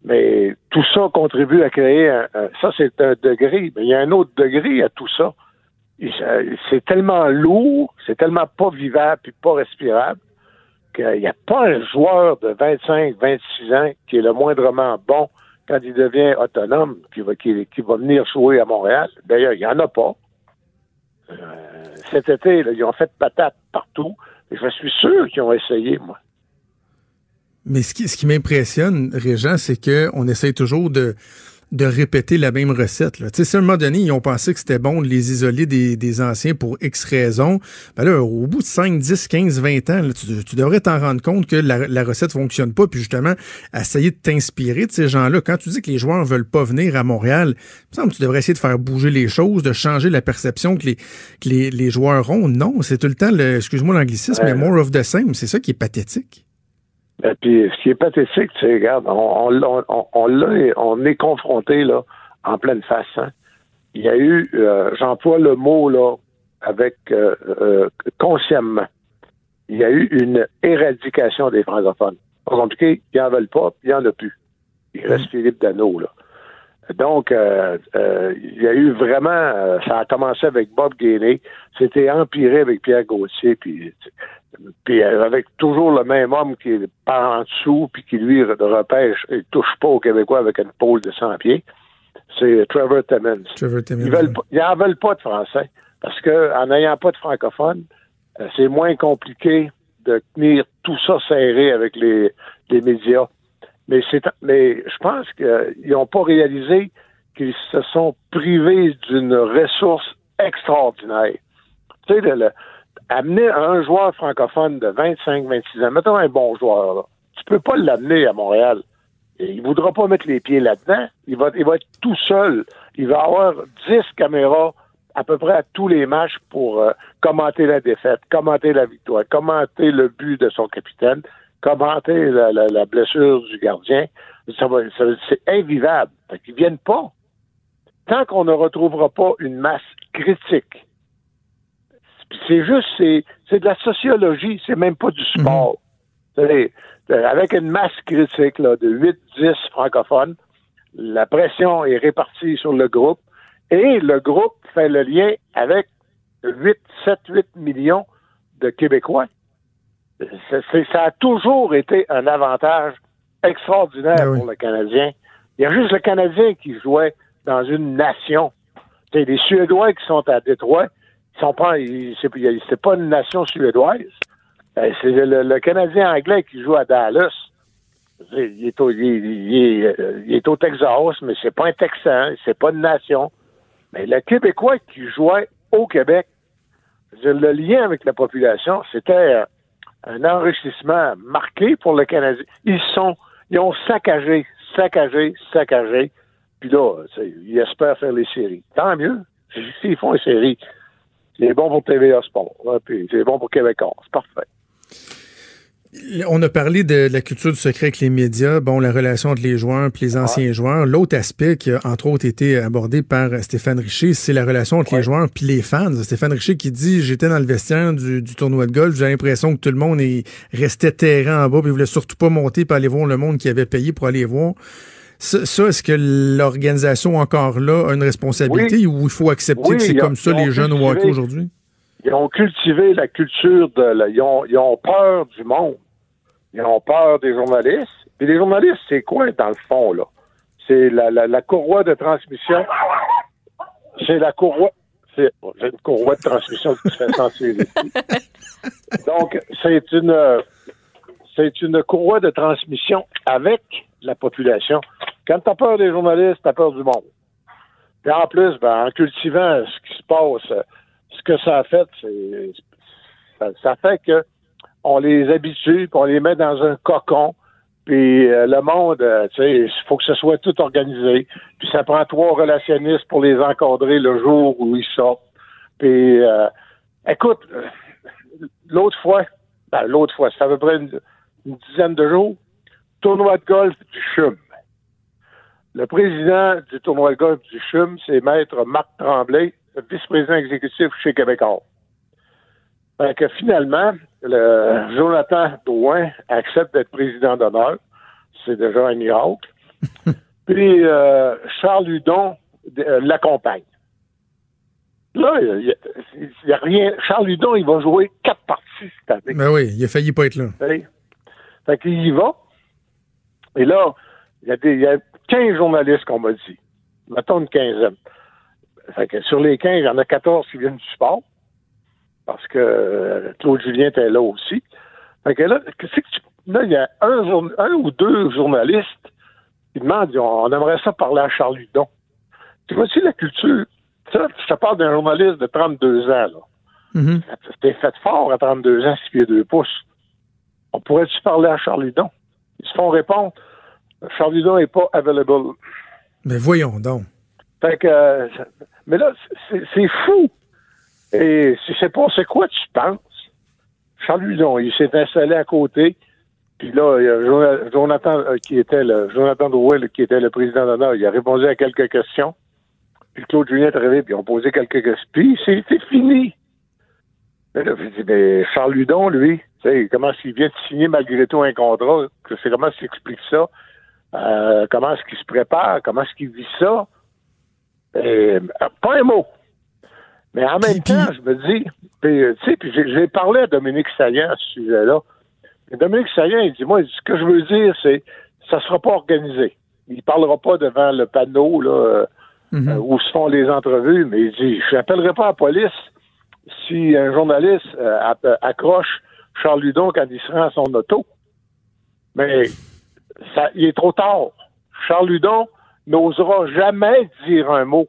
mais tout ça contribue à créer un, un- ça c'est un degré, mais il y a un autre degré à tout ça. Ça- C'est tellement lourd, c'est tellement pas vivable puis pas respirable qu'il n'y a pas un joueur de 25, 26 ans qui est le moindrement bon quand il devient autonome, qui va, qui va venir jouer à Montréal. D'ailleurs, il n'y en a pas. Euh, cet été, là, ils ont fait patate partout. Et je suis sûr qu'ils ont essayé, moi. Mais ce qui, ce qui m'impressionne, Régent, c'est qu'on essaye toujours de, de répéter la même recette. Là. Tu sais, si à un moment donné, ils ont pensé que c'était bon de les isoler des, des anciens pour X raisons, ben là, au bout de 5, 10, 15, 20 ans, là, tu, tu devrais t'en rendre compte que la, la recette fonctionne pas, puis justement, essayer de t'inspirer de ces gens-là. Quand tu dis que les joueurs veulent pas venir à Montréal, il me semble que tu devrais essayer de faire bouger les choses, de changer la perception que les, que les, les joueurs ont. Non, c'est tout le temps, le, excuse-moi l'anglicisme, mais more of the same. C'est ça qui est pathétique. Et puis, ce qui est pathétique, tu sais, regarde, on, on, on, on, l'a- on est confronté là, en pleine face. Hein. il y a eu, euh, j'emploie le mot là, avec euh, euh, consciemment, il y a eu une éradication des francophones. Pas compliqué, ils n'en veulent pas, puis il n'y en a plus. Il reste Philippe Dano, là. Donc, euh, euh, il y a eu vraiment, euh, ça a commencé avec Bob Gainey, c'était empiré avec Pierre Gauthier, puis, puis euh, avec toujours le même homme qui est par en dessous, puis qui lui repêche, il touche pas aux Québécois avec une pôle de 100 pieds. C'est Trevor Timmons. Trevor Timmons. Ils veulent, ils en veulent pas de français, parce que en n'ayant pas de francophone, euh, c'est moins compliqué de tenir tout ça serré avec les, les médias. Mais c'est mais je pense qu'ils n'ont pas réalisé qu'ils se sont privés d'une ressource extraordinaire. Tu sais, le- le- amener un joueur francophone de 25-26 ans, mettons un bon joueur, là, tu peux pas l'amener à Montréal. Il voudra pas mettre les pieds là-dedans. Il va, il va être tout seul. Il va avoir 10 caméras à peu près à tous les matchs pour euh, commenter la défaite, commenter la victoire, commenter le but de son capitaine, commenter la, la- la blessure du gardien. Ça va- ça c'est invivable. Fait qu'ils viennent pas. Tant qu'on ne retrouvera pas une masse critique, c'est juste, c'est, c'est de la sociologie, c'est même pas du sport. Vous savez, euh, avec une masse critique là, de 8-10 francophones, la pression est répartie sur le groupe et le groupe fait le lien avec 8, 7, 8 millions de Québécois. C'est- ça a toujours été un avantage extraordinaire oui. pour le Canadien. Il y a juste le Canadien qui jouait dans une nation. C'est les Suédois qui sont à Détroit, sont pas, ils- c'est pas une nation suédoise. Euh, C'est le, Canadien anglais qui joue à Dallas. Euh, il est au Texas, mais c'est pas un Texan, c'est pas une nation. Mais le Québécois qui jouait au Québec, le lien avec la population, c'était euh, un enrichissement marqué pour le Canadien. Ils sont, ils ont saccagé, saccagé, saccagé. Puis là, ils espèrent faire les séries. Tant mieux. S'ils font les séries, c'est bon pour TVA Sport. hein, puis c'est bon pour Québécois. C'est parfait. On a parlé de la culture du secret avec les médias, bon, la relation entre les joueurs et les anciens joueurs. L'autre aspect qui a, entre autres, été abordé par Stéphane Richer, c'est la relation entre les joueurs puis les fans. Stéphane Richer qui dit, j'étais dans le vestiaire du, du tournoi de golf, j'ai l'impression que tout le monde est, restait terrain en bas puis voulait surtout pas monter pour aller voir le monde qui avait payé pour aller voir. Ça, ça, est-ce que l'organisation encore là a une responsabilité ou il faut accepter Oui, que c'est comme ça les jeunes au hockey aujourd'hui? Ils ont cultivé la culture de. la- ils, ont, ils ont peur du monde. Ils ont peur des journalistes. Puis les journalistes, c'est quoi dans le fond, là? C'est la, la, la courroie de transmission. C'est la courroie. C'est j'ai une courroie de transmission qui se fait censurer. Donc, c'est une c'est une courroie de transmission avec la population. Quand tu as peur des journalistes, tu as peur du monde. Puis en plus, ben, en cultivant ce qui se passe, euh, ce que ça a fait, c'est ça, fait que on les habitue, puis on les met dans un cocon, puis euh, le monde, euh, tu sais, il faut que ce soit tout organisé, puis ça prend trois relationnistes pour les encadrer le jour où ils sortent. Puis, euh, écoute, l'autre fois, ben, l'autre fois, c'est à peu près une, une dizaine de jours, tournoi de golf du CHUM. Le président du tournoi de golf du CHUM, c'est Maître Marc Tremblay, vice-président exécutif chez Québécois. Fait que finalement, le Jonathan Drouin accepte d'être président d'honneur. C'est déjà un miracle. Puis euh, Charles Hudon euh, l'accompagne. Là, il n'y a, rien. Charles Hudon, il va jouer quatre parties cette année. Ben oui, il a failli pas être là. Fait, fait qu'il y va. Et là, il y, a des, y a 15 journalistes qu'on m'a dit. Mettons une quinzaine. Fait que sur les 15, il y en a 14 qui viennent du sport. Parce que euh, Claude Julien était là aussi. Fait que là, qu'est-ce que tu- là, il y a un, jour- un ou deux journalistes qui demandent on, aimerait ça parler à Charles Hudon. Tu vois-tu la culture? Ça, je te parle d'un journaliste de 32 ans, là. Mhm. C'était fait fort à 32 ans, 6 pieds 2 pouces. On pourrait-tu parler à Charles Hudon? Ils se font répondre, Charles Hudon n'est pas available. Mais voyons donc. Fait que, euh, mais là, c'est fou. Et je sais pas, c'est quoi tu penses? Charles Hudon, il s'est installé à côté. Puis là, il y a Jona- Jonathan, euh, qui était le, Jonathan Drouin, là, qui était le président d'honneur, il a répondu à quelques questions. Puis Claude Julien est arrivé, puis ils ont posé quelques questions. Puis c'était fini. Mais là, je dis, mais Charles Ludon, lui, comment qu'il vient de signer malgré tout un contrat? C'est comment s'explique ça? Euh, comment est-ce qu'il se prépare? Comment est-ce qu'il vit ça? Et, pas un mot. Mais en même temps, je me dis, puis, tu sais, puis j'ai parlé à Dominique Saillant à ce sujet-là. Dominique Saillant, il dit, moi, ce que je veux dire, c'est, ça sera pas organisé. Il parlera pas devant le panneau, là, euh, où se font les entrevues, mais il dit, je n'appellerai pas la police si un journaliste euh, accroche Charles Ludon quand il se rend à son auto. Mais ça, il est trop tard. Charles Ludon n'osera jamais dire un mot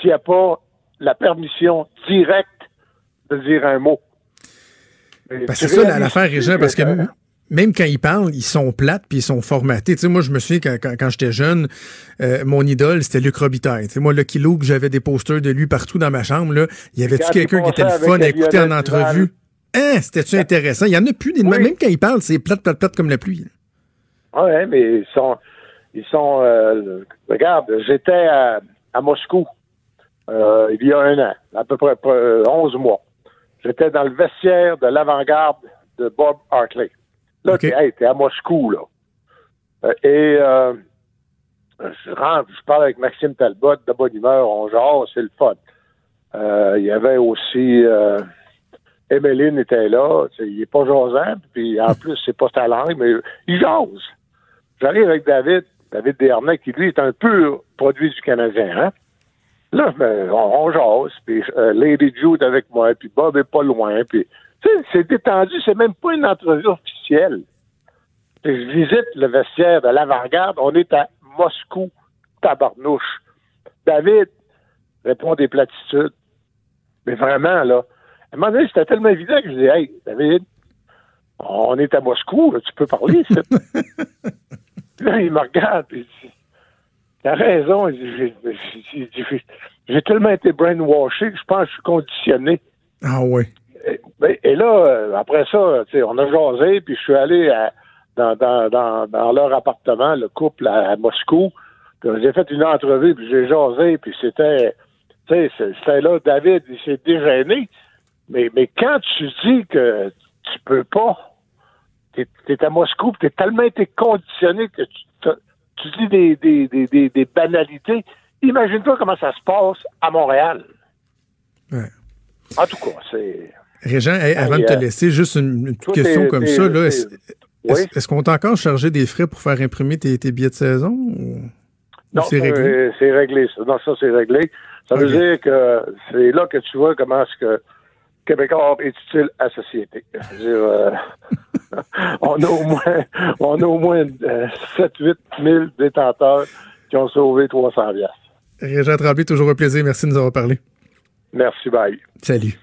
s'il n'y a pas la permission directe de dire un mot. c'est ça l'affaire, Régent, parce que même quand ils parlent, ils sont plates puis ils sont formatés. Tu sais, moi, je me souviens quand, quand, j'étais jeune, euh, mon idole, c'était Luc Robitaille. Tu sais, moi, Lucky Luke, j'avais des posters de lui partout dans ma chambre. Là. Il y avait-tu quelqu'un qui était le fun à écouter en entrevue? Hein, c'était-tu intéressant? Il y en a plus des Même quand ils parlent, c'est plate, plate, plate comme la pluie. Oui, mais ils sont... Ils sont euh, regarde, j'étais à, à, Moscou euh, il y a un an, à peu près 11 mois. J'étais dans le vestiaire de l'avant-garde de Bob Hartley. Là, t'es à Moscou, là. Euh, et euh, je rentre, je parle avec Maxime Talbot, de bonne humeur, on jase, c'est le fun. Euh, il y avait aussi Emeline était là, il est pas jasant, puis en plus, c'est pas sa langue, mais il jase. J'arrive avec David, David Dernay, qui lui est un pur produit du Canadien, hein? Là, on, jase, puis Lady Jude avec moi, puis Bob est pas loin, puis c'est détendu, c'est même pas une entrevue officielle. Je visite le vestiaire de l'avant-garde, on est à Moscou, tabarnouche. David répond des platitudes. Mais vraiment, là, à un moment donné, c'était tellement évident que je dis Hey, David, on est à Moscou, tu peux parler, là, il me regarde, et il dit T'as raison, j'ai tellement été brainwashé que je pense que je suis conditionné. Ah oui. Ben, et, là, euh, après ça, on a jasé, puis je suis allé dans, dans, leur appartement, le couple à, Moscou. J'ai fait une entrevue, puis j'ai jasé, puis c'était, tu sais, c'était là, David, il s'est dégêné. Mais, mais quand tu dis que tu peux pas, t'es es à Moscou, tu es tellement été conditionné que tu, tu dis des, des, des, des banalités. Imagine-toi comment ça se passe à Montréal. Ouais. En tout cas, c'est. Régent, avant de te laisser, juste une, petite question comme ça. Est-ce qu'on t'a encore chargé des frais pour faire imprimer tes, billets de saison? non, c'est réglé? C'est réglé. Non, ça, c'est réglé. Ça veut dire que c'est là que tu vois comment est-ce que Québécois est utile à la société. Euh, on a au moins, on a au moins 7-8 000 détenteurs qui ont sauvé 300 biasses. Régent Tremblay, toujours un plaisir. Merci de nous avoir parlé. Merci, bye. Salut.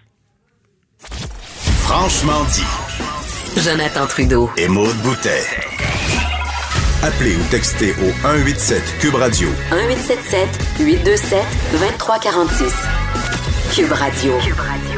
Franchement dit. Jonathan Trudeau. Et Maude Boutet. Appelez ou textez au 187 Cube Radio. 1877 827 2346. Cube Radio. Cube Radio.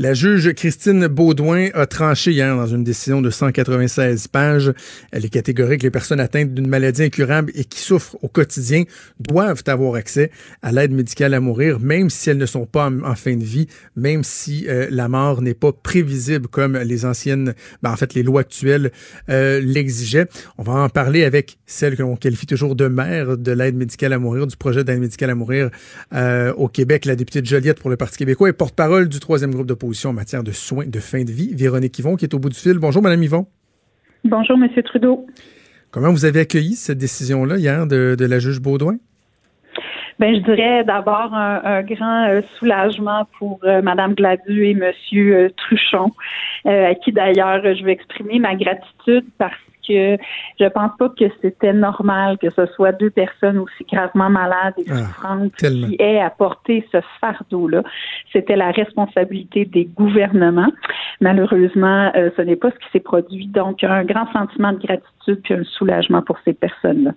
La juge Christine Baudouin a tranché hier dans une décision de 196 pages. Elle est catégorique. Les personnes atteintes d'une maladie incurable et qui souffrent au quotidien doivent avoir accès à l'aide médicale à mourir, même si elles ne sont pas en, fin de vie, même si euh, la mort n'est pas prévisible comme les anciennes, ben, en fait, les lois actuelles euh, l'exigeaient. On va en parler avec celle que l'on qualifie toujours de mère de l'aide médicale à mourir, du projet d'aide médicale à mourir euh, au Québec, la députée de Joliette pour le Parti québécois et porte-parole du troisième groupe de en matière de soins de fin de vie. Véronique Yvon qui est au bout du fil. Bonjour, Madame Yvon. Bonjour, Monsieur Trudeau. Comment vous avez accueilli cette décision-là hier de, la juge Baudouin? Ben, je dirais d'abord un, grand euh, soulagement pour euh, Madame Gladu et Monsieur euh, Truchon, à qui d'ailleurs je veux exprimer ma gratitude parce que je pense pas que c'était normal que ce soit deux personnes aussi gravement malades et ah, souffrantes qui aient à porter ce fardeau-là. C'était la responsabilité des gouvernements. Malheureusement, euh, ce n'est pas ce qui s'est produit. Donc, un grand sentiment de gratitude puis un soulagement pour ces personnes-là.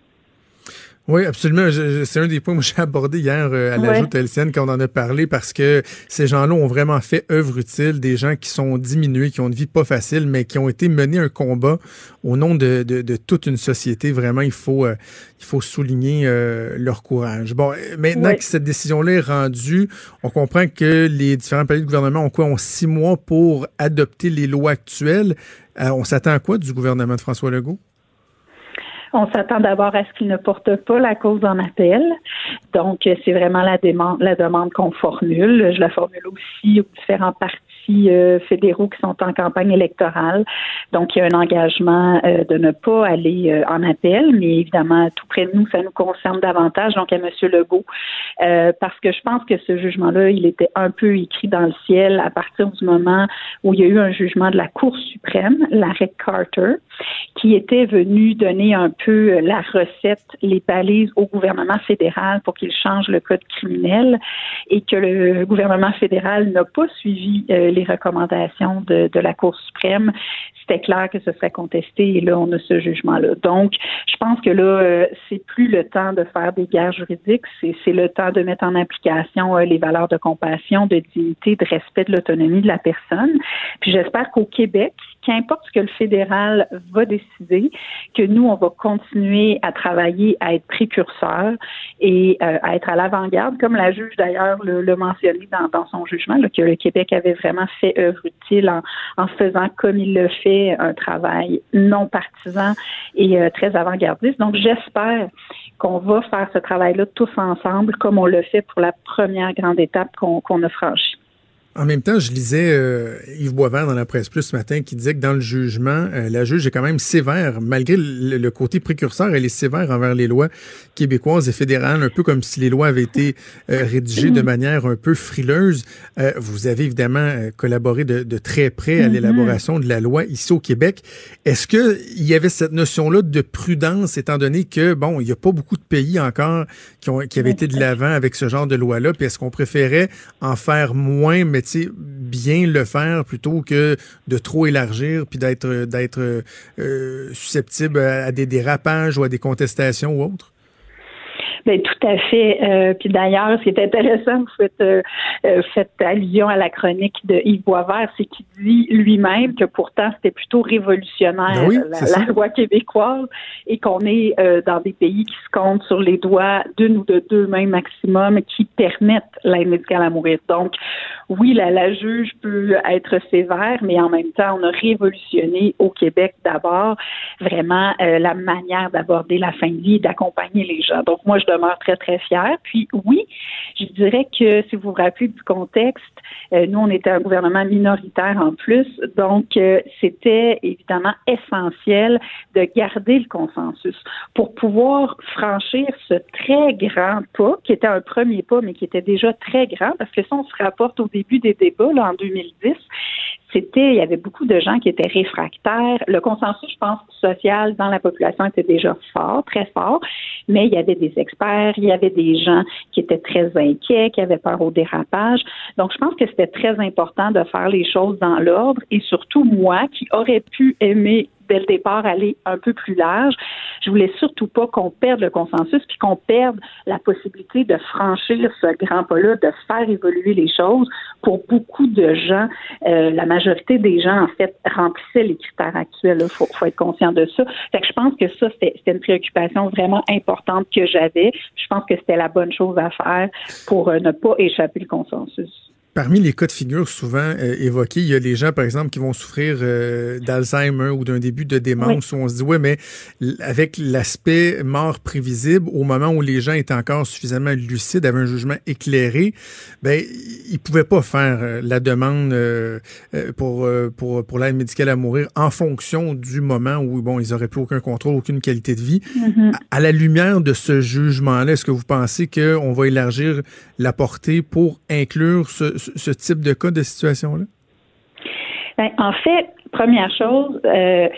Oui, absolument. C'est un des points que j'ai abordé hier euh, à l'ajout ouais. quand on en a parlé parce que ces gens-là ont vraiment fait œuvre utile, des gens qui sont diminués, qui ont une vie pas facile, mais qui ont été menés un combat au nom de, de, toute une société. Vraiment, il faut, euh, il faut souligner euh, leur courage. Bon, maintenant que cette décision-là est rendue, on comprend que les différents pays de gouvernement ont quoi? Ont six mois pour adopter les lois actuelles. on s'attend à quoi du gouvernement de François Legault? On s'attend d'abord à ce qu'il ne porte pas la cause en appel. Donc, c'est vraiment la demande, qu'on formule. Je la formule aussi aux différents partis euh, fédéraux qui sont en campagne électorale. Donc, il y a un engagement euh, de ne pas aller euh, en appel, mais évidemment, tout près de nous, ça nous concerne davantage, donc à M. Legault, parce que je pense que ce jugement-là, il était un peu écrit dans le ciel à partir du moment où il y a eu un jugement de la Cour suprême, l'arrêt Carter, qui était venu donner un peu la recette, les balises au gouvernement fédéral pour qu'il change le code criminel et que le gouvernement fédéral n'a pas suivi les recommandations de, la Cour suprême, c'était clair que ce serait contesté et là, on a ce jugement-là. Donc, je pense que là, euh, c'est plus le temps de faire des guerres juridiques, c'est le temps de mettre en application euh, les valeurs de compassion, de dignité, de respect de l'autonomie de la personne. Puis j'espère qu'au Québec, qu'importe ce que le fédéral va décider, que nous, on va continuer à travailler, à être précurseurs et euh, à être à l'avant-garde, comme la juge d'ailleurs le, mentionné dans, dans, son jugement, que le Québec avait vraiment fait œuvre utile en, en, faisant comme il le fait un travail non partisan et euh, très avant-gardiste. Donc j'espère qu'on va faire ce travail-là tous ensemble, comme on le fait pour la première grande étape qu'on a franchie. En même temps, je lisais euh, Yves Boisvert dans la presse plus ce matin qui disait que dans le jugement, euh, la juge est quand même sévère. Malgré le, côté précurseur, elle est sévère envers les lois québécoises et fédérales, un peu comme si les lois avaient été euh, rédigées de manière un peu frileuse. vous avez évidemment collaboré de, de, très près à mm-hmm. l'élaboration de la loi ici au Québec. Est-ce qu'il y avait cette notion-là de prudence, étant donné que, bon, il n'y a pas beaucoup de pays encore qui, ont, qui avaient été de l'avant avec ce genre de loi-là, puis est-ce qu'on préférait en faire moins, mais bien le faire plutôt que de trop élargir puis d'être d'être euh, susceptible à des dérapages ou à des contestations ou autres? Ben, tout à fait. Euh, puis d'ailleurs, ce qui est intéressant, vous faites, euh, euh, faites allusion à la chronique de Yves Boisvert, c'est qu'il dit lui-même que pourtant c'était plutôt révolutionnaire ben la, loi québécoise et qu'on est dans des pays qui se comptent sur les doigts d'une ou de deux mains maximum qui permettent l'aide médicale à mourir. Donc, oui, la, la juge peut être sévère, mais en même temps, on a révolutionné au Québec d'abord vraiment la manière d'aborder la fin de vie, d'accompagner les gens. Donc, moi, je demeure très, très fière. Puis oui, je dirais que si vous vous rappelez du contexte, euh, nous, on était un gouvernement minoritaire en plus, donc euh, c'était évidemment essentiel de garder le consensus pour pouvoir franchir ce très grand pas, qui était un premier pas, mais qui était déjà très grand, parce que si on se rapporte au début des débats, là, en 2010, c'était, il y avait beaucoup de gens qui étaient réfractaires. Le consensus, je pense, social dans la population était déjà fort, très fort, mais il y avait des experts, il y avait des gens qui étaient très inquiets, qui avaient peur au dérapage. Donc, je pense que c'était très important de faire les choses dans l'ordre et surtout moi qui aurais pu aimer dès le départ aller un peu plus large. Je voulais surtout pas qu'on perde le consensus puis qu'on perde la possibilité de franchir ce grand pas-là, de faire évoluer les choses. Pour beaucoup de gens, euh, la majorité des gens, en fait, remplissaient les critères actuels. Il faut, faut, être conscient de ça. Fait que je pense que ça, c'était une préoccupation vraiment importante que j'avais. Je pense que c'était la bonne chose à faire pour euh, ne pas échapper le consensus. Parmi les cas de figure souvent euh, évoqués, il y a les gens, par exemple, qui vont souffrir euh, d'Alzheimer ou d'un début de démence où on se dit, ouais, mais avec l'aspect mort prévisible, au moment où les gens étaient encore suffisamment lucides, avaient un jugement éclairé, ben, ils pouvaient pas faire euh, la demande pour, pour, pour l'aide médicale à mourir en fonction du moment où, bon, ils auraient plus aucun contrôle, aucune qualité de vie. Mm-hmm. à, la lumière de ce jugement-là, est-ce que vous pensez qu'on va élargir la portée pour inclure ce ce type de cas, de situation-là? Ben, en fait, première chose, euh,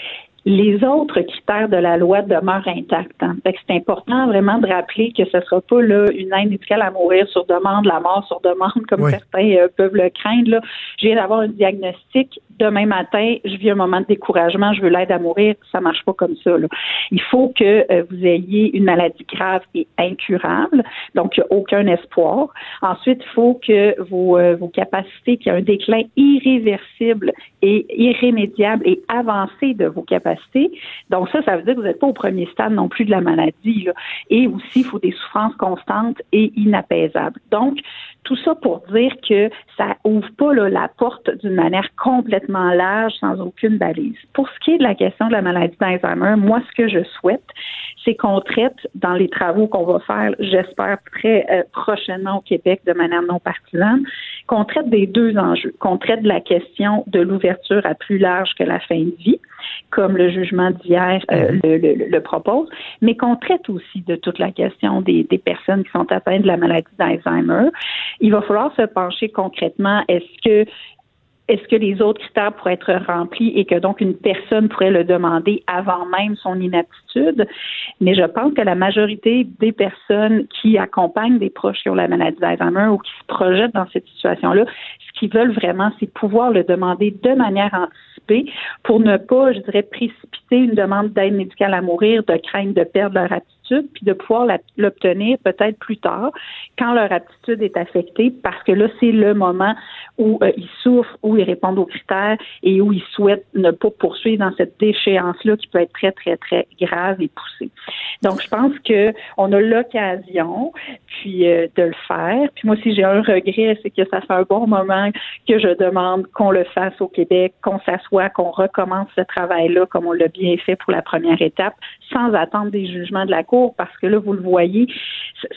les autres critères de la loi demeurent intacts. Hein. C'est important vraiment de rappeler que ce ne sera pas là, une aide médicale à mourir sur demande, la mort sur demande, comme certains euh, peuvent le craindre. Là. Je viens d'avoir un diagnostic demain matin, je vis un moment de découragement, je veux l'aide à mourir, ça marche pas comme ça. Là. Il faut que euh, vous ayez une maladie grave et incurable, donc il n'y a aucun espoir. Ensuite, il faut que vos, euh, vos capacités, qu'il y ait un déclin irréversible et irrémédiable et avancé de vos capacités. Donc ça, ça veut dire que vous n'êtes pas au premier stade non plus de la maladie. Là. Et aussi, il faut des souffrances constantes et inapaisables. Donc, tout ça pour dire que ça ouvre pas la porte d'une manière complètement large, sans aucune balise. Pour ce qui est de la question de la maladie d'Alzheimer, moi, ce que je souhaite, c'est qu'on traite dans les travaux qu'on va faire, j'espère très euh, prochainement au Québec de manière non partisane, qu'on traite des deux enjeux, qu'on traite de la question de l'ouverture à plus large que la fin de vie, comme le jugement d'hier euh, mhm. le, propose, mais qu'on traite aussi de toute la question des, des personnes qui sont atteintes de la maladie d'Alzheimer. Il va falloir se pencher concrètement. Est-ce que est-ce que les autres critères pourraient être remplis et que donc une personne pourrait le demander avant même son inaptitude? Mais je pense que la majorité des personnes qui accompagnent des proches qui ont la maladie d'Alzheimer ou qui se projettent dans cette situation-là, ce qu'ils veulent vraiment, c'est pouvoir le demander de manière anticipée pour ne pas, je dirais, précipiter une demande d'aide médicale à mourir de crainte de perdre leur aptitude puis de pouvoir l'obtenir peut-être plus tard, quand leur aptitude est affectée, parce que là, c'est le moment où euh, ils souffrent, où ils répondent aux critères et où ils souhaitent ne pas poursuivre dans cette déchéance-là qui peut être très, très, très grave et poussée. Donc, je pense que on a l'occasion, puis euh, de le faire. Puis moi, si j'ai un regret, c'est que ça fait un bon moment que je demande qu'on le fasse au Québec, qu'on s'assoie, qu'on recommence ce travail-là comme on l'a bien fait pour la première étape, sans attendre des jugements de la Cour parce que là, vous le voyez,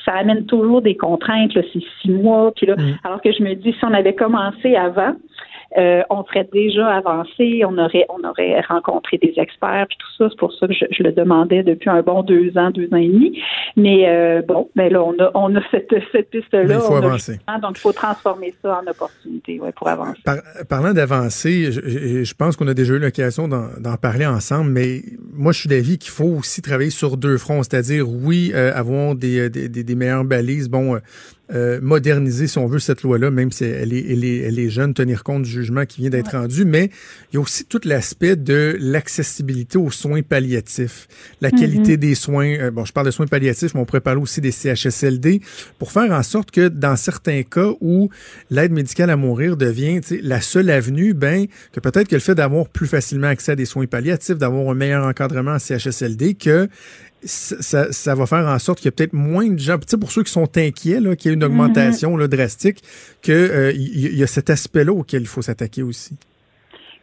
ça amène toujours des contraintes, c'est six mois, puis là, mm. alors que je me dis, si on avait commencé avant, euh, on serait déjà avancé, on aurait, on aurait rencontré des experts, puis tout ça. C'est pour ça que je, le demandais depuis un bon deux ans, deux ans et demi. Mais euh, bon, ben là, on a, on a cette, cette piste-là. Il faut avancer. donc, il faut transformer ça en opportunité ouais, pour avancer. parlant d'avancer, je, je, pense qu'on a déjà eu l'occasion d'en parler ensemble, mais moi, je suis d'avis qu'il faut aussi travailler sur deux fronts, c'est-à-dire, oui, euh, avoir des, des, des, meilleures balises, bon, euh, moderniser, si on veut, cette loi-là, même si elle est, elle, est, elle est, jeune, tenir compte du jugement qui vient d'être rendu, mais il y a aussi tout l'aspect de l'accessibilité aux soins palliatifs, la mm-hmm. qualité des soins. Euh, bon, je parle de soins palliatifs, mais on pourrait parler aussi des CHSLD, pour faire en sorte que dans certains cas où l'aide médicale à mourir devient la seule avenue, ben que peut-être que le fait d'avoir plus facilement accès à des soins palliatifs, d'avoir un meilleur encadrement en CHSLD, que ça, ça, va faire en sorte qu'il y a peut-être moins de gens, pour ceux qui sont inquiets, qu'il y ait une augmentation là, drastique, qu'il euh, y, a cet aspect-là auquel il faut s'attaquer aussi.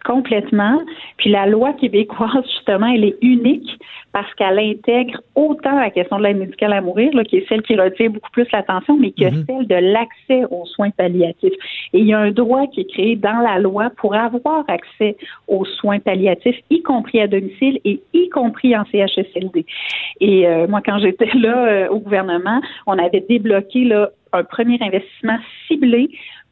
Complètement. Puis la loi québécoise, justement, elle est unique parce qu'elle intègre autant la question de l'aide médicale à mourir, là, qui est celle qui retire beaucoup plus l'attention, mais que mhm. celle de l'accès aux soins palliatifs. Et il y a un droit qui est créé dans la loi pour avoir accès aux soins palliatifs, y compris à domicile et y compris en CHSLD. Et euh, moi, quand j'étais là euh, au gouvernement, on avait débloqué là, un premier investissement ciblé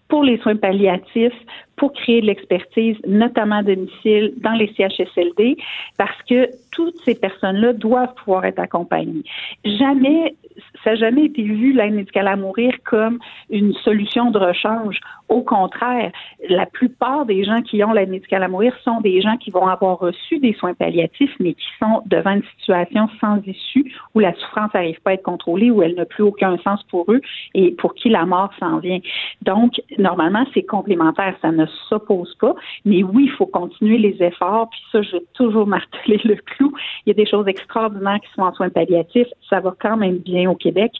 pour les soins palliatifs, pour créer de l'expertise, notamment à domicile, dans les CHSLD, parce que toutes ces personnes-là doivent pouvoir être accompagnées. Jamais, ça n'a jamais été vu, l'aide médicale à mourir, comme une solution de rechange. Au contraire, la plupart des gens qui ont l'aide médicale à mourir sont des gens qui vont avoir reçu des soins palliatifs, mais qui sont devant une situation sans issue où la souffrance n'arrive pas à être contrôlée, où elle n'a plus aucun sens pour eux et pour qui la mort s'en vient. Donc, normalement, c'est complémentaire, ça ne s'oppose pas. Mais oui, il faut continuer les efforts. Puis ça, je vais toujours marteler le clou. Il y a des choses extraordinaires qui sont en soins palliatifs. Ça va quand même bien au Québec.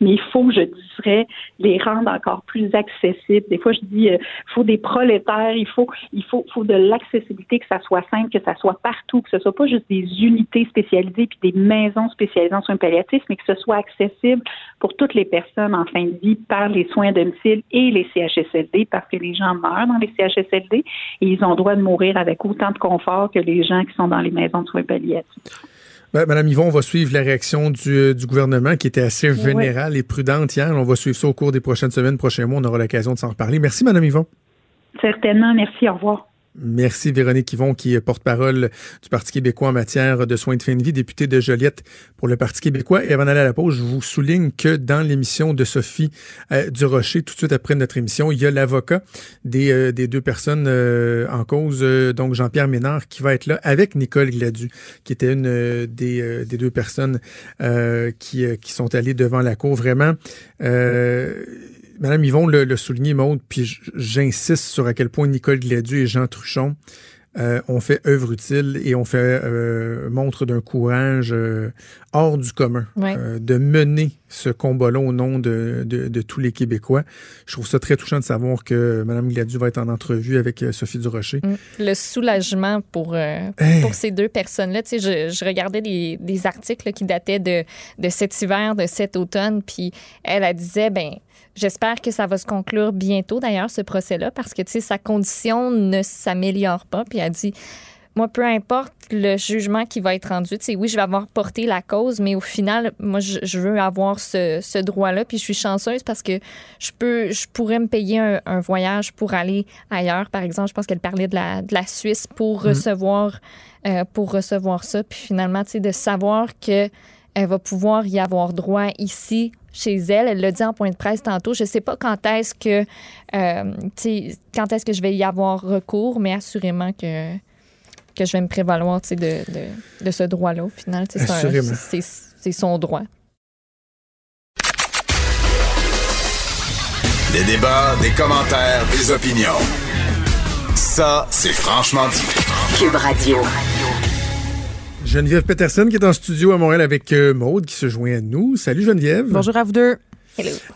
Mais il faut, je dirais, les rendre encore plus accessibles. Je dis, il euh, faut des prolétaires, il faut, il faut, faut de l'accessibilité, que ça soit simple, que ça soit partout, que ce soit pas juste des unités spécialisées puis des maisons spécialisées en soins palliatifs, mais que ce soit accessible pour toutes les personnes en fin de vie par les soins à domicile et les CHSLD, parce que les gens meurent dans les CHSLD et ils ont droit de mourir avec autant de confort que les gens qui sont dans les maisons de soins palliatifs. Ben, Madame Yvon, on va suivre la réaction du, euh, gouvernement qui était assez générale et prudente hier. On va suivre ça au cours des prochaines semaines, prochains mois. On aura l'occasion de s'en reparler. Merci, Madame Yvon. Certainement. Merci. Au revoir. Merci Véronique Yvon, qui est porte-parole du Parti québécois en matière de soins de fin de vie, députée de Joliette pour le Parti québécois. Et avant d'aller à la pause, je vous souligne que dans l'émission de Sophie euh, Durocher, tout de suite après notre émission, il y a l'avocat des, euh, des deux personnes euh, en cause, euh, donc Jean-Pierre Ménard, qui va être là avec Nicole Gladu, qui était une des, des deux personnes qui, qui sont allées devant la cour. Vraiment, Madame Yvon le, le souligné, Maude, puis j'insiste sur à quel point Nicole Gladu et Jean Truchon euh, ont fait œuvre utile et ont fait euh, montre d'un courage euh, hors du commun Ouais. de mener ce combat-là au nom de, de, de tous les Québécois. Je trouve ça très touchant de savoir que Mme Gladu va être en entrevue avec Sophie Durocher. Mm. Le soulagement pour, Hey. pour ces deux personnes-là. Tu sais, je, je regardais des, des articles là, qui dataient de, de cet hiver, de cet automne, puis elle, elle disait, ben j'espère que ça va se conclure bientôt, d'ailleurs, ce procès-là, parce que, tu sais, sa condition ne s'améliore pas. Puis elle dit, moi, peu importe le jugement qui va être rendu, tu sais, oui, je vais avoir porté la cause, mais au final, moi, je, je veux avoir ce, ce droit-là. Puis je suis chanceuse parce que je peux, je pourrais me payer un, un voyage pour aller ailleurs. Par exemple, je pense qu'elle parlait de la, de la Suisse pour recevoir, euh, pour recevoir ça. Puis finalement, tu sais, de savoir que elle va pouvoir y avoir droit ici chez elle. Elle l'a dit en point de presse tantôt. Je sais pas quand est-ce que euh, quand est-ce que je vais y avoir recours, mais assurément que que je vais me prévaloir de, de, de ce droit-là au final. C'est son droit. Des débats, des commentaires, des opinions. Ça, c'est franchement dit. Cube Radio. Geneviève Peterson qui est en studio à Montréal avec euh, Maude qui se joint à nous. Salut Geneviève. Bonjour à vous deux.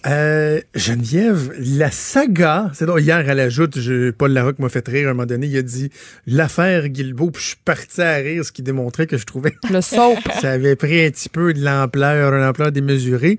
Euh, Geneviève, la saga, c'est donc hier, elle ajoute, je, Paul Larocque m'a fait rire à un moment donné, il a dit l'affaire Guilbeault, puis je suis parti à rire, ce qui démontrait que je trouvais Le soap. ça avait pris un petit peu de l'ampleur, une ampleur démesurée.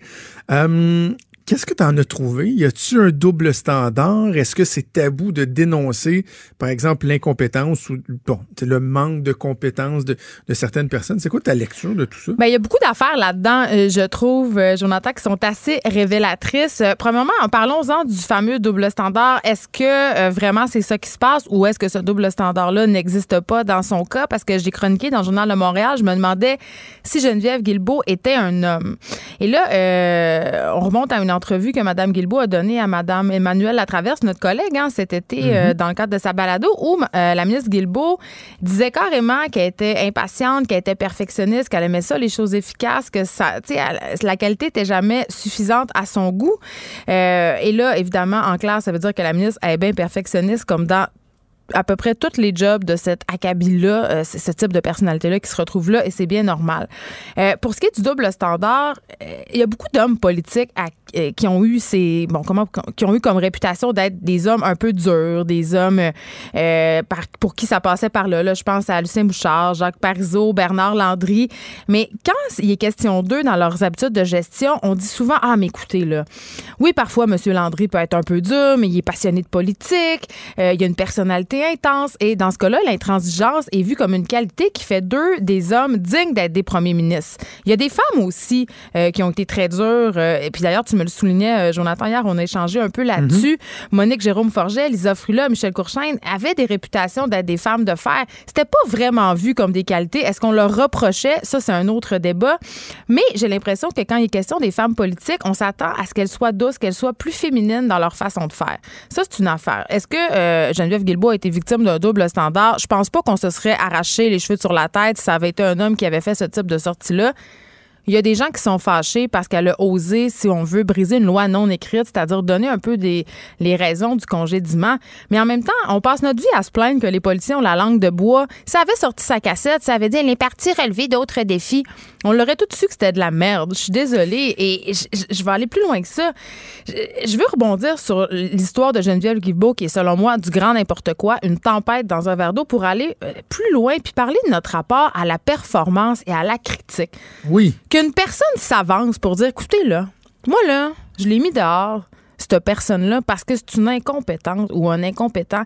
Euh, Qu'est-ce que tu en as trouvé? Y a-tu un double standard? Est-ce que c'est tabou de dénoncer, par exemple, l'incompétence ou bon, le manque de compétences de, certaines personnes? C'est quoi ta lecture de tout ça? Ben, il y a beaucoup d'affaires là-dedans, euh, je trouve, euh, Jonathan, qui sont assez révélatrices. Euh, premièrement, en parlons-en du fameux double standard. Est-ce que vraiment c'est ça qui se passe ou est-ce que ce double standard-là n'existe pas dans son cas? Parce que j'ai chroniqué dans le Journal de Montréal, je me demandais si Geneviève Guilbeault était un homme. Et là, on remonte à une que Mme Guilbeault a donnée à Mme Emmanuelle Latraverse, notre collègue, hein, cet été, euh, dans le cadre de sa balado, où euh, la ministre Guilbeault disait carrément qu'elle était impatiente, qu'elle était perfectionniste, qu'elle aimait ça, les choses efficaces, que ça, elle- la qualité était jamais suffisante à son goût. Euh, et là, évidemment, en classe, ça veut dire que la ministre est bien perfectionniste, comme dans à peu près tous les jobs de cet acabit-là, euh, ce type de personnalité-là qui se retrouve là, et c'est bien normal. Euh, pour ce qui est du double standard, euh, il y a beaucoup d'hommes politiques qui ont eu ces bon comment qui ont eu comme réputation d'être des hommes un peu durs, des hommes pour qui ça passait par là. Là, je pense à Lucien Bouchard, Jacques Parizeau, Bernard Landry. Mais quand il est question d'eux dans leurs habitudes de gestion, on dit souvent ah mais écoutez là, oui parfois Monsieur Landry peut être un peu dur, mais il est passionné de politique, il a une personnalité intense et dans ce cas-là, l'intransigeance est vue comme une qualité qui fait d'eux des hommes dignes d'être des premiers ministres. Il y a des femmes aussi euh, qui ont été très dures euh, et puis d'ailleurs tu me le soulignais euh, Jonathan hier, on a échangé un peu là-dessus. Monique Jérôme Forget, Lisa Frula, Michel Courchaine avaient des réputations d'être des femmes de fer. C'était pas vraiment vu comme des qualités. Est-ce qu'on leur reprochait? Ça c'est un autre débat. Mais j'ai l'impression que quand il est question des femmes politiques, on s'attend à ce qu'elles soient douces, qu'elles soient plus féminines dans leur façon de faire. Ça, c'est une affaire. Est-ce que euh, Geneviève Guilbeault a été victime d'un double standard? Je pense pas qu'on se serait arraché les cheveux sur la tête si ça avait été un homme qui avait fait ce type de sortie-là. Il y a des gens qui sont fâchés parce qu'elle a osé, si on veut, briser une loi non écrite, c'est-à-dire donner un peu des, les raisons du congédiement. Mais en même temps, on passe notre vie à se plaindre que les policiers ont la langue de bois. Ça avait sorti sa cassette, ça avait dit les partis relever d'autres défis. On l'aurait tout su que c'était de la merde. Je suis désolée et je, vais aller plus loin que ça. Je, je veux rebondir sur l'histoire de Geneviève Guilbeault qui est, selon moi, du grand n'importe quoi, une tempête dans un verre d'eau pour aller euh, plus loin puis parler de notre rapport à la performance et à la critique Oui. qu'une personne s'avance pour dire écoutez là, moi là, je l'ai mis dehors, cette personne-là, parce que c'est une incompétente ou un incompétent.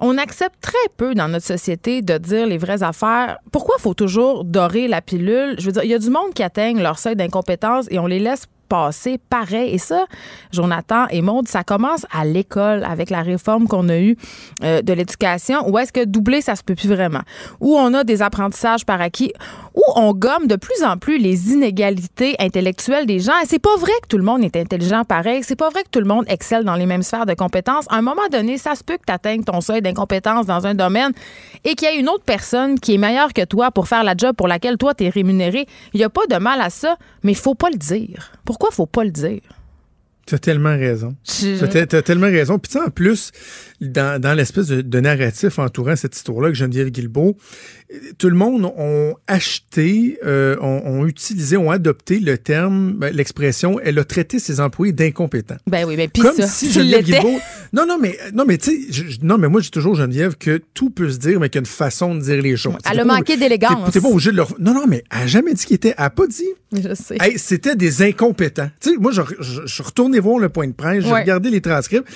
On accepte très peu dans notre société de dire les vraies affaires. Pourquoi faut toujours dorer la pilule? Je veux dire, il y a du monde qui atteignent leur seuil d'incompétence et on les laisse passer pareil. Et ça, Jonathan et Maude, ça commence à l'école avec la réforme qu'on a eue euh, de l'éducation. Où est-ce que doubler, ça se peut plus vraiment? Où on a des apprentissages par acquis, où on gomme de plus en plus les inégalités intellectuelles des gens. Et c'est pas vrai que tout le monde est intelligent pareil. C'est pas vrai que tout le monde excelle dans les mêmes sphères de compétences. À un moment donné, ça se peut que tu atteignes ton seuil d'incompétence dans un domaine et qu'il y ait une autre personne qui est meilleure que toi pour faire la job pour laquelle toi, tu es rémunéré. Il n'y a pas de mal à ça, mais il faut pas le dire. Pourquoi faut pas le dire? Tu as tellement raison. Je- Tu as, tellement raison. Puis en plus, dans, dans l'espèce de, de narratif entourant cette histoire-là, que Geneviève Guilbeault, tout le monde ont acheté, euh, ont, ont utilisé, ont adopté le terme, ben, l'expression, elle a traité ses employés d'incompétents. Ben oui, ben puis Comme ça, si Geneviève. Guilbeault. Non, non, mais, non, mais tu sais, non, mais moi, j'ai toujours, Geneviève, que tout peut se dire, mais qu'il y a une façon de dire les choses. Elle a manqué d'élégance. T'es pas obligé de leur. Non, non, mais elle a jamais dit qu'il était. Elle a pas dit. Je sais. Hey, c'était des incompétents. Tu sais, moi, je, je, je suis retourné voir le point de presse, j'ai Ouais. regardé les transcripts.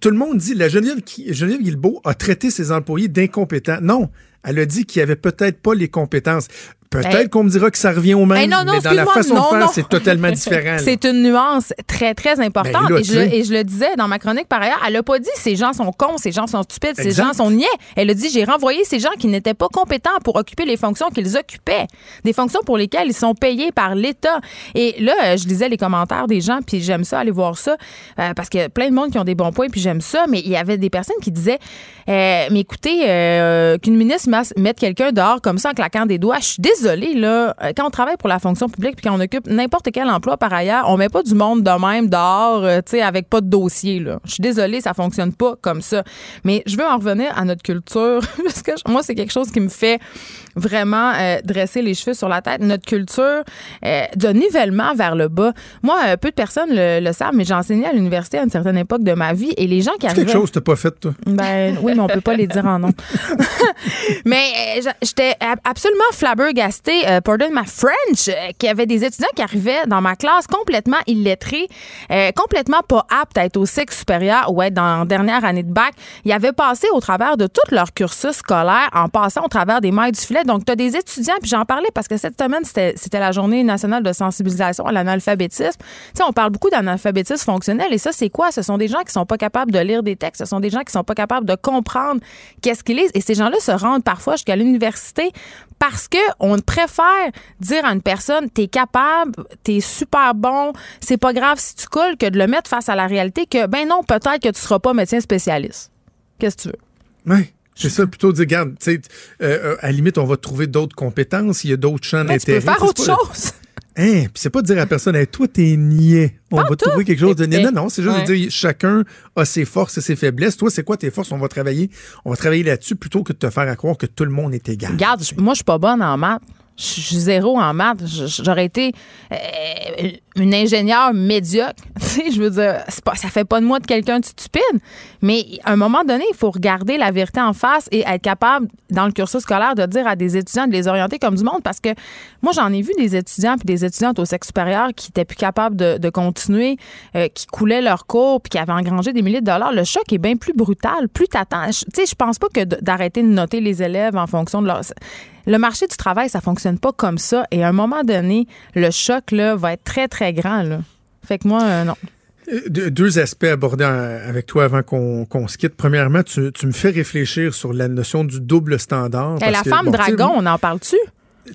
Tout le monde dit, la Geneviève, qui- Geneviève Guilbeault a traité ses employés d'incompétents. Non, elle a dit qu'il n'y avait peut-être pas les compétences. Peut-être Hey. qu'on me dira que ça revient au même, Hey, non, non, mais dans la façon non, de faire, c'est totalement différent. C'est une nuance très, très importante. Ben là, et, je, sais. et je le disais dans ma chronique par ailleurs, elle n'a pas dit ces gens sont cons, ces gens sont stupides, ces gens sont niais. Elle a dit j'ai renvoyé ces gens qui n'étaient pas compétents pour occuper les fonctions qu'ils occupaient, des fonctions pour lesquelles ils sont payés par l'État. Et là, euh, je lisais les commentaires des gens, puis j'aime ça, aller voir ça, euh, parce qu'il y a plein de monde qui ont des bons points, puis j'aime ça. Mais il y avait des personnes qui disaient euh, mais écoutez, euh, qu'une ministre mette quelqu'un dehors comme ça en claquant des doigts, je suis désolée, là, euh, quand on travaille pour la fonction publique puis quand on occupe n'importe quel emploi par ailleurs, on met pas du monde de même dehors, euh, tu sais, avec pas de dossier, là. Je suis désolée, ça fonctionne pas comme ça. Mais je veux en revenir à notre culture, parce que moi, c'est quelque chose qui me fait vraiment euh, dresser les cheveux sur la tête. Notre culture euh, de nivellement vers le bas. Moi, peu de personnes le, le savent, mais j'ai enseigné à l'université à une certaine époque de ma vie et les gens qui arrivaient... quelque chose t'as pas fait, toi. Ben oui, mais on peut pas les dire en nom. mais j'étais ab- absolument flabbergastée, euh, pardon ma French, euh, qu'il y avait des étudiants qui arrivaient dans ma classe complètement illettrés, euh, complètement pas aptes à être au sexe supérieur ou être dans la dernière année de bac. Ils avaient passé au travers de tout leur cursus scolaire en passant au travers des mailles du filet. Donc, tu as des étudiants, puis j'en parlais parce que cette semaine, c'était la journée nationale de sensibilisation à l'analphabétisme. Tu sais, on parle beaucoup d'analphabétisme fonctionnel et ça, c'est quoi? Ce sont des gens qui sont pas capables de lire des textes. Ce sont des gens qui sont pas capables de comprendre qu'est-ce qu'ils lisent. Et ces gens-là se rendent parfois jusqu'à l'université parce que on préfère dire à une personne, t'es capable, t'es super bon, c'est pas grave si tu coules, que de le mettre face à la réalité que, ben non, peut-être que tu seras pas médecin spécialiste. Qu'est-ce que tu veux? Oui. C'est ça, plutôt dire, regarde, tu sais, euh, euh, à la limite, on va trouver d'autres compétences, il y a d'autres champs Ben, tu peux d'intérêt. faire autre chose. Hein, puis c'est pas de dire à personne, hey, toi, t'es niais. On va trouver quelque chose de niais. Non, non, c'est juste Ouais. de dire, chacun a ses forces et ses faiblesses. Toi, c'est quoi tes forces? On va travailler, on va travailler là-dessus plutôt que de te faire à croire que tout le monde est égal. Regarde, moi, je suis pas bonne en maths. Je suis zéro en maths. J'aurais été euh, une ingénieure médiocre. Tu sais, je veux dire, pas, ça fait pas de moi de quelqu'un de stupide. Mais à un moment donné, il faut regarder la vérité en face et être capable, dans le cursus scolaire, de dire à des étudiants de les orienter comme du monde. Parce que moi, j'en ai vu des étudiants puis des étudiantes au sexe supérieur qui étaient plus capables de, continuer, euh, qui coulaient leur cours puis qui avaient engrangé des milliers de dollars. Le choc est bien plus brutal. Plus t'attends. Tu sais, je pense pas que d'arrêter de noter les élèves en fonction de leur. Le marché du travail, ça fonctionne pas comme ça. Et à un moment donné, le choc là, va être très, très grand. Là. Fait que moi, euh, non. Euh, Deux, aspects abordés avec toi avant qu'on se quitte. Premièrement, tu, tu me fais réfléchir sur la notion du double standard. Et parce la que, femme bon, dragon, on en parle-tu?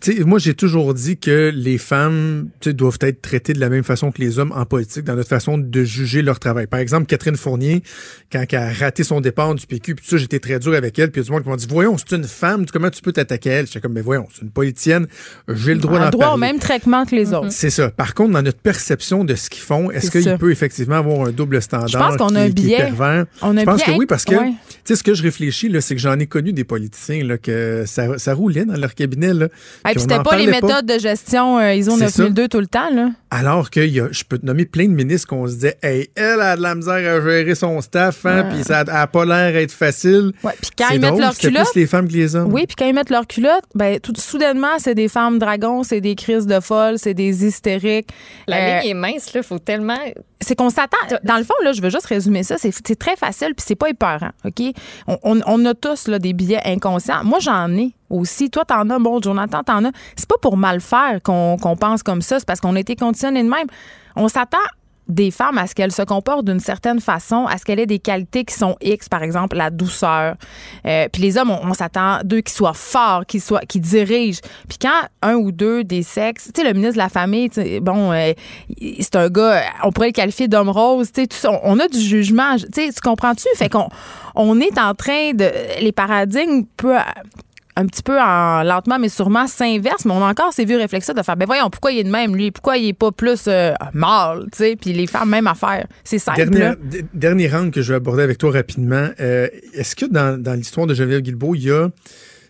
Tu sais, moi, j'ai toujours dit que les femmes tu sais, doivent être traitées de la même façon que les hommes en politique, dans notre façon de juger leur travail. Par exemple, Catherine Fournier, quand elle a raté son départ du PQ, puis tout ça, j'étais très dur avec elle, puis il y a du monde qui m'a dit, voyons, c'est une femme, comment tu peux t'attaquer à elle? J'étais comme, mais voyons, c'est une politicienne, j'ai le droit d'en droit au même traitement que les autres. C'est ça. Par contre, dans notre perception de ce qu'ils font, est-ce C'est ça. qu'il peut effectivement avoir un double standard Je pense qu'on a un est biais. pervers? On a je un pense biais que oui, parce que ouais. tu sais, ce que je réfléchis, là, c'est que j'en ai connu des politiciens là, que ça, ça roulait dans leur cabinet. Là, Et puis c'était pas les méthodes de gestion euh, ISO C'est ça. 9002 tout le temps. Là. Alors que il y a- je peux te nommer plein de ministres qu'on se disait, hey, elle a de la misère à gérer son staff, hein, Ouais. puis ça a pas l'air d'être facile. Ouais, puis quand C'est ils mettent leur culotte. plus les femmes que les hommes. Oui, puis quand ils mettent leur culotte, ben, tout, soudainement, c'est des femmes dragons, c'est des crises de folles, c'est des hystériques. La Euh, ligne est mince, là. Faut tellement. c'est qu'on s'attend. Dans le fond, là, je veux juste résumer ça. C'est c'est très facile, puis c'est pas épeurant, OK? On, on- on a tous là, des billets inconscients. Moi, j'en ai aussi. Toi, t'en as. Bon, Jonathan, t'en as. C'est pas pour mal faire qu'on pense comme ça. C'est parce qu'on a été conditionné de même. on s'attend des femmes à ce qu'elles se comportent d'une certaine façon, à ce qu'elles aient des qualités qui sont X, par exemple la douceur. Euh, puis les hommes, on, s'attend d'eux qu'ils soient forts, qu'ils soient, qu'ils dirigent. Puis quand un ou deux des sexes, tu sais, le ministre de la famille, bon, euh, c'est un gars, on pourrait le qualifier d'homme rose, tu sais, on, a du jugement, tu sais, tu comprends-tu? Fait qu'on on est en train de, les paradigmes peu un petit peu en lentement mais sûrement s'inverse, mais on a encore ces vieux réflexes de faire ben voyons pourquoi il est de même lui, pourquoi il est pas plus euh, mâle, tu sais, puis les femmes même à faire. C'est simple. Dernier, dernier rang que je vais aborder avec toi rapidement. Euh, est-ce que dans, dans l'histoire de Geneviève Guilbeault, il y a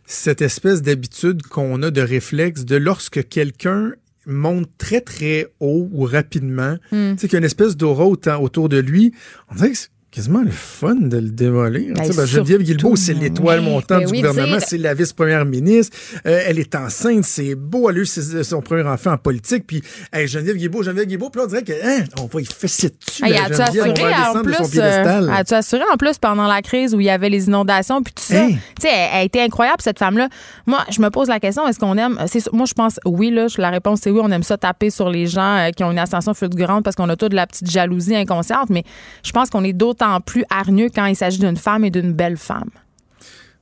cette espèce d'habitude qu'on a de réflexe de lorsque quelqu'un monte très très haut ou rapidement, hmm. tu sais qu'il y a une espèce d'aura autour de lui, on dirait que quasiment le fun de le démolir. Ben, ben, Geneviève Guilbeault, c'est l'étoile montante ben du gouvernement, c'est la vice-première ministre. Euh, elle est enceinte, c'est beau. Elle a eu son premier enfant en politique. Puis hey, Geneviève Guilbeault, Geneviève Guilbeault, puis là, on dirait que, hein, on va y fesser dessus. Hey, as-tu assuré, en plus, euh, assuré en plus pendant la crise où il y avait les inondations puis tout ça? Tu sais, elle, a été incroyable, cette femme-là. Moi, je me pose la question, est-ce qu'on aime, moi, je pense oui, là, la réponse c'est oui, on aime ça taper sur les gens euh, qui ont une ascension fulgurante parce qu'on a toute de la petite jalousie inconsciente, mais je pense qu'on est d'autres plus hargneux quand il s'agit d'une femme et d'une belle femme.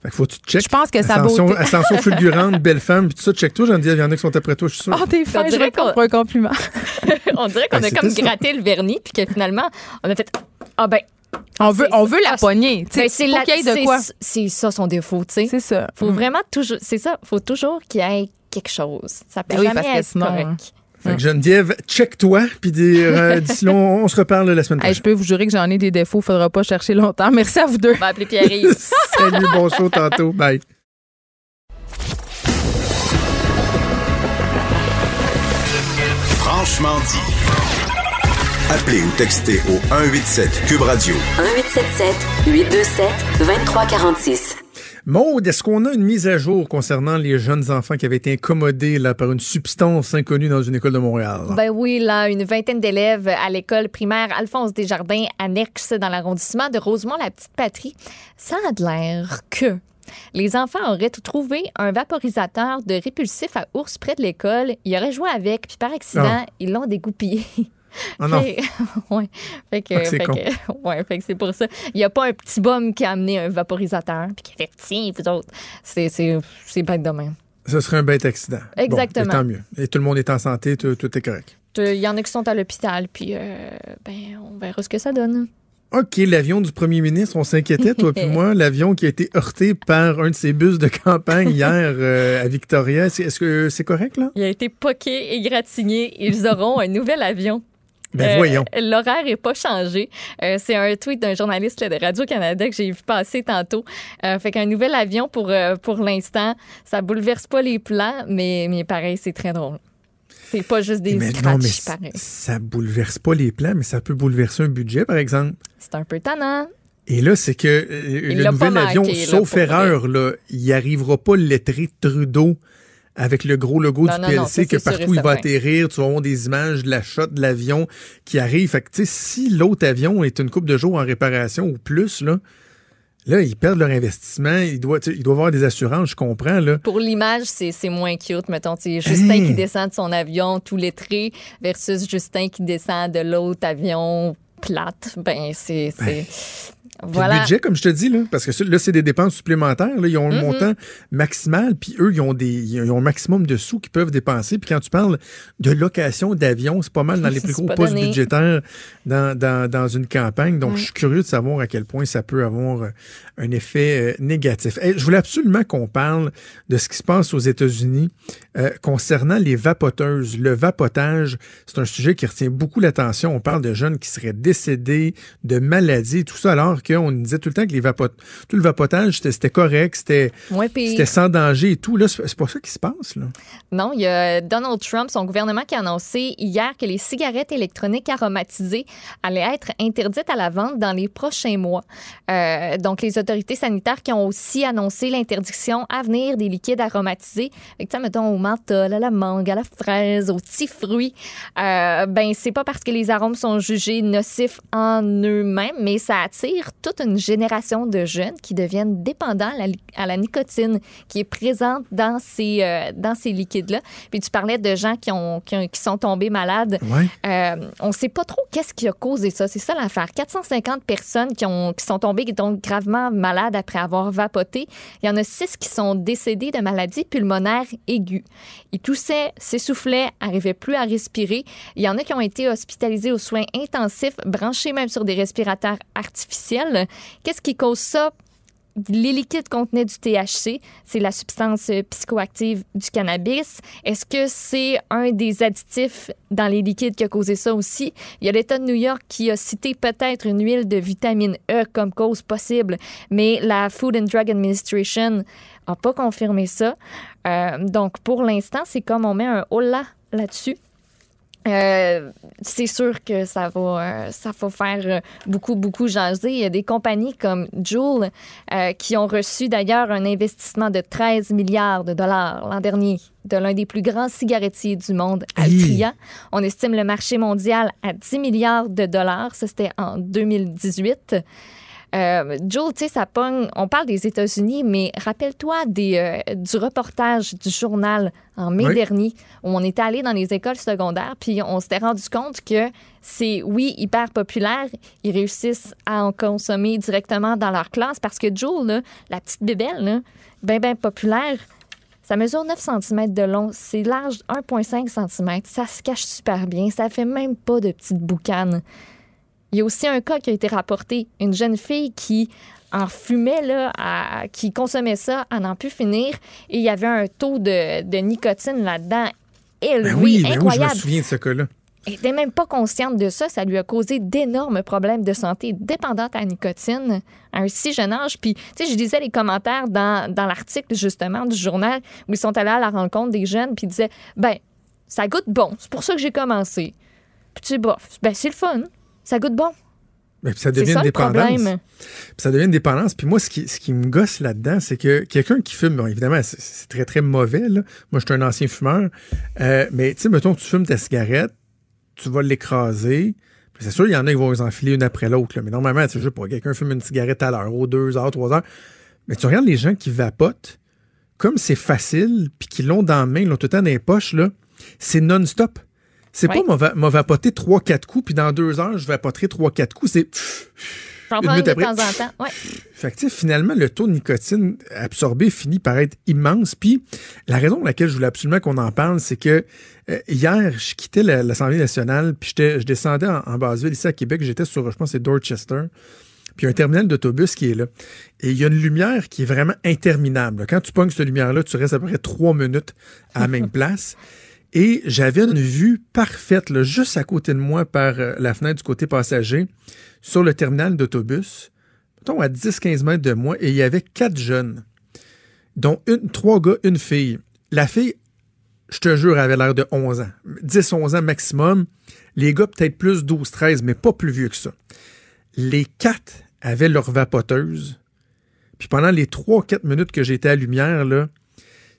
Fait faut que tu checkes. Je pense que ça Ascension, ascension fulgurante, belle femme, puis tout ça, check toi, j'en dis, il y en a qui sont après toi, je suis sûr. Oh, t'es fin, je réponds pour un compliment. on dirait qu'on a comme gratté le vernis, puis que finalement, on a fait, ah ben, on veut, on veut la poignée. Ben, c'est de quoi. C'est ça son défaut, tu sais. C'est ça. Faut mm. vraiment toujours, c'est ça. Faut toujours qu'il y ait quelque chose. Ça peut ben jamais être sinon, correct. Fait que Geneviève, check-toi, puis euh, d'ici là, on, se reparle la semaine prochaine. je peux vous jurer que j'en ai des défauts, faudra pas chercher longtemps. Merci à vous deux. On va appeler Pierre-Yves. Salut, bon show tantôt. Bye. Franchement dit. Appelez ou textez au 187 Cube Radio. 1877 827 2346. Maude, est-ce qu'on a une mise à jour concernant les jeunes enfants qui avaient été incommodés là, par une substance inconnue dans une école de Montréal? Ben oui, là, une vingtaine d'élèves à l'école primaire Alphonse Desjardins, annexe dans l'arrondissement de Rosemont-la-Petite-Patrie. Ça a l'air que les enfants auraient trouvé un vaporisateur de répulsif à ours près de l'école. Ils auraient joué avec, puis par accident, ah. ils l'ont dégoupillé. Ah non. ouais. Fait que, ah, ouais, fait que c'est pour ça. Il n'y a pas un petit bum qui a amené un vaporisateur puis qui a fait tiens, vous autres. C'est, c'est, c'est bête de même. Ce serait un bête accident. Exactement. tant mieux. Et tout le monde est en santé, tout, est correct. Il y en a qui sont à l'hôpital, puis euh, ben, on verra ce que ça donne. OK, l'avion du premier ministre, on s'inquiétait, toi puis moi, l'avion qui a été heurté par un de ses bus de campagne hier euh, à Victoria. Est-ce que c'est correct, là? Il a été poqué et gratigné. Ils auront un nouvel avion. Ben voyons. Euh, l'horaire n'est pas changé. Euh, c'est un tweet d'un journaliste de Radio-Canada que j'ai vu passer tantôt. Euh, fait qu'un nouvel avion pour, pour l'instant, ça bouleverse pas les plans, mais, mais pareil, c'est très drôle. C'est pas juste des mais non, mais pareil. Ça bouleverse pas les plans, mais ça peut bouleverser un budget, par exemple. C'est un peu tannant. Et là, c'est que le nouvel avion, sauf erreur, là, il n'y arrivera pas le lettré Trudeau avec le gros logo du PLC que partout il va atterrir, tu vas avoir des images de la shot de l'avion qui arrive. Fait que, si l'autre avion est une coupe de jours en réparation ou plus, là, Là, ils perdent leur investissement. Ils doivent, ils doivent avoir des assurances, je comprends. Là. Pour l'image, c'est moins cute. Mettons, Justin qui hein? descend de son avion tout lettré versus Justin qui descend de l'autre avion plate. Ben, c'est. Voilà. Le budget, comme je te dis, là, parce que là, c'est des dépenses supplémentaires. Là, ils ont le mm-hmm. montant maximal, puis eux, ils ont, des, ils ont un maximum de sous qu'ils peuvent dépenser. Puis quand tu parles de location d'avion, c'est pas mal dans les plus gros postes budgétaires dans, dans, dans, une campagne. Donc, je suis curieux de savoir à quel point ça peut avoir euh, un effet euh, négatif. je voulais absolument qu'on parle de ce qui se passe aux États-Unis euh, concernant les vapoteuses. Le vapotage, c'est un sujet qui retient beaucoup l'attention. On parle de jeunes qui seraient décédés de maladies, tout ça, alors qu'on disait tout le temps que les vapot tout le vapotage, c'était correct, c'était sans danger et tout. Là, c'est pas ça qui se passe. Là. Non, il y a Donald Trump, son gouvernement, qui a annoncé hier que les cigarettes électroniques aromatisées allaient être interdites à la vente dans les prochains mois. Euh, donc, les autorités sanitaires qui ont aussi annoncé l'interdiction à venir des liquides aromatisés, avec, mettons, au menthol, à la mangue, à la fraise, aux petits fruits, euh, ben, c'est pas parce que les arômes sont jugés nocifs en eux-mêmes, mais ça attire toute une génération de jeunes qui deviennent dépendants à la, à la nicotine qui est présente dans ces, euh, dans ces liquides-là. Puis tu parlais de gens qui, ont, qui, ont- qui sont tombés malades. Ouais. Euh, on ne sait pas trop qu'est-ce qui a causé ça. C'est ça l'affaire. 450 personnes qui, ont, qui sont tombées donc gravement malades après avoir vapoté. Il y en a six qui sont décédés de maladies pulmonaires aiguës. Ils toussaient, s'essoufflaient, n'arrivaient plus à respirer. Il y en a qui ont été hospitalisés aux soins intensifs, branchés même sur des respirateurs artificiels. Qu'est-ce qui cause ça? les liquides contenaient du THC, c'est la substance psychoactive du cannabis. Est-ce que c'est un des additifs dans les liquides qui a causé ça aussi? Il y a l'État de New York qui a cité peut-être une huile de vitamine E comme cause possible, mais la Food and Drug Administration n'a pas confirmé ça. Euh, donc, pour l'instant, c'est comme on met un hola là-dessus. Euh, c'est sûr que ça va, euh, ça va faire beaucoup, beaucoup jaser. Il y a des compagnies comme Juul euh, qui ont reçu d'ailleurs un investissement de 13 milliards de dollars l'an dernier de l'un des plus grands cigarettiers du monde, Altria. On estime le marché mondial à 10 milliards de dollars. Ça, c'était en 2018. Euh, tu sais, ça pogne. On parle des États-Unis, mais rappelle-toi des, euh, du reportage du journal en mai Oui. dernier où on était allé dans les écoles secondaires, puis on s'était rendu compte que c'est, oui, hyper populaire. Ils réussissent à en consommer directement dans leur classe parce que Joel, là, la petite bébelle, là, ben, ben populaire, ça mesure 9 cm de long, c'est large 1,5 cm. Ça se cache super bien, ça fait même pas de petites boucanes. Il y a aussi un cas qui a été rapporté. Une jeune fille qui en fumait, là, à- qui consommait ça à n'en plus finir. Et il y avait un taux de, de nicotine là-dedans élevé, Ben oui, ben oui, je me incroyable. souviens de ce cas-là. Elle n'était même pas consciente de ça. Ça lui a causé d'énormes problèmes de santé dépendante à la nicotine à un si jeune âge. Puis, tu sais, je lisais les commentaires dans, dans l'article, justement, du journal où ils sont allés à la rencontre des jeunes, puis ils disaient, ben, ça goûte bon. C'est pour ça que j'ai commencé. Puis, tu sais, bof, ben, c'est le fun. Ça goûte bon. Puis ça C'est devient ça, une dépendance. Puis ça devient une dépendance. Puis moi, ce qui, ce qui me gosse là-dedans, c'est que quelqu'un qui fume, bon, évidemment, c'est- c'est très, très mauvais. Là. Moi, je suis un ancien fumeur. Euh, mais tu sais, mettons, tu fumes ta cigarette, tu vas l'écraser. Puis C'est sûr, il y en a qui vont les enfiler une après l'autre. Mais normalement, je sais pas, quelqu'un fume une cigarette à l'heure, aux deux heures, trois heures. Mais tu regardes les gens qui vapotent, comme c'est facile, puis qui l'ont dans la main, ils l'ont tout le temps dans les poches, là, c'est non-stop. C'est Ouais. pas m'a m'a vapoté trois, quatre coups, puis dans deux heures, je vapoterai trois, quatre coups. C'est J'en Une prends une de après. temps en temps. Ouais. fait que, finalement, le taux de nicotine absorbé finit par être immense. Puis, la raison pour laquelle je voulais absolument qu'on en parle, c'est que euh, hier, je quittais la- l'Assemblée nationale, puis je descendais en, en Basse-Ville, ici à Québec. J'étais sur, je pense, c'est Dorchester. Puis, il y a un terminal d'autobus qui est là. Et il y a une lumière qui est vraiment interminable. Quand tu pognes cette lumière-là, tu restes à peu près trois minutes à la même place. Et j'avais une vue parfaite, juste à côté de moi, par euh, la fenêtre du côté passager, sur le terminal d'autobus, mettons à 10-15 mètres de moi, et il y avait quatre jeunes, dont trois gars, une fille. La fille, je te jure, avait l'air de 11 ans. 10-11 ans maximum. Les gars, peut-être plus 12-13, mais pas plus vieux que ça. Les quatre avaient leur vapoteuse. Puis pendant les 3-4 minutes que j'étais à lumière,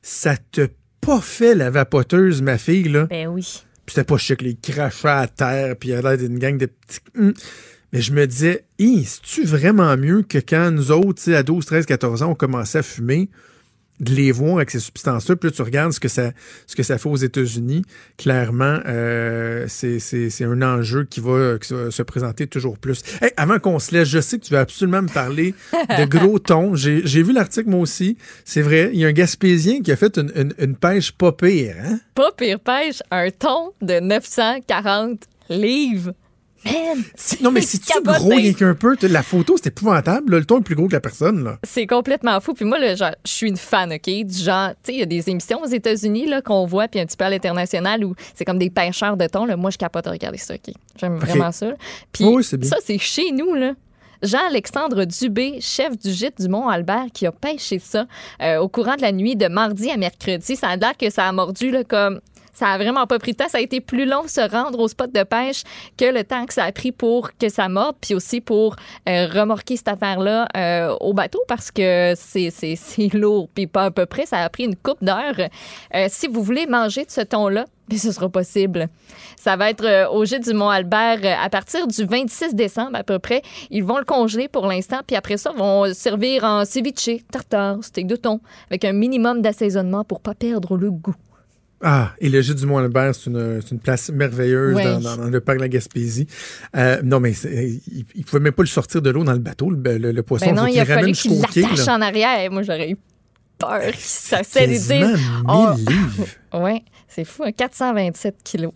ça te pas fait la vapoteuse, ma fille, là. Ben oui. Puis c'était pas chic, les crachats à terre, puis il y a l'air d'une gang de petits. Hum. Mais je me disais, Hi, c'est-tu vraiment mieux que quand nous autres, à 12, 13, 14 ans, on commençait à fumer, de les voir avec ces substances-là, puis là, tu regardes ce que ça, ce que ça fait aux États-Unis, clairement, euh, c'est, c'est, c'est un enjeu qui va, qui va se présenter toujours plus. Hey, avant qu'on se laisse, je sais que tu veux absolument me parler de gros thon. J'ai, j'ai vu l'article, moi aussi. C'est vrai, il y a un Gaspésien qui a fait une, une, une pêche pas pire, hein? Pas pire pêche, un thon de 940 livres. Man! Non, mais si tu gros rien qu'un peu, la photo, c'est épouvantable. là. le ton est plus gros que la personne. Là. C'est complètement fou. Puis moi, là, genre, je suis une fan, OK? Du genre, tu sais, il y a des émissions aux États-Unis là, qu'on voit, puis un petit peu à l'international où c'est comme des pêcheurs de thon. Là. Moi, je capote à regarder ça, OK? J'aime vraiment ça. Puis Oui, c'est bien. ça, c'est chez nous, là. Jean-Alexandre Dubé, chef du gîte du Mont-Albert, qui a pêché ça euh, au courant de la nuit de mardi à mercredi. Ça a l'air que ça a mordu là, comme Ça a vraiment pas pris de temps. Ça a été plus long se rendre au spot de pêche que le temps que ça a pris pour que ça morde, puis aussi pour euh, remorquer cette affaire-là euh, au bateau parce que c'est, c'est, lourd, puis pas à peu près. Ça a pris une coupe d'heures. Euh, si vous voulez manger de ce thon-là, mais ce sera possible. Ça va être au gîte du Mont-Albert à partir du 26 décembre à peu près. Ils vont le congeler pour l'instant, puis après ça, vont servir en ceviche, tartare, steak de thon, avec un minimum d'assaisonnement pour pas perdre le goût. Ah, et le gîte du Mont-Albert, c'est une, une place merveilleuse dans, dans- dans le parc de la Gaspésie. Euh, non, mais il ne pouvait même pas le sortir de l'eau dans le bateau, le, le- le poisson. Ben non, il a fallu qu'il l'attache en arrière. Moi, j'aurais eu peur. Ça Quasiment Oh, 1000 livres. ouais, c'est fou, hein, 427 kilos.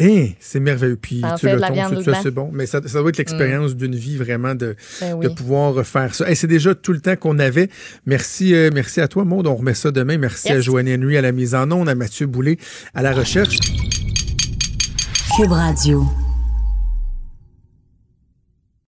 Hein, c'est merveilleux. Puis Ça tu le dedans. c'est bon. Mais ça, ça doit être l'expérience d'une vie vraiment de, Ben de pouvoir faire ça. Hey, c'est déjà tout le temps qu'on avait. Merci, euh, merci à toi, Maud. On remet ça demain. Merci à. Joanne Henry à la mise en onde, à Mathieu Boulet à la recherche. Cube Radio.